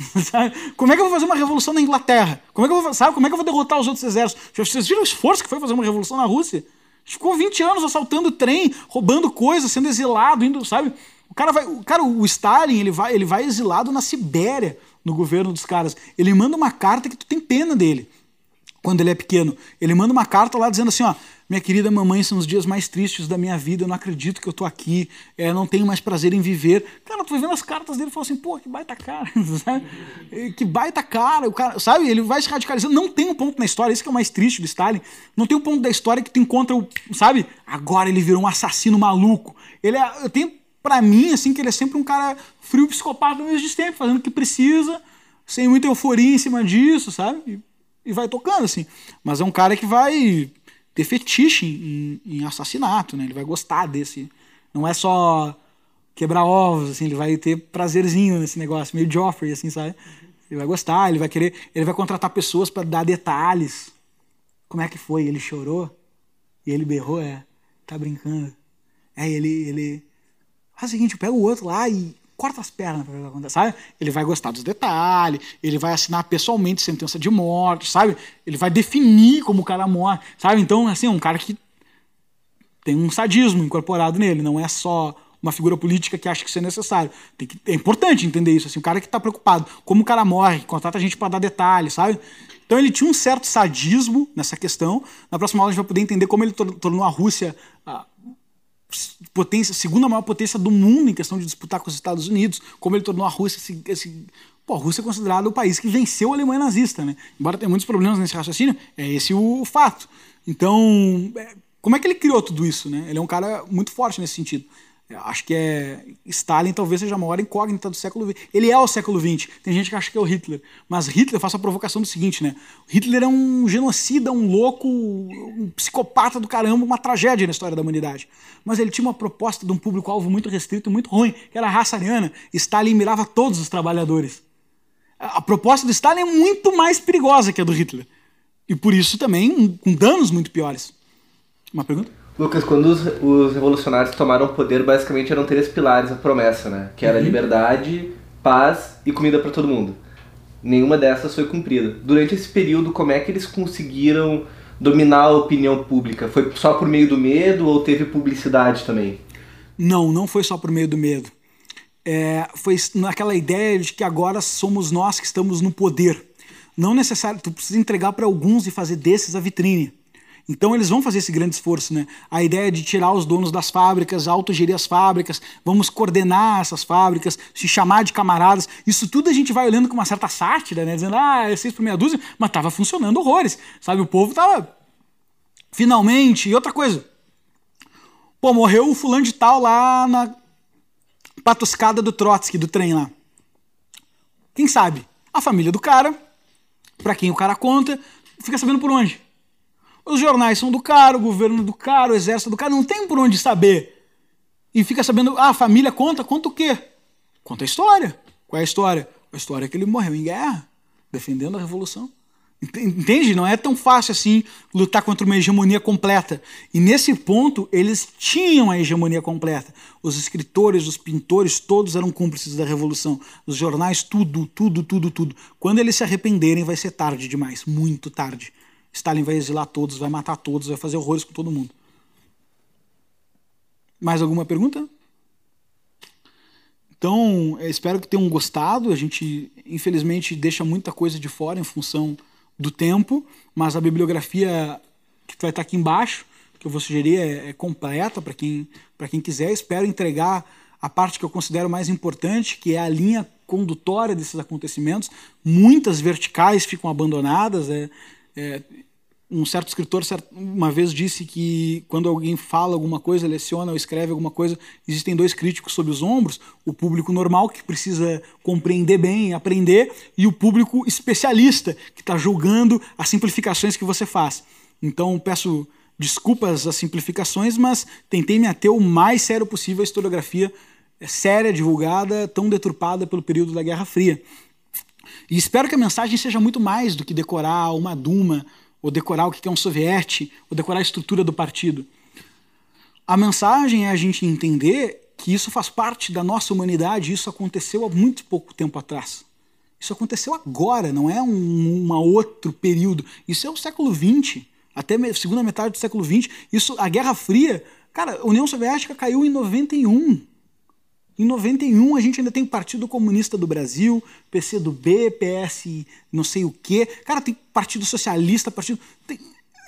Como é que eu vou fazer uma revolução na Inglaterra? Como é que eu vou, sabe? Como é que eu vou derrotar os outros exércitos? Vocês viram o esforço que foi fazer uma revolução na Rússia? Ficou 20 anos assaltando trem, roubando coisas, sendo exilado, indo, sabe? O cara vai, o cara, o Stalin, ele vai, ele vai exilado na Sibéria, no governo dos caras. Ele manda uma carta que tu tem pena dele. Quando ele é pequeno, ele manda uma carta lá dizendo assim, ó, minha querida mamãe, são os dias mais tristes da minha vida, eu não acredito que eu tô aqui, é, não tenho mais prazer em viver. Cara, tu vai vendo as cartas dele e fala assim, pô, que baita cara? Que baita cara, o cara, sabe? Ele vai se radicalizando. Não tem um ponto na história, isso que é o mais triste do Stalin, não tem um ponto da história que tu encontra o, sabe? Agora ele virou um assassino maluco. Ele é, eu tenho para mim, assim, que ele é sempre um cara frio psicopata no mesmo tempo, fazendo o que precisa, sem muita euforia em cima disso, sabe? E, e vai tocando, assim. Mas é um cara que vai ter fetiche em, em, assassinato, né? Ele vai gostar desse. Não é só quebrar ovos, assim, ele vai ter prazerzinho nesse negócio, meio Joffrey, assim, sabe? Ele vai gostar, ele vai querer, ele vai contratar pessoas para dar detalhes. Como é que foi? Ele chorou? E ele berrou, é, tá brincando. É, ele, ele faz o seguinte, pega o outro lá e corta as pernas, sabe? Ele vai gostar dos detalhes, ele vai assinar pessoalmente sentença de morte, sabe? Ele vai definir como o cara morre, sabe? Então, assim, é um cara que tem um sadismo incorporado nele, não é só uma figura política que acha que isso é necessário. Que, é importante entender isso, assim, um cara que está preocupado, como o cara morre, contrata a gente para dar detalhes, sabe? Então ele tinha um certo sadismo nessa questão. Na próxima aula a gente vai poder entender como ele tornou a Rússia potência, segunda maior potência do mundo em questão de disputar com os Estados Unidos, como ele tornou a Rússia esse, esse Pô, a Rússia é considerada o país que venceu a Alemanha nazista, né? Embora tenha muitos problemas nesse raciocínio, é esse o fato. Então, é, como é que ele criou tudo isso, né? Ele é um cara muito forte nesse sentido. Acho que é Stalin talvez seja a maior incógnita do século XX. Ele é o século XX. Tem gente que acha que é o Hitler. Mas Hitler, faz a provocação do seguinte, né? Hitler é um genocida, um louco, um psicopata do caramba, uma tragédia na história da humanidade. Mas ele tinha uma proposta de um público-alvo muito restrito, muito ruim, que era a raça ariana. Stalin mirava todos os trabalhadores. A proposta do Stalin é muito mais perigosa que a do Hitler. E por isso também com danos muito piores. Uma pergunta? Lucas, quando os, os, revolucionários tomaram o poder, basicamente eram três pilares a promessa, né? Que era uhum. liberdade, paz e comida para todo mundo. Nenhuma dessas foi cumprida. Durante esse período, como é que eles conseguiram dominar a opinião pública? Foi só por meio do medo ou teve publicidade também? Não, não foi só por meio do medo. É, foi naquela ideia de que agora somos nós que estamos no poder. Não necessário, tu precisa entregar para alguns e fazer desses a vitrine. Então eles vão fazer esse grande esforço, né? A ideia de tirar os donos das fábricas, autogerir as fábricas, vamos coordenar essas fábricas, se chamar de camaradas. Isso tudo a gente vai olhando com uma certa sátira, né? Dizendo, ah, é seis por meia dúzia, mas tava funcionando horrores. Sabe, o povo tava. Finalmente. E outra coisa. Pô, morreu o fulano de tal lá na patuscada do Trotsky, do trem lá. Quem sabe? A família do cara, para quem o cara conta, fica sabendo por onde? Os jornais são do cara, o governo do cara, o exército do cara, não tem por onde saber. E fica sabendo, ah, a família conta, conta o quê? Conta a história. Qual é a história? A história é que ele morreu em guerra, defendendo a revolução. Entende? Não é tão fácil assim lutar contra uma hegemonia completa. E nesse ponto, eles tinham a hegemonia completa. Os escritores, os pintores, todos eram cúmplices da revolução. Os jornais, tudo, tudo, tudo, tudo. Quando eles se arrependerem, vai ser tarde demais muito tarde. Stalin vai exilar todos, vai matar todos, vai fazer horrores com todo mundo. Mais alguma pergunta? Então, espero que tenham gostado. A gente, infelizmente, deixa muita coisa de fora em função do tempo, mas a bibliografia que vai estar aqui embaixo, que eu vou sugerir, é, é completa para quem, quem quiser. Espero entregar a parte que eu considero mais importante, que é a linha condutória desses acontecimentos. Muitas verticais ficam abandonadas. É, é, um certo escritor uma vez disse que quando alguém fala alguma coisa, leciona ou escreve alguma coisa, existem dois críticos sob os ombros: o público normal, que precisa compreender bem, aprender, e o público especialista, que está julgando as simplificações que você faz. Então, peço desculpas às simplificações, mas tentei me ater o mais sério possível à historiografia séria, divulgada, tão deturpada pelo período da Guerra Fria. E espero que a mensagem seja muito mais do que decorar uma Duma ou decorar o que é um soviete, ou decorar a estrutura do partido. A mensagem é a gente entender que isso faz parte da nossa humanidade, isso aconteceu há muito pouco tempo atrás. Isso aconteceu agora, não é um outro período. Isso é o século XX, até segunda metade do século XX. Isso, a Guerra Fria, cara, a União Soviética caiu em 91. Em 91 a gente ainda tem o Partido Comunista do Brasil, PCdoB, PS não sei o quê. Cara, tem Partido Socialista, Partido... Tem...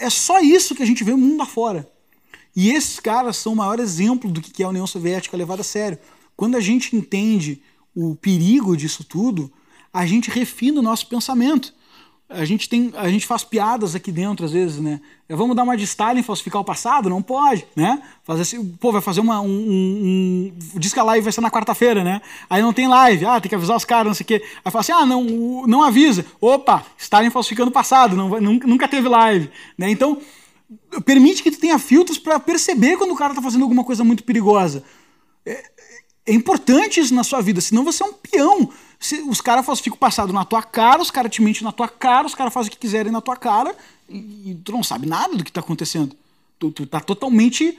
É só isso que a gente vê o mundo afora. E esses caras são o maior exemplo do que é a União Soviética levada a sério. Quando a gente entende o perigo disso tudo, a gente refina o nosso pensamento a gente tem a gente faz piadas aqui dentro às vezes né? É, vamos dar uma de Stalin falsificar o passado? Não pode né? Fazer assim pô vai fazer uma um, um, um diz que a live vai ser na quarta-feira né? Aí não tem live ah tem que avisar os caras não sei o quê. Aí fala assim ah não não avisa. Opa Stalin falsificando o passado não nunca teve live né? Então permite que tu tenha filtros para perceber quando o cara tá fazendo alguma coisa muito perigosa. É, é importante isso na sua vida senão você é um peão se os caras ficam passados na tua cara, os caras te mentem na tua cara, os caras fazem o que quiserem na tua cara e, e, tu não sabe nada do que está acontecendo. Tu, tu tá totalmente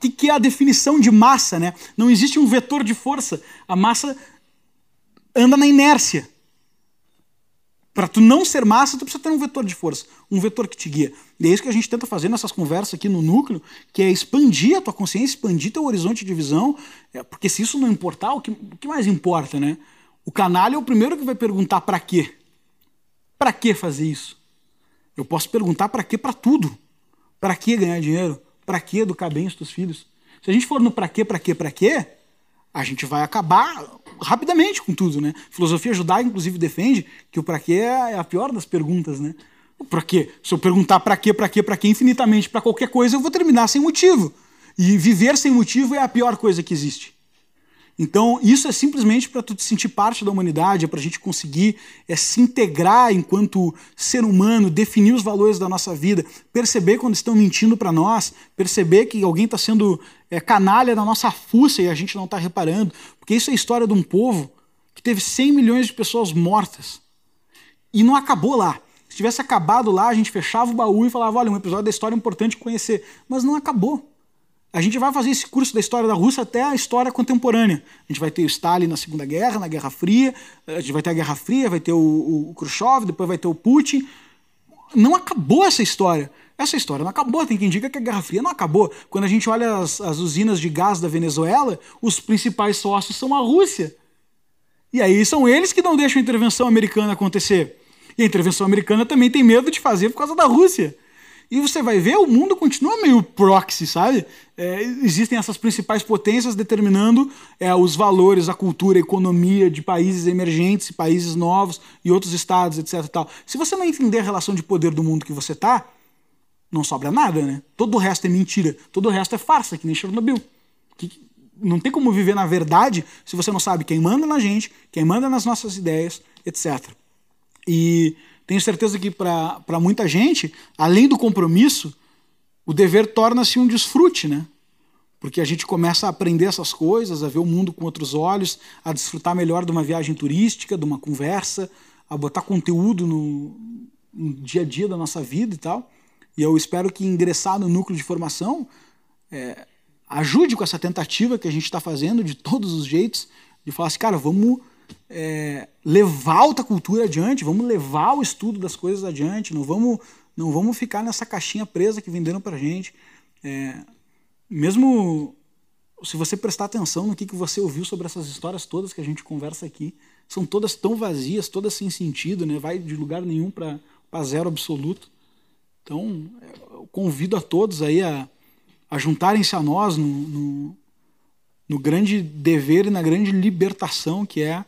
que, que é a definição de massa, né? Não existe um vetor de força. A massa anda na inércia. Para tu não ser massa, tu precisa ter um vetor de força, um vetor que te guia. E é isso que a gente tenta fazer nessas conversas aqui no núcleo, que é expandir a tua consciência, expandir teu horizonte de visão, é, porque se isso não importar, o que, o que mais importa, né? O canalha é o primeiro que vai perguntar para quê? Para que fazer isso? Eu posso perguntar para quê para tudo. Para que ganhar dinheiro? Para que educar bem os teus filhos? Se a gente for no para quê, para quê, para quê, a gente vai acabar rapidamente com tudo, né? A filosofia judaica, inclusive, defende que o para quê é a pior das perguntas, né? O para quê? Se eu perguntar para quê, para quê, para quê infinitamente para qualquer coisa, eu vou terminar sem motivo. E viver sem motivo é a pior coisa que existe. Então, isso é simplesmente para tu te sentir parte da humanidade, é para a gente conseguir é, se integrar enquanto ser humano, definir os valores da nossa vida, perceber quando estão mentindo para nós, perceber que alguém está sendo é, canalha na nossa fuça e a gente não está reparando. Porque isso é a história de um povo que teve 100 milhões de pessoas mortas. E não acabou lá. Se tivesse acabado lá, a gente fechava o baú e falava: olha, um episódio da história é importante conhecer. Mas não acabou. A gente vai fazer esse curso da história da Rússia até a história contemporânea. A gente vai ter o Stalin na Segunda Guerra, na Guerra Fria, a gente vai ter a Guerra Fria, vai ter o, o Khrushchev, depois vai ter o Putin. Não acabou essa história. Essa história não acabou. Tem quem diga que a Guerra Fria não acabou. Quando a gente olha as, as usinas de gás da Venezuela, os principais sócios são a Rússia. E aí são eles que não deixam a intervenção americana acontecer. E a intervenção americana também tem medo de fazer por causa da Rússia. E você vai ver, o mundo continua meio proxy, sabe? É, existem essas principais potências determinando é, os valores, a cultura, a economia de países emergentes, países novos e outros estados, etc. Tal. Se você não entender a relação de poder do mundo que você está, não sobra nada, né? Todo o resto é mentira, todo o resto é farsa, que nem Chernobyl. Que, não tem como viver na verdade se você não sabe quem manda na gente, quem manda nas nossas ideias, etc. E tenho certeza que para muita gente, além do compromisso, o dever torna-se um desfrute, né? Porque a gente começa a aprender essas coisas, a ver o mundo com outros olhos, a desfrutar melhor de uma viagem turística, de uma conversa, a botar conteúdo no, no dia a dia da nossa vida e tal. E eu espero que ingressar no núcleo de formação é, ajude com essa tentativa que a gente está fazendo de todos os jeitos, de falar assim, cara, vamos é, levar a alta cultura adiante, vamos levar o estudo das coisas adiante, não vamos, não vamos ficar nessa caixinha presa que venderam para gente. É, mesmo se você prestar atenção no que, que você ouviu sobre essas histórias todas que a gente conversa aqui, são todas tão vazias, todas sem sentido, né? vai de lugar nenhum para zero absoluto. Então, eu convido a todos aí a, a juntarem-se a nós no, no, no grande dever e na grande libertação que é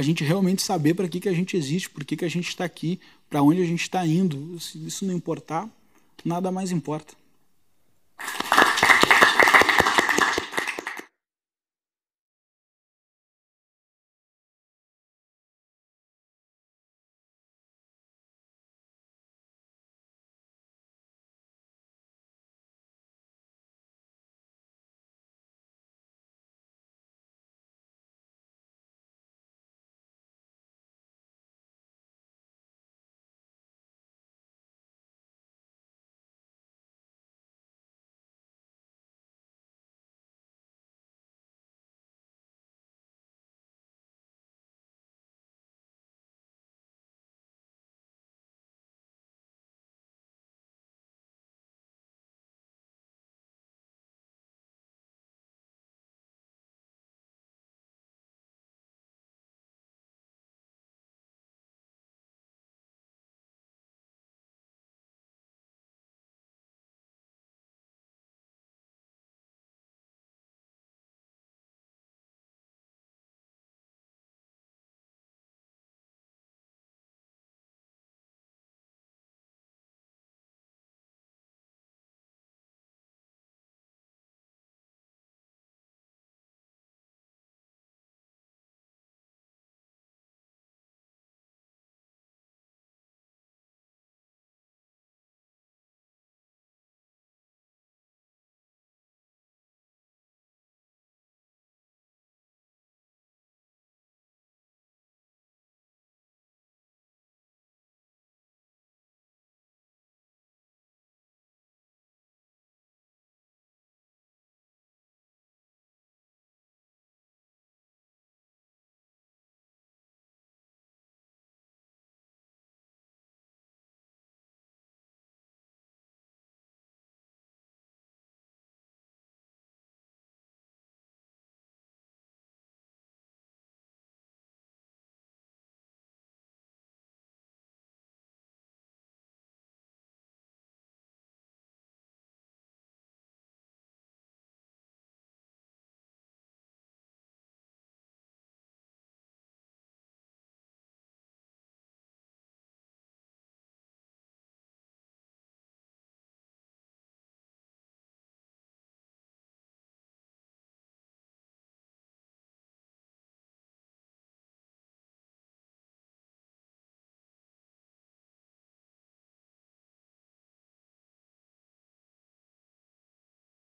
a gente realmente saber para que, que a gente existe, por que, que a gente está aqui, para onde a gente está indo. Se isso não importar, nada mais importa.